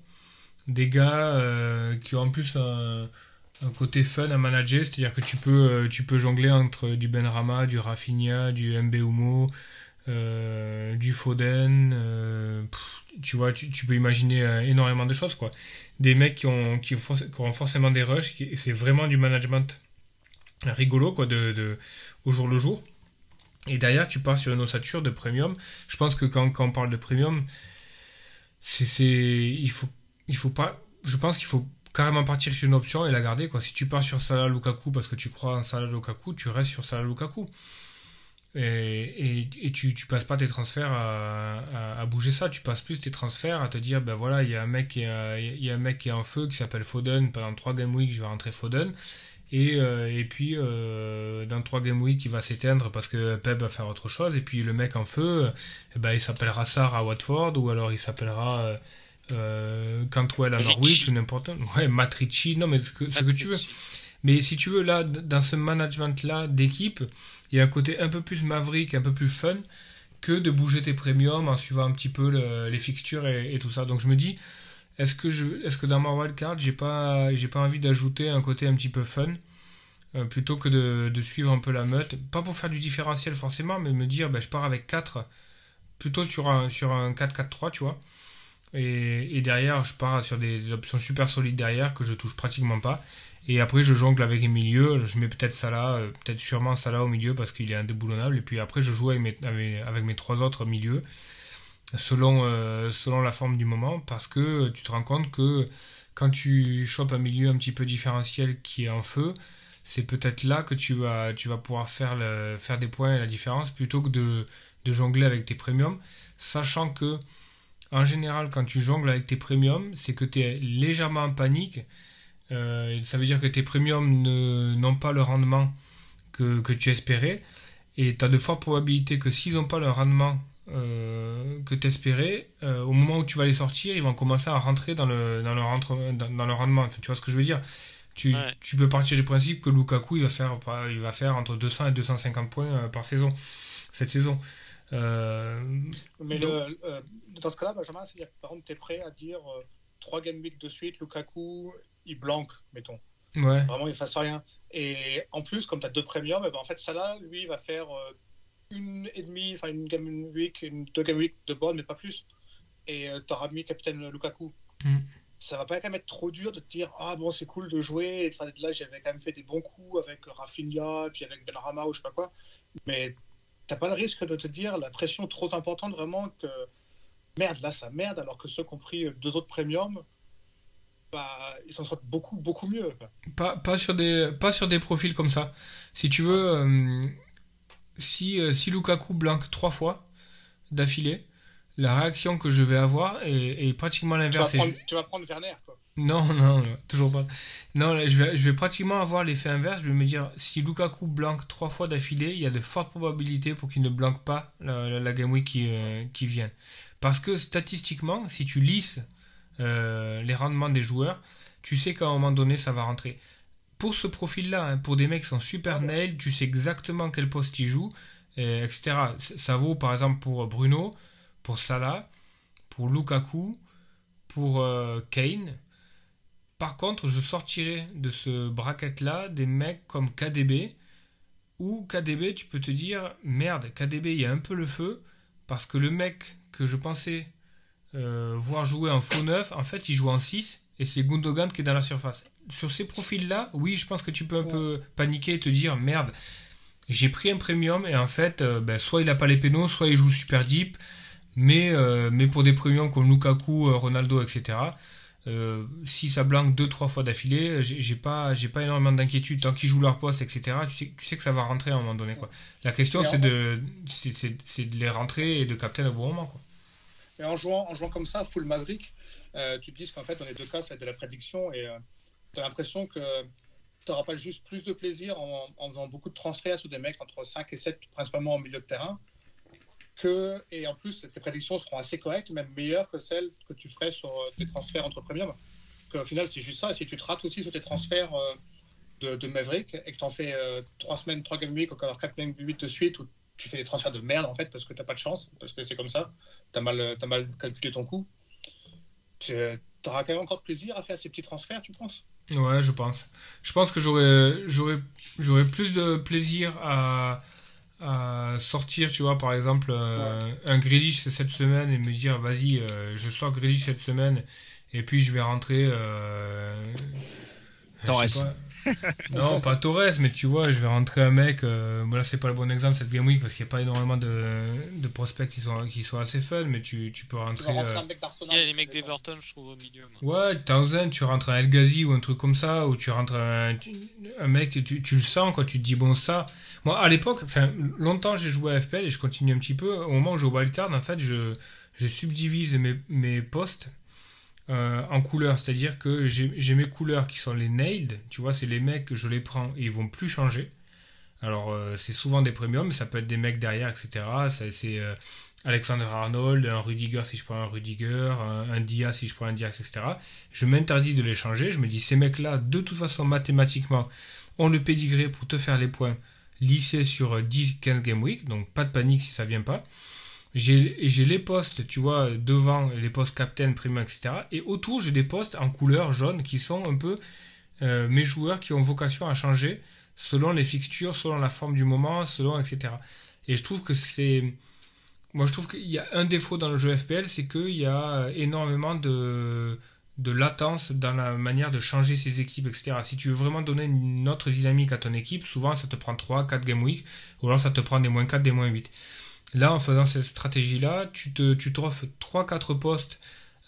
Des gars euh, qui ont en plus un, côté fun à manager, c'est-à-dire que tu peux, euh, jongler entre du Benrama, du Rafinha, du Mbeumo, euh, du Foden, tu vois, tu, peux imaginer énormément de choses, quoi. Des mecs qui ont, qui ont, forcément des rushs, et c'est vraiment du management rigolo, quoi, de, au jour le jour. Et derrière, tu pars sur une ossature de premium. Je pense que quand, on parle de premium, c'est, il faut, il faut pas, je pense qu'il faut carrément partir sur une option et la garder, quoi. Si tu pars sur Salah Lukaku parce que tu crois en Salah Lukaku, tu restes sur Salah Lukaku. Et, et, et tu, tu passes pas tes transferts à, à, bouger ça, tu passes plus tes transferts à te dire, ben voilà, il y a un mec qui est, y a un mec qui est en feu qui s'appelle Foden, pendant 3 game week, je vais rentrer Foden. Et, euh, et puis, euh, dans 3 Game Week, il va s'éteindre parce que Pep va faire autre chose. Et puis, le mec en feu, eh ben, il s'appellera Sarr à Watford ou alors il s'appellera euh, euh, Cantwell à. Norwich ou n'importe Ouais, Matrici, non, mais ce que, ce que tu veux. Mais si tu veux, là, dans ce management-là d'équipe, il y a un côté un peu plus maverick, un peu plus fun que de bouger tes premiums en suivant un petit peu le- les fixtures et, et tout ça. Donc je me dis, est-ce que, je, est-ce que dans ma wildcard, j'ai pas, j'ai pas envie d'ajouter un côté un petit peu fun euh, plutôt que de, de suivre un peu la meute? Pas pour faire du différentiel forcément, mais me dire, ben, je pars avec 4 plutôt sur un, sur un 4-4-3, tu vois. Et, derrière, je pars sur des options super solides derrière que je touche pratiquement pas. Et après, je jongle avec les milieux. Je mets peut-être Salah, euh, peut-être sûrement Salah au milieu parce qu'il est indéboulonnable. Et puis après, je joue avec mes, trois autres milieux selon, euh, selon la forme du moment parce que tu te rends compte que quand tu chopes un milieu un petit peu différentiel qui est en feu, c'est peut-être là que tu vas, tu vas pouvoir faire, faire des points et la différence plutôt que de, de jongler avec tes premiums, sachant que en général, quand tu jongles avec tes premiums, c'est que tu es légèrement en panique. Euh, ça veut dire que tes premiums n'ont pas le rendement que, que tu espérais. Et tu as de fortes probabilités que s'ils n'ont pas le rendement euh, que tu espérais, euh, au moment où tu vas les sortir, ils vont commencer à rentrer dans le, dans le, rentre- dans, dans le rendement. Enfin, tu vois ce que je veux dire? Tu, Ouais. tu peux partir du principe que Lukaku il va faire, il va faire entre 200 et 250 points par saison, cette saison. Euh, Mais Donc- le- euh, dans ce cas-là, Benjamin, c'est-à-dire que par exemple, tu es prêt à dire euh, 3 game week de suite, Lukaku, il blanque, mettons. ouais. Vraiment, il fasse rien. Et en plus, comme tu as deux premiums, eh ben, en fait, Salah, lui, va faire une et demie, enfin une game week, une, deux game week de bonne, mais pas plus. Et tu auras mis capitaine Lukaku. Mm. Ça va pas quand même être trop dur de te dire Ah bon, c'est cool de jouer. Enfin, là, j'avais quand même fait des bons coups avec Rafinha, et puis avec Benrahma ou je sais pas quoi. Mais t'as pas le risque de te dire la pression trop importante vraiment que merde, là, ça merde, alors que ceux qui ont pris deux autres premiums, bah, ils s'en sortent beaucoup, beaucoup mieux. Pas, pas, sur des, pas sur des profils comme ça. Si tu veux, euh, si, euh, si Lukaku blanque trois fois d'affilée, la réaction que je vais avoir est, est pratiquement Tu l'inverse. Je- tu vas prendre Werner, quoi. Non, non, *laughs* non, toujours pas. Non, là, je vais, je vais pratiquement avoir l'effet inverse. Je vais me dire, si Lukaku blanque trois fois d'affilée, il y a de fortes probabilités pour qu'il ne blanque pas la, la, la Game Week qui, euh, qui vient. Parce que statistiquement, si tu lisses euh, les rendements des joueurs, tu sais qu'à un moment donné, ça va rentrer. Pour ce profil-là, hein, pour des mecs qui sont super nails, tu sais exactement quel poste ils jouent, et etc. Ça vaut par exemple pour Bruno, pour Salah, pour Lukaku, pour euh, Kane. Par contre, je sortirai de ce bracket-là des mecs comme KDB, où KDB, tu peux te dire, merde, KDB, il y a un peu le feu, parce que le mec que je pensais euh, voir jouer en faux neuf, en fait, il joue en 6, et c'est Gundogan qui est dans la surface. Sur ces profils-là, oui, je pense que tu peux un peu paniquer et te dire, merde, j'ai pris un premium, et en fait, euh, ben, soit il n'a pas les pénaux, soit il joue super deep, mais, euh, mais pour des premiums comme Lukaku, Ronaldo, etc., euh, si ça blanque deux trois fois d'affilée, j'ai pas j'ai pas énormément d'inquiétude tant qu'ils jouent leur poste, etc. Tu sais, tu sais que ça va rentrer à un moment donné quoi. La question c'est de c'est- de les rentrer et de capter au bon moment quoi. Mais en jouant, en jouant comme ça, full Maverick, euh, tu te dis qu'en fait, dans les deux cas, c'est de la prédiction et tu as l'impression que tu n'auras pas juste plus de plaisir en, en faisant beaucoup de transferts sur des mecs entre 5 et 7, principalement en milieu de terrain. Que, et en plus, tes prédictions seront assez correctes, même meilleures que celles que tu ferais sur euh, tes transferts entre premium. Au final, c'est juste ça. Et si tu te rates aussi sur tes transferts euh, de, Maverick et que tu en fais 3 semaines, 3 game week, ou alors 4 game week de suite, où tu fais des transferts de merde en fait parce que tu n'as pas de chance, parce que c'est comme ça, tu as mal, as mal calculé ton coût, tu auras quand même encore plaisir à faire ces petits transferts, tu penses? Ouais, je pense. Je pense que j'aurais plus de plaisir à à sortir, tu vois, par exemple, euh, un Grealish cette semaine et me dire, vas-y, euh, je sors Grealish cette semaine et puis je vais rentrer. Euh, Torres. pas. non, pas Torres, mais tu vois, je vais rentrer un mec. Euh, bon, là, c'est pas le bon exemple cette Game Week parce qu'il n'y a pas énormément de, de prospects qui sont, qui sont assez fun, mais tu, tu peux Tu rentrer. euh, un mec. Il y a les mecs d'Everton, je trouve, au milieu. moi. Ouais, Townsend, tu rentres un El Ghazi ou un truc comme ça, ou tu rentres un, tu- un mec, tu, tu le sens, quoi, tu te dis, bon, ça. Moi, à l'époque, enfin, longtemps j'ai joué à FPL et je continue un petit peu. Au moment où je joue au Wildcard, en fait, je, subdivise mes, mes postes euh, en couleur, c'est-à-dire que j'ai mes couleurs qui sont les nailed, tu vois, c'est les mecs que je les prends et ils vont plus changer. Alors euh, c'est souvent des premiums, mais ça peut être des mecs derrière, etc. C'est euh, Alexander Arnold, un Rudiger si je prends un Rudiger, un, un Diaz si je prends un Diaz, etc. Je m'interdis de les changer. Je me dis ces mecs-là, de toute façon mathématiquement, ont le pédigré pour te faire les points lissés sur 10-15 game week, donc pas de panique si ça vient pas. J'ai les postes, tu vois, devant les postes captain, prime, etc. Et autour, j'ai des postes en couleur jaune qui sont un peu euh, mes joueurs qui ont vocation à changer selon les fixtures, selon la forme du moment, selon etc. Et je trouve que c'est. Moi, je trouve qu'il y a un défaut dans le jeu FPL, c'est qu'il y a énormément de, de latence dans la manière de changer ses équipes, etc. Si tu veux vraiment donner une autre dynamique à ton équipe, souvent ça te prend 3, 4 game week, ou alors ça te prend des moins 4, des moins 8. Là, en faisant cette stratégie-là, tu te, tu offres 3-4 postes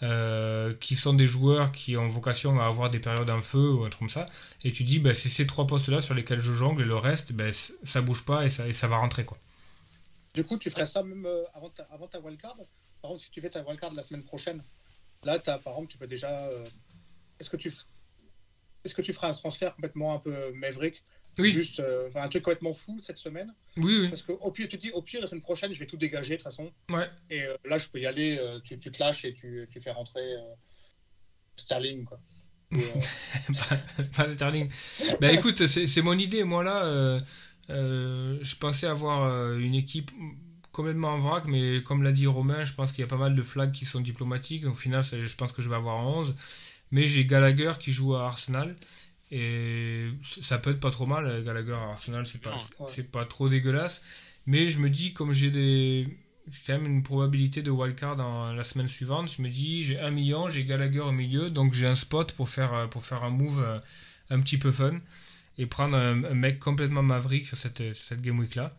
euh, qui sont des joueurs qui ont vocation à avoir des périodes en feu ou un truc comme ça, et tu dis, bah, c'est ces trois postes-là sur lesquels je jongle, et le reste, bah, ça bouge pas et ça, et ça va rentrer. quoi. Du coup, tu ferais ça même euh, avant, avant ta wildcard? Par contre, si tu fais ta wildcard la semaine prochaine, là, as, par exemple, tu peux déjà... Euh, est-ce que tu... Est-ce que tu feras un transfert complètement un peu maverick? Oui. Juste euh, un truc complètement fou cette semaine? Oui, oui. Parce qu'au pire, tu te dis, au pire, la semaine prochaine, je vais tout dégager de toute façon. Ouais. Et euh, là, je peux y aller, euh, tu, tu, te lâches et tu, tu fais rentrer Sterling, quoi. *laughs* pas, pas, Sterling. bah écoute, c'est mon idée. Moi là, je pensais avoir une équipe complètement en vrac, mais comme l'a dit Romain, je pense qu'il y a pas mal de flags qui sont diplomatiques. Au final, je pense que je vais avoir 11. Mais j'ai Gallagher qui joue à Arsenal. Et ça peut être pas trop mal, Gallagher à Arsenal, c'est pas, c'est pas trop dégueulasse. Mais je me dis, comme j'ai des. quand même une probabilité de wildcard dans la semaine suivante. Je me dis, j'ai un million, j'ai Gallagher au milieu, donc j'ai un spot pour faire, pour faire un move euh, un petit peu fun et prendre un, mec complètement maverick sur cette, cette game week là.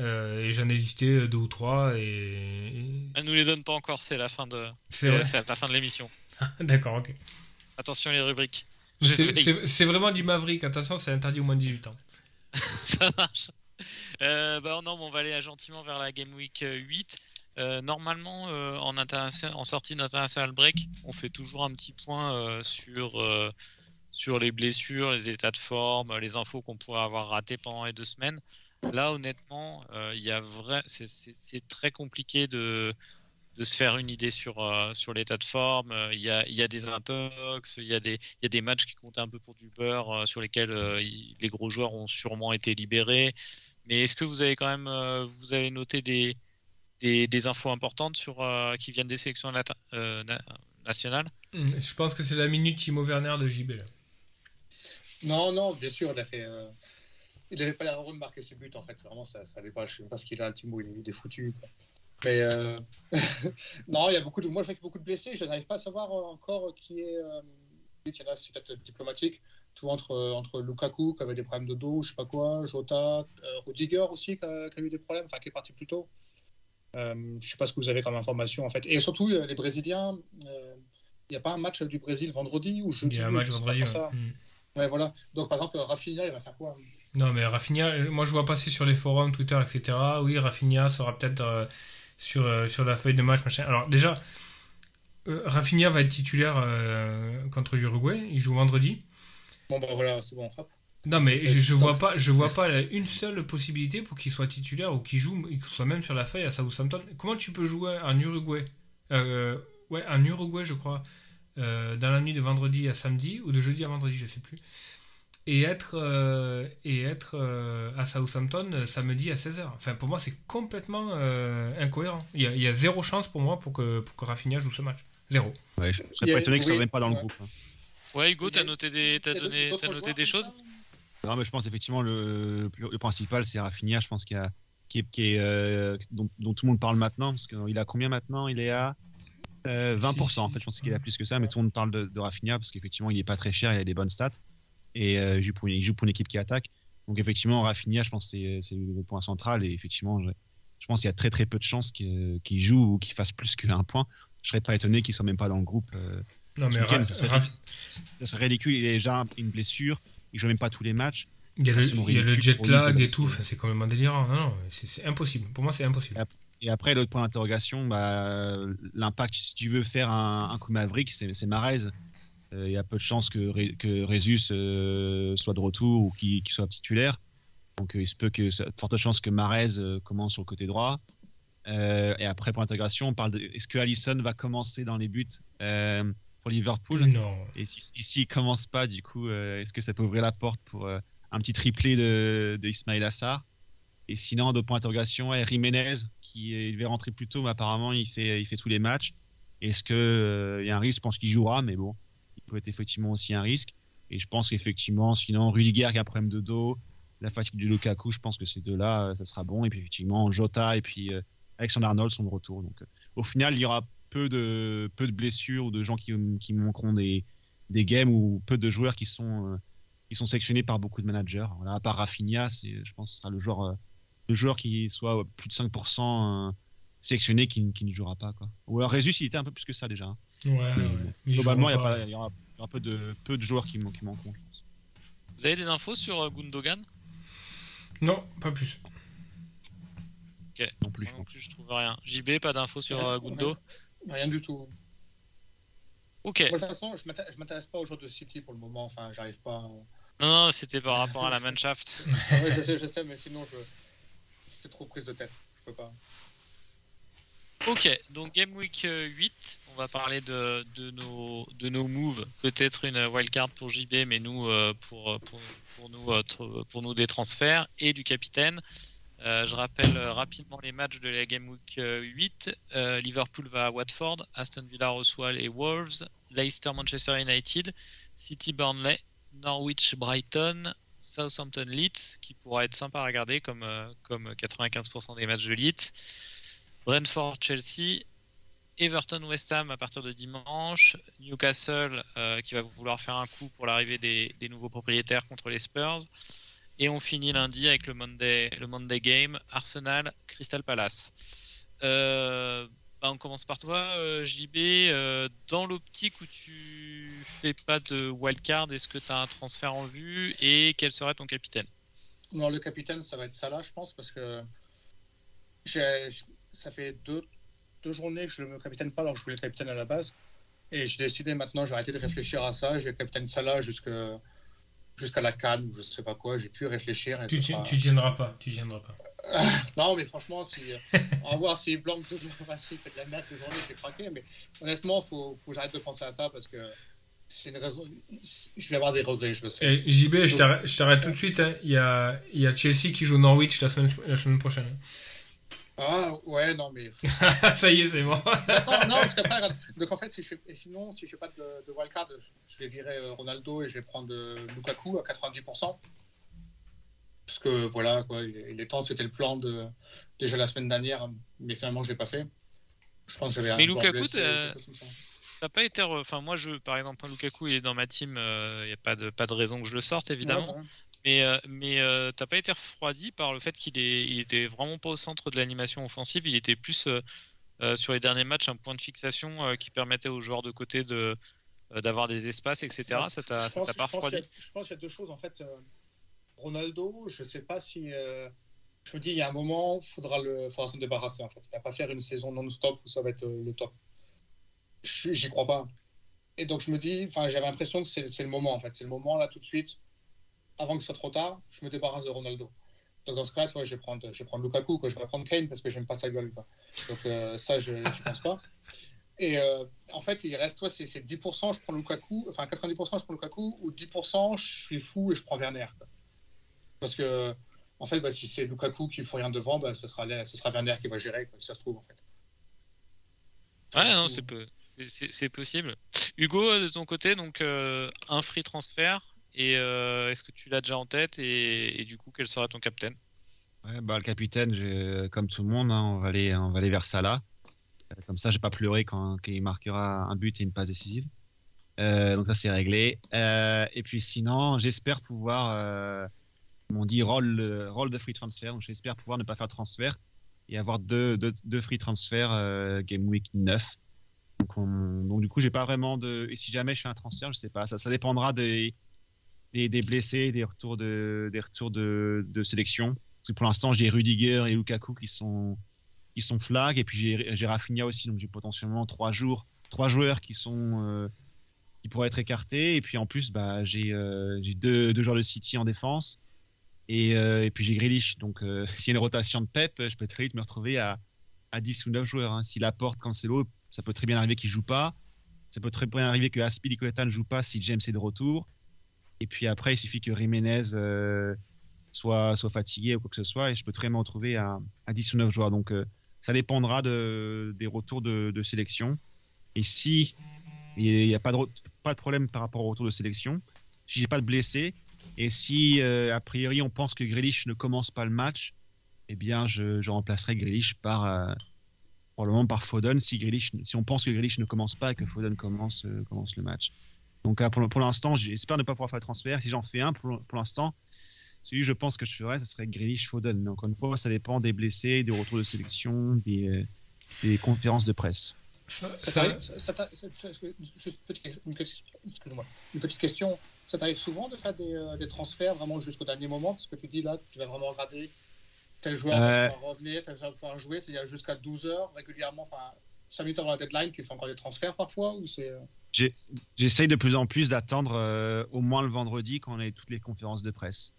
Euh, et j'en ai listé deux ou trois et. Elle nous les donne pas encore, c'est la fin de. C'est la fin de l'émission. D'accord, ok. Attention les rubriques. C'est vraiment du Maverick, attention, c'est interdit au moins de 18 ans. *laughs* ça marche. Euh, bah non, on va aller gentiment vers la Game Week 8. Euh, normalement, euh, en, en sortie d'International Break, on fait toujours un petit point euh, sur, euh, sur les blessures, les états de forme, les infos qu'on pourrait avoir ratées pendant les deux semaines. Là, honnêtement, il y a vrai, c'est très compliqué de, de se faire une idée sur, euh, sur l'état de forme. Euh, il y, a, il y a des intox, il y a des, il y a des matchs qui comptent un peu pour du beurre euh, sur lesquels les gros joueurs ont sûrement été libérés. Mais est-ce que vous avez quand même vous avez noté des, des, des infos importantes sur, qui viennent des sélections nationales? Je pense que c'est la minute Timo Werner de JB. Là. Non, non, bien sûr, il a fait. Il n'avait pas l'air heureux de marquer ses buts en fait. Vraiment, ça, ça pas. Je sais pas ce qu'il a, Timo, il est foutu. Quoi. Mais euh... *laughs* non, il y a beaucoup de. Moi, je vois beaucoup de blessés. Je n'arrive pas à savoir euh, encore qui est. Euh... c'est peut-être diplomatique. Tout entre, entre Lukaku, qui avait des problèmes de dos, je sais pas quoi, Jota, euh, Rudiger aussi, qui a, qui a, eu des problèmes, enfin, qui est parti plus tôt. Euh, je sais pas ce que vous avez comme information, en fait. Et surtout, les Brésiliens, il n'y a pas un match du Brésil vendredi ou jeudi Il y a un match vendredi, ouais. Mm. Ouais, voilà. Donc, par exemple, Rafinha, il va faire quoi? Non, mais Rafinha, moi, je vois passer sur les forums, Twitter, etc. Oui, Rafinha sera peut-être sur, euh, sur la feuille de match. Machin. Alors déjà, euh, Rafinha va être titulaire euh, contre l'Uruguay. Il joue vendredi. Bon, bah voilà, c'est bon. Hop. Non, mais je, je vois pas, je vois pas une seule possibilité pour qu'il soit titulaire ou qu'il joue, qu'il soit même sur la feuille à Southampton. Comment tu peux jouer en Uruguay euh, Ouais, en Uruguay, je crois, euh, dans la nuit de vendredi à samedi ou de jeudi à vendredi, je sais plus et être, euh, et être euh, à Southampton euh, samedi à 16h. Enfin, pour moi, c'est complètement euh, incohérent. Il y, a, il y, a, zéro chance pour moi pour que, pour que Rafinha joue ce match. Zéro. Ouais, je serais pas étonné que ça ne vienne pas dans le ouais. groupe. Hein. Ouais, Hugo, t'as noté des, as donné, as noté des choses Non, mais je pense effectivement le, le principal, c'est Rafinha. Je pense qu'il y a, qui est, qui est euh, dont, dont, tout le monde parle maintenant, parce qu'il a combien maintenant? Il est à euh, 20%. En fait, je pense qu'il a plus que ça, mais tout le monde parle de, de Rafinha parce qu'effectivement, il est pas très cher, il a des bonnes stats et euh, il, joue pour, il, joue pour, une équipe qui attaque. Donc effectivement, Rafinha, je pense que c'est le point central et effectivement, je, je pense qu'il y a très très peu de chances qu'il qu joue ou qu'il fasse plus qu'un point. Je serais pas étonné qu'il soit même pas dans le groupe. Euh, non mais ça, serait, ça serait ridicule. Il a déjà une blessure. Il joue même pas tous les matchs. Il y a le, il y a le jet lag et tout. C'est complètement délirant. Non, non, c'est impossible. Pour moi, c'est impossible. Et après, l'autre point d'interrogation, bah, l'impact, si tu veux faire un, un coup Maverick, c'est Marez. Il y a peu de chances que, que Résus soit de retour ou qu'il soit titulaire. Donc il se peut que, forte chance que Marez commence sur le côté droit. et après, pour l'intégration, on parle de est-ce que Allison va commencer dans les buts pour Liverpool? Non. Et s'il si, ne commence pas, du coup, est-ce que ça peut ouvrir la porte pour un petit triplé de, de Ismail Assar? Et sinon, d'autres points d'interrogation, Jiménez, qui il devait rentrer plus tôt, mais apparemment, il fait, il fait tous les matchs. Est-ce qu'il il y a un risque? Je pense qu'il jouera, mais bon, il peut être effectivement aussi un risque. Et je pense qu'effectivement, sinon, Rudiger qui a un problème de dos, la fatigue du Lukaku, je pense que ces deux-là, euh, ça sera bon. Et puis effectivement, Jota et puis euh, Alexander Arnold sont de retour. Donc euh, au final, il y aura peu de, peu de blessures ou de gens qui, qui manqueront des, des games ou peu de joueurs qui sont, qui sont sélectionnés par beaucoup de managers. à part Rafinha, je pense que ce sera le joueur, le joueur qui soit plus de 5% sélectionné qui, qui, ne jouera pas. Quoi. Ou alors Résus, il était un peu plus que ça déjà. Hein. Ouais, globalement, il y, y, aura un peu de, peu de joueurs qui, qui manqueront. Je pense. Vous avez des infos sur Gundogan? Non, pas plus. Ok, non plus. non plus, je trouve rien. JB, pas d'infos sur euh, Gundo? Rien du tout. Ok. de toute façon, je m'intéresse pas aux joueurs de City pour le moment. Enfin, j'arrive pas. Non, non, c'était par rapport à la Mannschaft. *laughs* oui, je sais, je sais, mais sinon, je... c'était trop prise de tête. Je peux pas. Ok, donc Game Week 8, euh, on va parler de, nos, de moves. Peut-être une wildcard pour JB, mais nous, euh, euh, pour nous des transferts et du capitaine. je rappelle rapidement les matchs de la Game Week 8. Liverpool va à Watford, Aston Villa reçoit les Wolves, Leicester Manchester United, City Burnley, Norwich Brighton, Southampton Leeds, qui pourra être sympa à regarder comme, comme 95% des matchs de Leeds. Brentford, Chelsea, Everton, West Ham à partir de dimanche, Newcastle euh, qui va vouloir faire un coup pour l'arrivée des, nouveaux propriétaires contre les Spurs. Et on finit lundi avec le Monday, Game, Arsenal, Crystal Palace. Euh, bah, on commence par toi, euh, JB. dans l'optique où tu fais pas de wildcard, est-ce que tu as un transfert en vue et quel serait ton capitaine? Non, le capitaine, ça va être Salah, je pense, parce que ça fait deux, deux journées que je ne me capitaine pas alors que je voulais capitaine à la base. Et j'ai décidé maintenant, j'ai arrêté de réfléchir à ça. J'ai capitaine Salah jusqu'à jusqu'à la Cannes ou je sais pas quoi. J'ai pu réfléchir. tu, tu, tiendras pas. Tu tiendras pas. *laughs* non, mais franchement, si, on va voir si Blanc de s'il fait de la merde de journée, j'ai craqué. Mais honnêtement, il faut, faut que j'arrête de penser à ça parce que c'est une raison. Je vais avoir des regrets, je le sais. Et JB, je t'arrête tout de suite. Hein. Il, y a, il y a Chelsea qui joue Norwich la semaine, la semaine prochaine. Ah ouais, non mais. *laughs* ça y est, c'est bon. Attends, non, parce qu'après, donc en fait, si je fais... et sinon, si je fais pas de, de wildcard, je vais virer euh, Ronaldo et je vais prendre euh, Lukaku à 90%. Parce que voilà, quoi, il est temps, c'était le plan de déjà la semaine dernière, mais finalement, je l'ai pas fait. Je pense que j'avais Mais Lukaku, ça pas été. Enfin, moi, je, par exemple, Lukaku, il est dans ma team, il euh, n'y a pas de, pas de raison que je le sorte, évidemment. Mais, euh, mais euh, t'as pas été refroidi par le fait qu'il il était vraiment pas au centre de l'animation offensive. Il était plus euh, sur les derniers matchs un point de fixation qui permettait aux joueurs de côté de d'avoir des espaces, etc. Ça t'a pas refroidi Je pense qu'il y a deux choses en fait. Ronaldo, je sais pas si. je me dis, il y a un moment, il faudra, le, faudra s'en débarrasser. En fait. Il va pas faire une saison non-stop où ça va être le top. J'y crois pas. Et donc je me dis, enfin, j'avais l'impression que c'est le moment en fait. C'est le moment là tout de suite avant que ce soit trop tard, je me débarrasse de Ronaldo. Donc dans ce cas-là, je vais prendre, je vais prendre Lukaku, quoi. je vais prendre Kane parce que j'aime pas sa gueule. Quoi. Donc euh, ça, je ne pense pas. Et euh, en fait, il reste, toi, c'est 10%, je prends Lukaku, enfin 90%, je prends Lukaku, ou 10%, je suis fou et je prends Werner. Parce que, en fait, bah, si c'est Lukaku qui ne fout rien devant, bah, ce, sera, ce sera Werner qui va gérer, quoi, si ça se trouve, en fait. Ouais, non, c'est possible. Hugo, de ton côté, donc euh, un free transfert, et euh, est-ce que tu l'as déjà en tête et, du coup, quel sera ton capitaine? Bah, Le capitaine, comme tout le monde, hein, on, va aller, on va aller vers Salah. Euh, comme ça, je vais pas pleurer quand, il marquera un but et une passe décisive. Euh, donc ça, c'est réglé. et puis sinon, j'espère pouvoir, on dit, roll, roll de free transfer. Donc j'espère pouvoir ne pas faire transfert et avoir deux, deux, free transfer Game Week 9. Donc, donc, du coup, j'ai pas vraiment de. Et si jamais je fais un transfert, je sais pas. Ça, ça dépendra des, des, blessés, des retours de, des retours de, sélection. Parce que pour l'instant, j'ai Rudiger et Lukaku qui sont, qui sont flag. Et puis j'ai Rafinha aussi, donc j'ai potentiellement trois jours, trois joueurs qui sont qui pourraient être écartés. Et puis en plus, bah, j'ai deux, deux, joueurs de City en défense. Et, et puis j'ai Grealish. Donc *laughs* s'il y a une rotation de Pep, je peux très vite me retrouver à, à 10 ou 9 joueurs. Hein. Si porte Cancelo, ça peut très bien arriver qu'il joue pas. Ça peut très bien arriver que Aspilicueta ne joue pas si James est de retour. Et puis après, il suffit que Jiménez euh, soit, soit fatigué ou quoi que ce soit, et je peux très bien me retrouver à, à 10 ou 9 joueurs. Donc euh, ça dépendra de, des retours de, sélection. Et si il n'y a pas de, pas de problème par rapport au retour de sélection, si j'ai pas de blessés, et si euh, a priori on pense que Grealish ne commence pas le match, eh bien je, je remplacerai Grealish par probablement par Foden si, si on pense que Grealish ne commence pas et que Foden commence, commence le match. Donc pour, pour l'instant, j'espère ne pas pouvoir faire le transfert. Si j'en fais un pour, pour l'instant, celui que je pense que je ferais, ce serait Grealish Foden. Mais encore une fois, ça dépend des blessés, des retours de sélection, des, euh, des conférences de presse. Ça, une, petite question. Ça t'arrive souvent de faire des, euh, des transferts vraiment jusqu'au dernier moment? Parce que tu dis là, tu vas vraiment regarder tel joueur euh... va revenir, tel joueur va pouvoir jouer, c'est-à-dire jusqu'à 12 heures régulièrement, enfin 5 minutes avant la deadline, tu fais encore des transferts parfois ou c'est... Euh? J'essaye de plus en plus d'attendre euh, au moins le vendredi quand on a toutes les conférences de presse.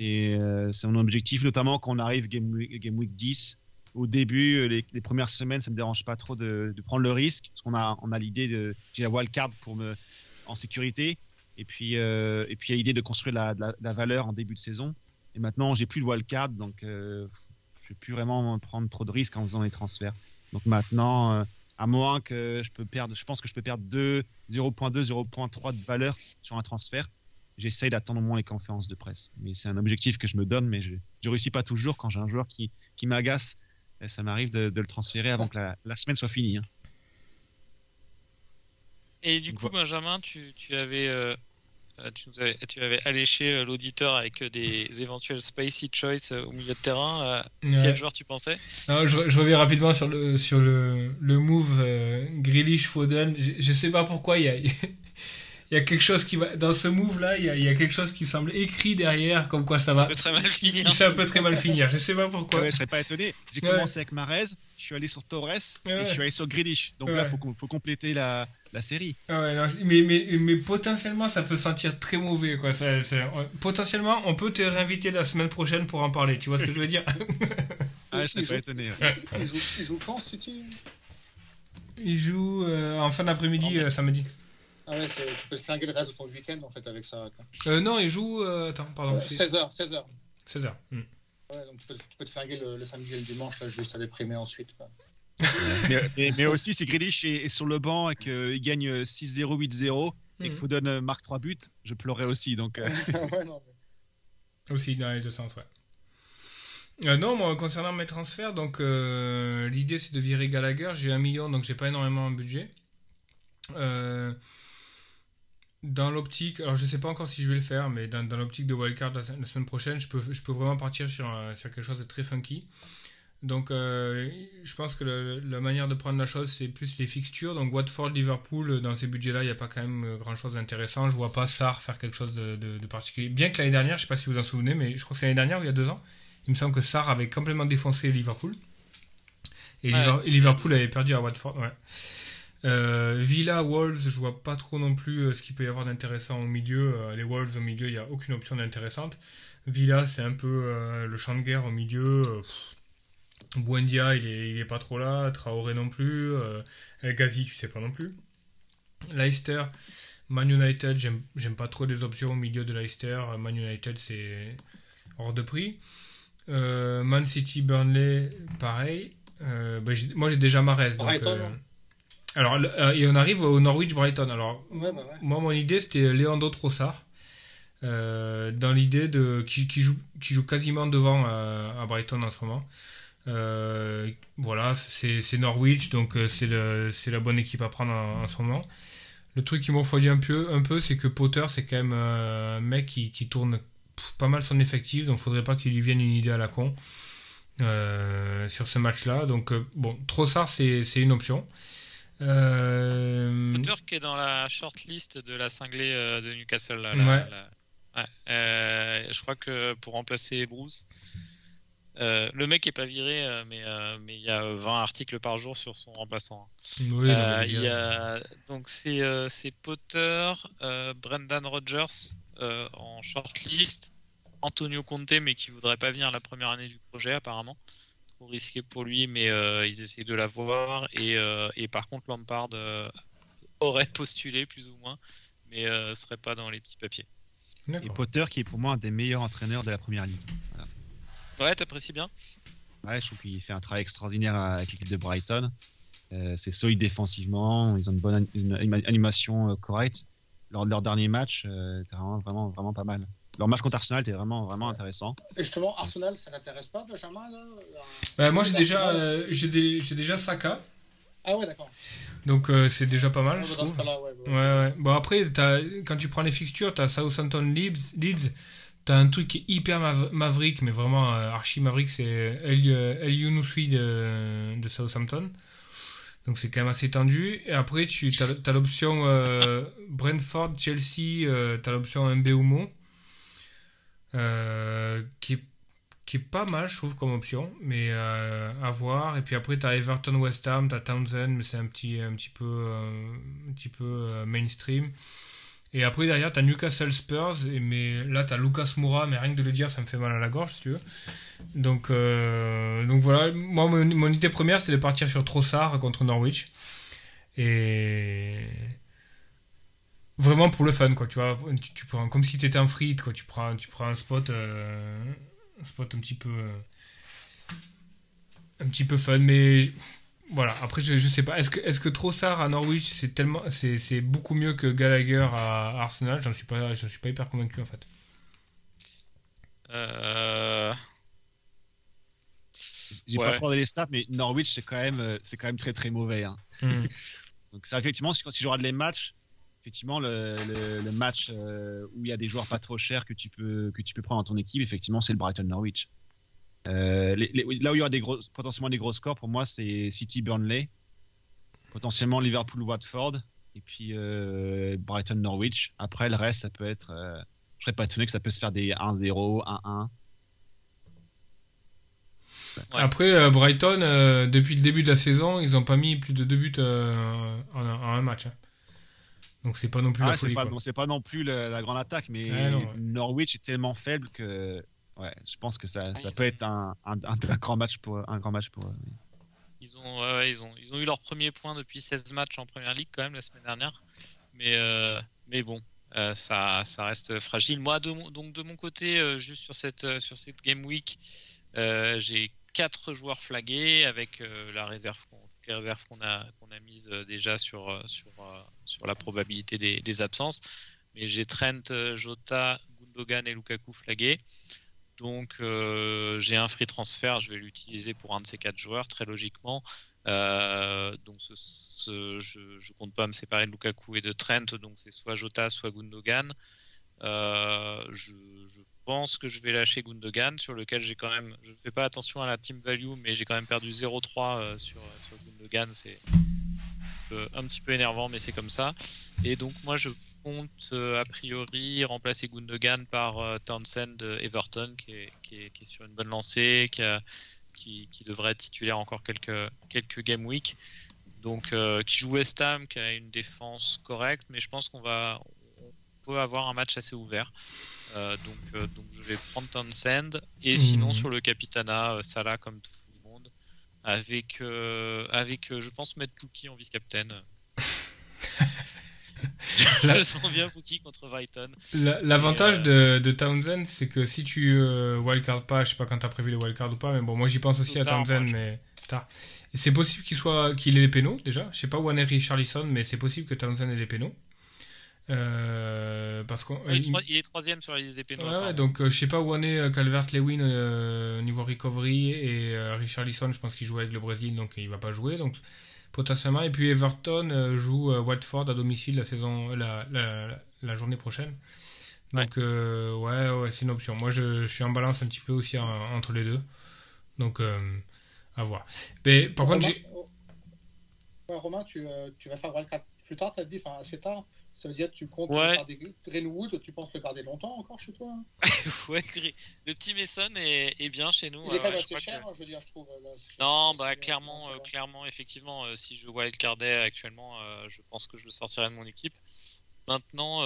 Euh, c'est mon objectif, notamment quand on arrive Game Week, Game Week 10. Au début, les, les, premières semaines, ça me dérange pas trop de, de prendre le risque, parce qu'on a, on a l'idée de. J'ai la wildcard pour me, en sécurité, et puis, et puis il y a l'idée de construire la, la, la, valeur en début de saison. Et maintenant, j'ai plus de wildcard, donc euh, je ne vais plus vraiment prendre trop de risques en faisant les transferts. Donc maintenant, euh, à moins que je peux perdre, je pense que je peux perdre 0.2, 0.3 de valeur sur un transfert. J'essaye d'attendre au moins les conférences de presse. Mais c'est un objectif que je me donne, mais je ne réussis pas toujours quand j'ai un joueur qui, qui m'agace. Ça m'arrive de, le transférer avant que la, semaine soit finie. Hein. Et du coup, Benjamin, tu, tu avais euh, euh, tu, avais, alléché euh, l'auditeur avec euh, des éventuels spicy choice au milieu de terrain. Quel joueur tu pensais? Je, reviens rapidement sur le, sur le, le move euh, Foden. Je, je, sais pas pourquoi il y a, *laughs* il y a quelque chose qui va dans ce move là il y, a, il y a quelque chose qui semble écrit derrière comme quoi ça va. ça peut très mal finir. *laughs* Ça peut très mal finir. Je sais pas pourquoi. Ouais, je serais pas étonné. J'ai commencé avec Marez je suis allé sur Torres et je suis allé sur Grealish. Donc là faut faut compléter la, la série non, mais, mais, mais potentiellement ça peut sentir très mauvais quoi ça, potentiellement on peut te réinviter la semaine prochaine pour en parler tu vois ce que je veux dire? *laughs* Ah je serais pas étonné il joue, il joue quand City? Il joue euh, en fin d'après-midi euh, samedi ah ouais, tu peux te flinguer le reste de ton week-end en fait avec ça. Euh, non, il joue. Euh, attends, pardon. 16h. 16h. 16h. Ouais, donc tu peux, tu peux, te flinguer le, le, samedi et le dimanche, là, juste à déprimer ensuite. Mais, mais, aussi, si Grealish est, sur le banc et qu'il gagne 6-0, 8-0 et qu'il faut donner marque 3 buts, je pleurais aussi. Donc, euh... *laughs* ouais, non, mais... Aussi, dans les deux sens, ouais. Euh, non, moi, concernant mes transferts, donc euh, l'idée c'est de virer Gallagher. J'ai un million, donc j'ai pas énormément de budget. Euh, dans l'optique, alors je sais pas encore si je vais le faire, mais dans, dans l'optique de wildcard la, la, semaine prochaine, je peux, je peux vraiment partir sur, sur quelque chose de très funky. Donc euh, je pense que le, la manière de prendre la chose, c'est plus les fixtures. Donc Watford, Liverpool, dans ces budgets-là, il n'y a pas quand même grand chose d'intéressant. Je vois pas Sar faire quelque chose de, de, de particulier. Bien que l'année dernière, je sais pas si vous en souvenez, mais je crois que c'est l'année dernière ou il y a deux ans, il me semble que Sar avait complètement défoncé Liverpool. Et, ouais, Liverpool avait perdu à Watford. Ouais. Euh, Villa, Wolves, je vois pas trop non plus euh, ce qu'il peut y avoir d'intéressant au milieu. Euh, les Wolves au milieu, il n'y a aucune option d'intéressante. Villa, c'est un peu euh, le champ de guerre au milieu. Buendia, il est, il est pas trop là. Traoré non plus. El Ghazi, tu sais pas non plus. Leicester, Man United, j'aime pas trop des options au milieu de Leicester. Man United, c'est hors de prix. Man City, Burnley, pareil. Bah, moi, j'ai déjà Marez. Donc, alors, euh, et on arrive au Norwich Brighton. Alors, ouais, bah ouais. moi, mon idée, c'était Leandro Trossard. Euh, dans l'idée de qui, qui, joue, qui joue quasiment devant euh, à Brighton en ce moment. Euh, voilà, c'est Norwich, donc euh, c'est la bonne équipe à prendre en, en, ce moment. Le truc qui m'en refroidit un peu, un peu c'est que Potter, c'est quand même un mec qui, qui tourne pas mal son effectif, donc faudrait pas qu'il lui vienne une idée à la con sur ce match-là. Donc, bon, Trossard, c'est une option. Euh... Potter qui est dans la shortlist de la cinglée euh, de Newcastle. Là, ouais. Euh, je crois que pour remplacer Bruce. Euh, le mec est pas viré, euh, mais euh, mais il y a 20 articles par jour sur son remplaçant. Oui, Euh, il y gars, a donc c'est euh, c'est Potter, euh, Brendan Rodgers euh, en shortlist, Antonio Conte mais qui voudrait pas venir la première année du projet apparemment, trop risqué pour lui mais euh, ils essayent de l'avoir et euh, et par contre Lampard euh, aurait postulé plus ou moins mais euh, serait pas dans les petits papiers. Et. Potter, qui est pour moi un des meilleurs entraîneurs de la première ligue. Ouais, t'apprécies bien. Ouais, je trouve qu'il fait un travail extraordinaire avec l'équipe de Brighton. Euh, c'est solide défensivement, ils ont une bonne an- une anima- animation euh, correcte. Lors de leur dernier match, euh, c'était vraiment, vraiment, vraiment pas mal. Leur match contre Arsenal était vraiment, vraiment intéressant. Et justement, Arsenal, ça t'intéresse pas, Benjamin là Bah, moi, j'ai déjà, euh, j'ai des- j'ai déjà Saka, Ah ouais, d'accord. donc euh, c'est déjà pas mal, je trouve. ouais. ouais. Ouais, ouais. Bon, après, t'as- quand tu prends les fixtures, t'as Southampton Leeds, Leeds t'as un truc hyper mav- maverick, mais vraiment euh, archi maverick, c'est El, euh, El Younousoui de, de Southampton. Donc c'est quand même assez tendu. Et après, tu as, l'option euh, Brentford, Chelsea, euh, t'as l'option Mbeumo, euh, qui, est, qui est pas mal, je trouve, comme option, mais euh, à voir. Et puis après, t'as Everton, West Ham, t'as Townsend, mais c'est un petit, un petit peu, euh, un petit peu euh, mainstream. Et après, derrière, t'as Newcastle Spurs, et, mais là, t'as Lucas Moura, mais rien que de le dire, ça me fait mal à la gorge, si tu veux. Donc, euh, donc voilà, moi, mon, idée première, c'est de partir sur Trossard contre Norwich. Et. Vraiment pour le fun, quoi, tu vois. Tu, prends, comme si t'étais en free, quoi. Tu prends, tu prends un spot, euh, un spot un petit peu. euh, un petit peu fun, mais voilà, après je, je sais pas. Est-ce que, est-ce que Trossard à Norwich c'est tellement c'est, c'est beaucoup mieux que Gallagher à Arsenal? J'en suis pas suis pas hyper convaincu en fait. Euh, J'ai Ouais. pas trop regardé les stats, mais Norwich, c'est quand même, euh, c'est quand même très très mauvais. hein. *laughs* Donc ça, effectivement, si, si je regarde les matchs, effectivement, le, le- le match euh, où il y a des joueurs pas trop chers que tu peux, que tu peux prendre dans ton équipe, effectivement, c'est le Brighton-Norwich. Euh, les- les- là où il y aura des gros, potentiellement des gros scores, pour moi, c'est City-Burnley, potentiellement Liverpool-Watford, et puis euh, Brighton-Norwich. Après, le reste, ça peut être... euh, je serais pas étonné que ça peut se faire des 1-0, 1-1. Ouais. Après euh, Brighton depuis le début de la saison ils ont pas mis plus de deux buts en, un- en un match. hein. Donc c'est pas non plus Ah, la c'est folie. pas, non, c'est pas non plus la grande attaque, mais Ouais, non, ouais. Norwich est tellement faible que ouais, je pense que ça, ça peut être un, un, un- grand match pour un grand match pour eux. oui. Ils ont, ils ont, ils ont eu leur premier point depuis 16 matchs en première ligue quand même la semaine dernière. Mais, euh, mais bon, euh, ça, ça reste fragile. Moi, de mon, donc de mon côté, euh, juste sur cette, sur cette game week, j'ai quatre joueurs flagués avec la réserve, qu'on- les réserves qu'on a, qu'on a mises déjà sur, sur, sur la probabilité des, des absences. Mais j'ai Trent, Jota, Gundogan et Lukaku flagués. Donc euh, j'ai un free transfer, je vais l'utiliser pour un de ces quatre joueurs très logiquement. Euh, donc je, je compte pas me séparer de Lukaku et de Trent, donc c'est soit Jota, soit Gundogan. Euh, je, pense que je vais lâcher Gundogan, sur lequel j'ai quand même, je fais pas attention à la team value, mais j'ai quand même perdu 0-3 euh, sur, sur Gundogan, c'est un petit peu énervant, mais c'est comme ça. Et donc moi je compte euh, a priori remplacer Gundogan par euh, Townsend Everton, qui est, qui, est, qui est sur une bonne lancée, qui, a, qui, qui devrait être titulaire encore quelques, quelques game week. Donc euh, qui joue West Ham, qui a une défense correcte, mais je pense qu'on va on peut avoir un match assez ouvert. Euh, donc, euh, donc je vais prendre Townsend et Mhm. sinon sur le Capitana, euh, Salah comme tout le monde, avec, avec je pense mettre Pookie en vice-captain. *laughs* je La- sens bien Pookie contre Brighton. L'avantage Et, euh, de, de Townsend, c'est que si tu euh, wildcard pas, je sais pas quand t'as prévu le wildcard ou pas, mais bon, moi j'y pense aussi à tard, Townsend, moi, je mais tard. Et c'est possible qu'il soit, qu'il ait les pénaux déjà. Je sais pas où en est Richarlison, mais c'est possible que Townsend ait les pénaux. Euh, parce qu'on. il, est il- troisième sur la liste des pénaux. Ouais, ouais, donc euh, je sais pas où en est Calvert-Lewin au niveau recovery et Richarlison, je pense qu'il joue avec le Brésil, donc il va pas jouer. Donc potentiellement. Et puis Everton euh, joue euh, Watford à domicile la saison, la, la, journée prochaine. Donc euh, ouais, ouais, c'est une option. Moi, je, je suis en balance un petit peu aussi en- entre les deux. Donc euh, à voir. Mais par contre, Romain, j'ai oh. Romain, tu, tu vas faire Wildcat plus tard, t'as dit, enfin assez tard. Ça veut dire que tu comptes Ouais. le garder Greenwood, tu penses le garder longtemps encore chez toi *laughs* ouais, Gri- le petit Mason est, est bien chez nous. Il ouais, est quand ouais, même assez cher, que- hein, je veux dire, je trouve. là, Non, bah clairement, euh, clairement, effectivement, euh, si je wildcardais actuellement, euh, je pense que je le sortirais de mon équipe. Maintenant,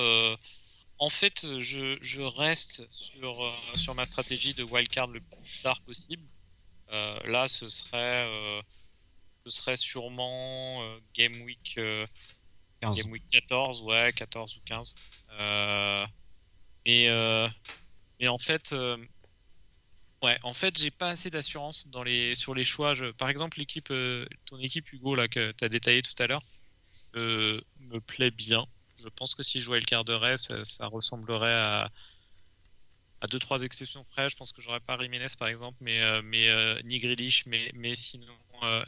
en fait, je, je reste sur, sur ma stratégie de wildcard le plus tard possible. Là, ce serait, ce serait sûrement Game Week, 15. Game Week 14, ouais, 14 ou 15. Euh, et, euh, en fait, euh, ouais, en fait, j'ai pas assez d'assurance dans les, sur les choix. Je- par exemple, l'équipe, euh, ton équipe Hugo là que tu as détaillé tout à l'heure, euh, me plaît bien. Je pense que si je jouais le garderais, ça, ça ressemblerait à à deux trois exceptions près. Je pense que j'aurais pas Jiménez par exemple, mais mais ni Grealish, mais mais sinon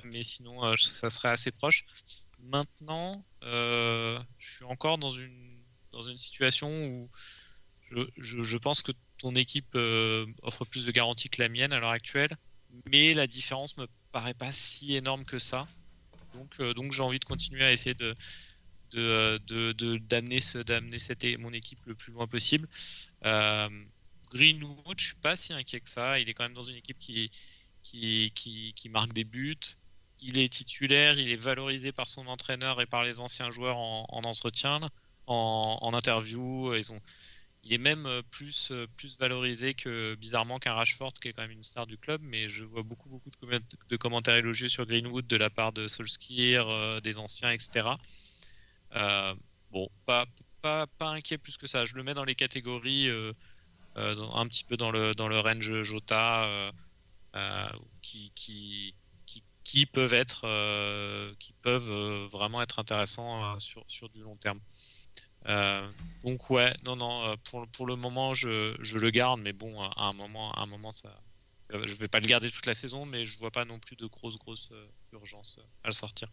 mais sinon ça serait assez proche. Maintenant, euh, je suis encore dans une dans une situation où je, je, je pense que ton équipe euh, offre plus de garanties que la mienne à l'heure actuelle, mais la différence me paraît pas si énorme que ça. Donc euh, donc j'ai envie de continuer à essayer de de d'amener ce mon équipe le plus loin possible. Euh, Greenwood, je suis pas si inquiet que ça. Il est quand même dans une équipe qui qui qui, qui marque des buts il est titulaire, il est valorisé par son entraîneur et par les anciens joueurs en, en entretien, en, interview. Ils ont, il est même euh, plus, euh, plus valorisé que bizarrement qu'un Rashford qui est quand même une star du club. Mais je vois beaucoup, beaucoup de, comment- de commentaires élogieux sur Greenwood de la part de Solskjaer, euh, des anciens, etc. Bon, pas, pas, pas inquiet plus que ça. Je le mets dans les catégories, un petit peu dans le, dans le range Jota, qui, qui, qui, peuvent être, euh, qui peuvent euh, vraiment être intéressants euh, sur, sur du long terme. Donc ouais, non, non, pour, pour le moment, je, je le garde, mais bon, à un moment, à un moment, ça, je vais pas le garder toute la saison, mais je vois pas non plus de grosse, grosse urgence à le sortir.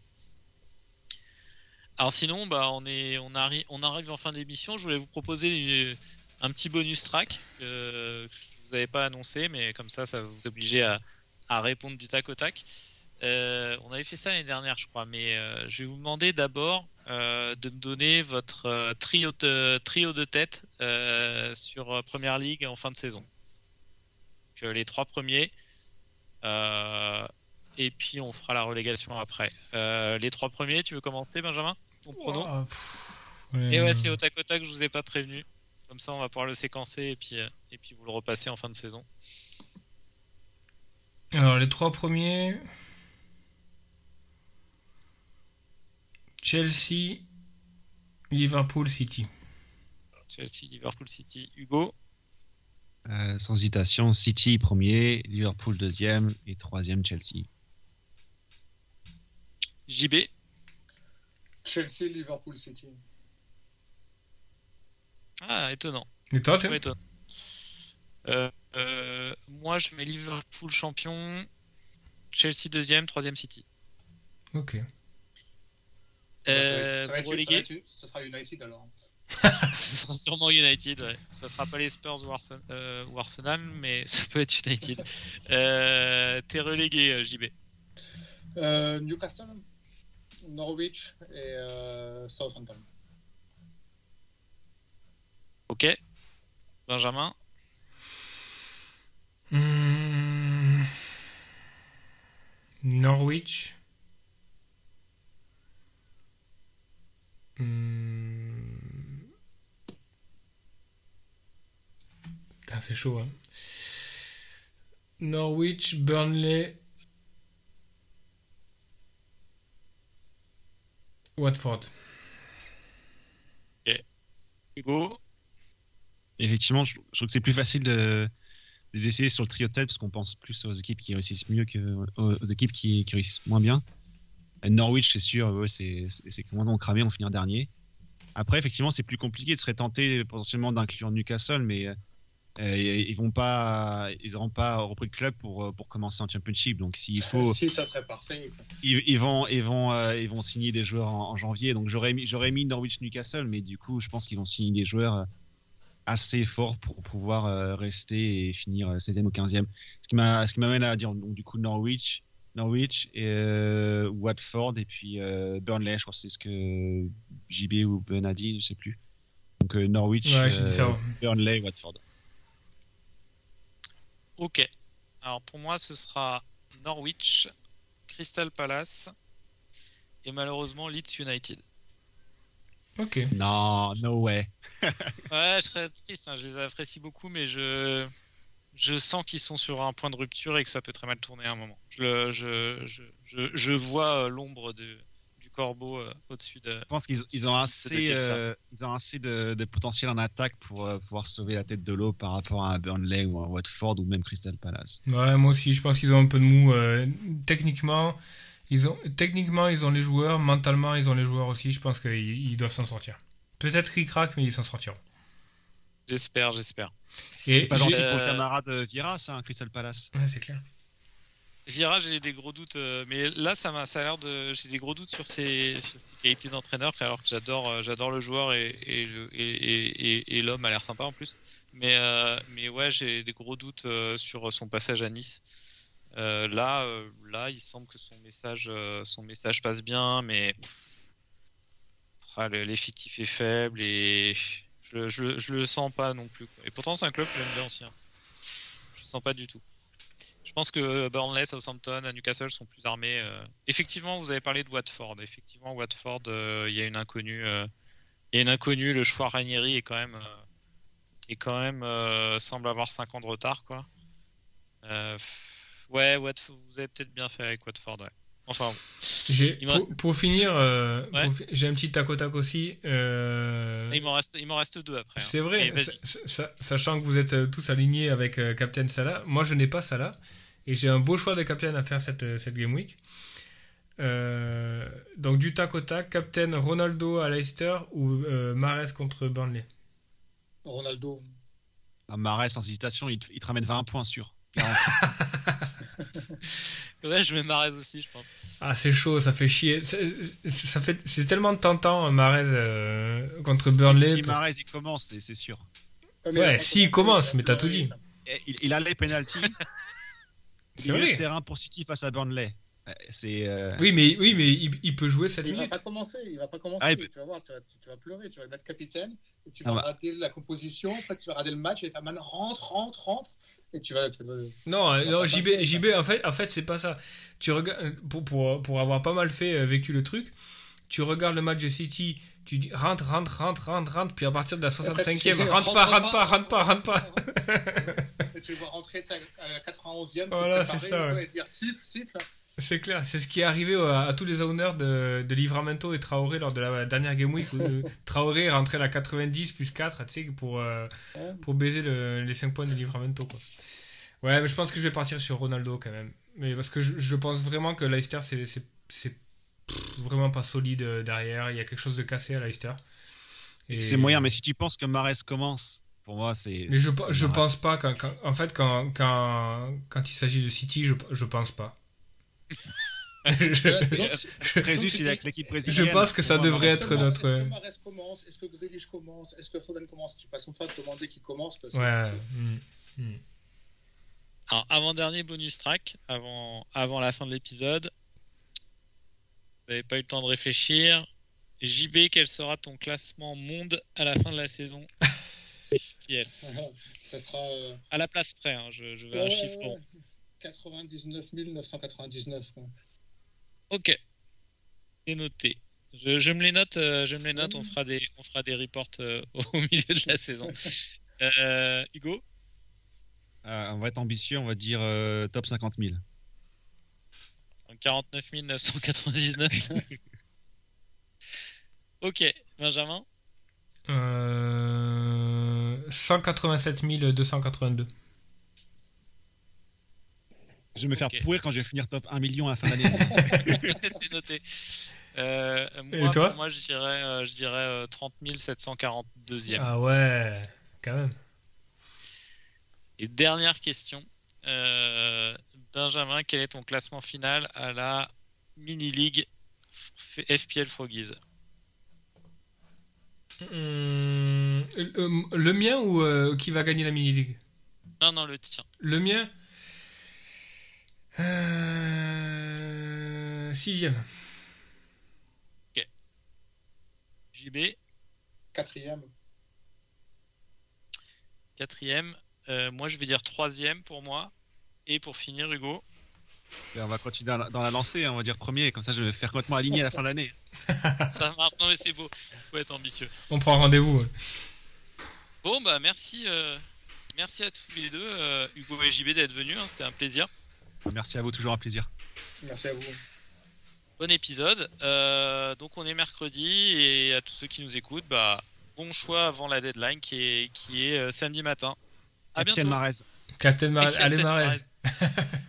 Alors sinon, bah, on, est, on, arrive, on arrive en fin d'émission. Je voulais vous proposer une- un petit bonus track que je vous avais pas annoncé, mais comme ça, ça va vous obliger à, à répondre du tac au tac. Euh, on avait fait ça l'année dernière, je crois, mais euh, je vais vous demander d'abord euh, de me donner votre trio, de, trio de tête sur Première Ligue en fin de saison. Donc, les trois premiers, et puis on fera la relégation après. Les trois premiers, tu veux commencer, Benjamin? Ton prono? Pff, Et ouais, c'est au tac au tac, je vous ai pas prévenu. Comme ça, on va pouvoir le séquencer et puis, et puis vous le repassez en fin de saison. Alors, les trois premiers. Chelsea, Liverpool, City. Chelsea, Liverpool, City, Hugo. Euh, sans hésitation, City premier, Liverpool deuxième et troisième Chelsea. JB. Chelsea, Liverpool, City. Ah, étonnant. Et toi, tu étonnant. Euh, euh, moi, je mets Liverpool champion, Chelsea deuxième, troisième City. Ok. Euh, ça, va être, ça, va sera United alors. *laughs* *laughs* Ce sera sûrement United, ouais. Ça sera pas les Spurs ou, euh, ou Arsenal, mais *laughs* ça peut être United. euh, T'es relégué, euh, JB. Euh, Newcastle, Norwich et euh, Southampton. Ok. Benjamin. Hmm. Norwich. Hmm. C'est chaud, hein. Norwich, Burnley. Watford. Hugo? Effectivement, je, je trouve que c'est plus facile de, de d'essayer sur le trio de tête parce qu'on pense plus aux équipes qui réussissent mieux que aux, aux équipes qui, qui réussissent moins bien. Norwich, c'est sûr, ouais, c'est complètement cramé, on finir dernier. Après, effectivement, c'est plus compliqué de serait tenté potentiellement d'inclure Newcastle, mais euh, ils vont pas, ils n'auront pas repris le club pour euh, pour commencer en Championship. Donc, s'il faut, Si, ça serait parfait. ils, ils vont, ils vont, euh, ils vont signer des joueurs en, en janvier. Donc j'aurais mis, j'aurais mis Norwich Newcastle, mais du coup, je pense qu'ils vont signer des joueurs assez forts pour pouvoir euh, rester et finir euh, 16e ou 15e. Ce qui m'a, ce qui m'amène à dire donc du coup Norwich, Norwich et euh, Watford et puis euh, Burnley. Je crois que c'est ce que JB ou Ben a dit, je sais plus. Donc euh, Norwich, Ouais, ça. Burnley, Watford. Ok. Alors pour moi, ce sera Norwich, Crystal Palace et malheureusement Leeds United. Ok. Non, no way. Ouais, je serais triste, hein, je les apprécie beaucoup, mais je, je sens qu'ils sont sur un point de rupture et que ça peut très mal tourner à un moment. Je, le- je, je, je, je vois euh, l'ombre du corbeau euh, au-dessus de. Je pense qu'ils ils ont assez, euh, ils ont assez de, de potentiel en attaque pour euh, pouvoir sauver la tête de l'eau par rapport à un Burnley ou un Watford ou même Crystal Palace. Ouais, moi aussi, je pense qu'ils ont un peu de mou. euh, techniquement, ils ont, techniquement, ils ont les joueurs. Mentalement, ils ont les joueurs aussi. Je pense qu'ils ils doivent s'en sortir. Peut-être ric-rac, mais ils s'en sortiront. J'espère, j'espère. Et C'est pas gentil Euh, pour le camarade Vieira, ça, un Crystal Palace. Ouais, c'est clair. Vira, j'ai des gros doutes, euh, mais là, ça m'a ça a l'air de. J'ai des gros doutes sur ses, sur ses qualités d'entraîneur, alors que j'adore, euh, j'adore le joueur et, et, le- et, et, et- et l'homme a l'air sympa en plus. Mais, euh, mais ouais, j'ai des gros doutes euh, sur son passage à Nice. Euh, là, euh, là, il semble que son message, euh, son message passe bien, mais ah, le- l'effectif est faible et je, le- sens pas non plus. Et pourtant, c'est un club que j'aime bien aussi. hein. Je le sens pas du tout. Je pense que Burnley, Southampton, Newcastle sont plus armés. euh. Effectivement, vous avez parlé de Watford. Effectivement, Watford, euh, il y a une inconnue. euh, Il y a une inconnue. Le choix Ranieri est quand même, euh, est quand même euh, semble avoir 5 ans de retard, quoi. Euh, ouais, Watford, vous avez peut-être bien fait avec Watford, ouais. Enfin, J'ai, pour, reste- pour finir, euh, Ouais. pour fi- j'ai un petit tac au tac aussi. euh, il m'en reste, il m'en reste deux après. hein. C'est vrai, Allez, vas-y. sa- sa- sa- sachant que vous êtes euh, tous alignés avec euh, Captain Salah, moi je n'ai pas Salah, et j'ai un beau choix de Captain à faire cette, cette Game Week. Euh, donc du tac au tac, Captain Ronaldo à Leicester ou euh, Mahrez contre Burnley? Ronaldo. Un Marais, sans hésitation, il te, il te ramène 20 points sûr. Ouais, je mets Marez aussi, je pense. Ah c'est chaud, ça fait chier. C'est, ça fait, c'est tellement tentant Mahrez euh, contre Burnley. Si, si parce- Mahrez, il commence, c'est- sûr. Euh, mais Ouais, il commence, il va mais t'as tout dit. Il, il a les pénalties. *laughs* C'est vrai. de terrain pour City face à Burnley. Euh, C'est euh, Oui mais, oui, mais il, il peut jouer 7 Il va minutes. pas commencer, il va pas commencer. Ah, tu vas voir, tu vas, tu vas pleurer, tu vas le mettre capitaine, et tu Ah vas bah. rater la composition, après tu vas rater le match, et faire maintenant rentre, rentre, rentre, et tu vas. tu vas- Non, Ça euh, va non pas JB, passer, JB, en fait, en fait c'est pas ça. Tu regardes, pour, pour, pour avoir pas mal fait, euh, vécu le truc, tu regardes le match de City, tu dis rentre, rentre, rentre, rentre, rentre, puis à partir de la Après, tu 65e, dis, rentre pas, rentre pas, rentre pas, rentre pas. *laughs* Et tu vas rentrer à la 91e, Voilà, te c'est ça, ouais. et dire siffle, siffle. C'est clair, c'est ce qui est arrivé à, tous les owners de, de Livramento et Traoré lors de la dernière Game Week. Où *laughs* Traoré est rentré à la 90 plus 4, tu sais, pour, euh, pour baiser le- les 5 points de Livramento. Quoi. Ouais, mais je pense que je vais partir sur Ronaldo quand même. Mais parce que je, je pense vraiment que Leicester, c'est, vraiment pas solide euh, derrière. Il y a quelque chose de cassé à Leicester. Et- c'est moyen, mais si tu penses que Marais commence, pour moi, c'est. Mais je, je pense pas. Quand, quand- en fait, quand, quand, quand il s'agit de City, je, je pense pas. Je, disons, je- Présus, il est avec l'équipe brésilienne. je pense que ça devrait être Est-ce que notre. Est-ce que Mahrez commence? Est-ce que Grealish commence? Est-ce que Foden commence? Tu passes une fois de demander qui commence parce que- Ouais. mm. Alors, avant-dernier bonus track, avant, avant la fin de l'épisode. Vous n'avez pas eu le temps de réfléchir. JB, quel sera ton classement monde à la fin de la saison? *laughs* *laughs* Ça sera. euh, À la place près, hein, je, je veux ouais, un chiffre ouais. 99 999. quoi. Ok. C'est noté. Je, je me les note, euh, je me les note, on fera des, on fera des reports euh, *laughs* au milieu de la saison. *laughs* Euh, Hugo? Euh, on va être ambitieux, on va dire euh, top 50 000. 49 999. ok, Benjamin? Euh, 187 282. Je vais me faire pourrir quand je vais finir top 1 million à la fin de l'année. *laughs* C'est noté. Euh, Et moi, toi pour moi, je dirais, euh, je dirais euh, 30 742e. Ah ouais, quand même. Et dernière question. Euh, Benjamin, quel est ton classement final à la mini-league FPL Froggies Hum, euh, le mien ou euh, qui va gagner la mini-league? Non, non, le tien. Le mien? Euh, Sixième. JB JB, Quatrième. quatrième. Euh, moi, je vais dire troisième pour moi. Et pour finir, Hugo. Et on va continuer dans la, dans la lancée, hein, on va dire premier, comme ça je vais faire complètement aligné à la fin de l'année. *laughs* Ça marche. Non, mais c'est beau. Faut être ambitieux. On prend rendez-vous. Bon, bah, merci. euh, Merci à tous les deux, euh, Hugo et JB, d'être venus. hein, C'était un plaisir. Merci à vous, toujours un plaisir. Merci à vous. Bon épisode. Euh, donc, on est mercredi. Et à tous ceux qui nous écoutent, bah, bon choix avant la deadline qui est, qui est euh, samedi matin. À Capitaine bientôt. Marez. Captain Mar- Et Allez, Captain Marez. Marez. *laughs*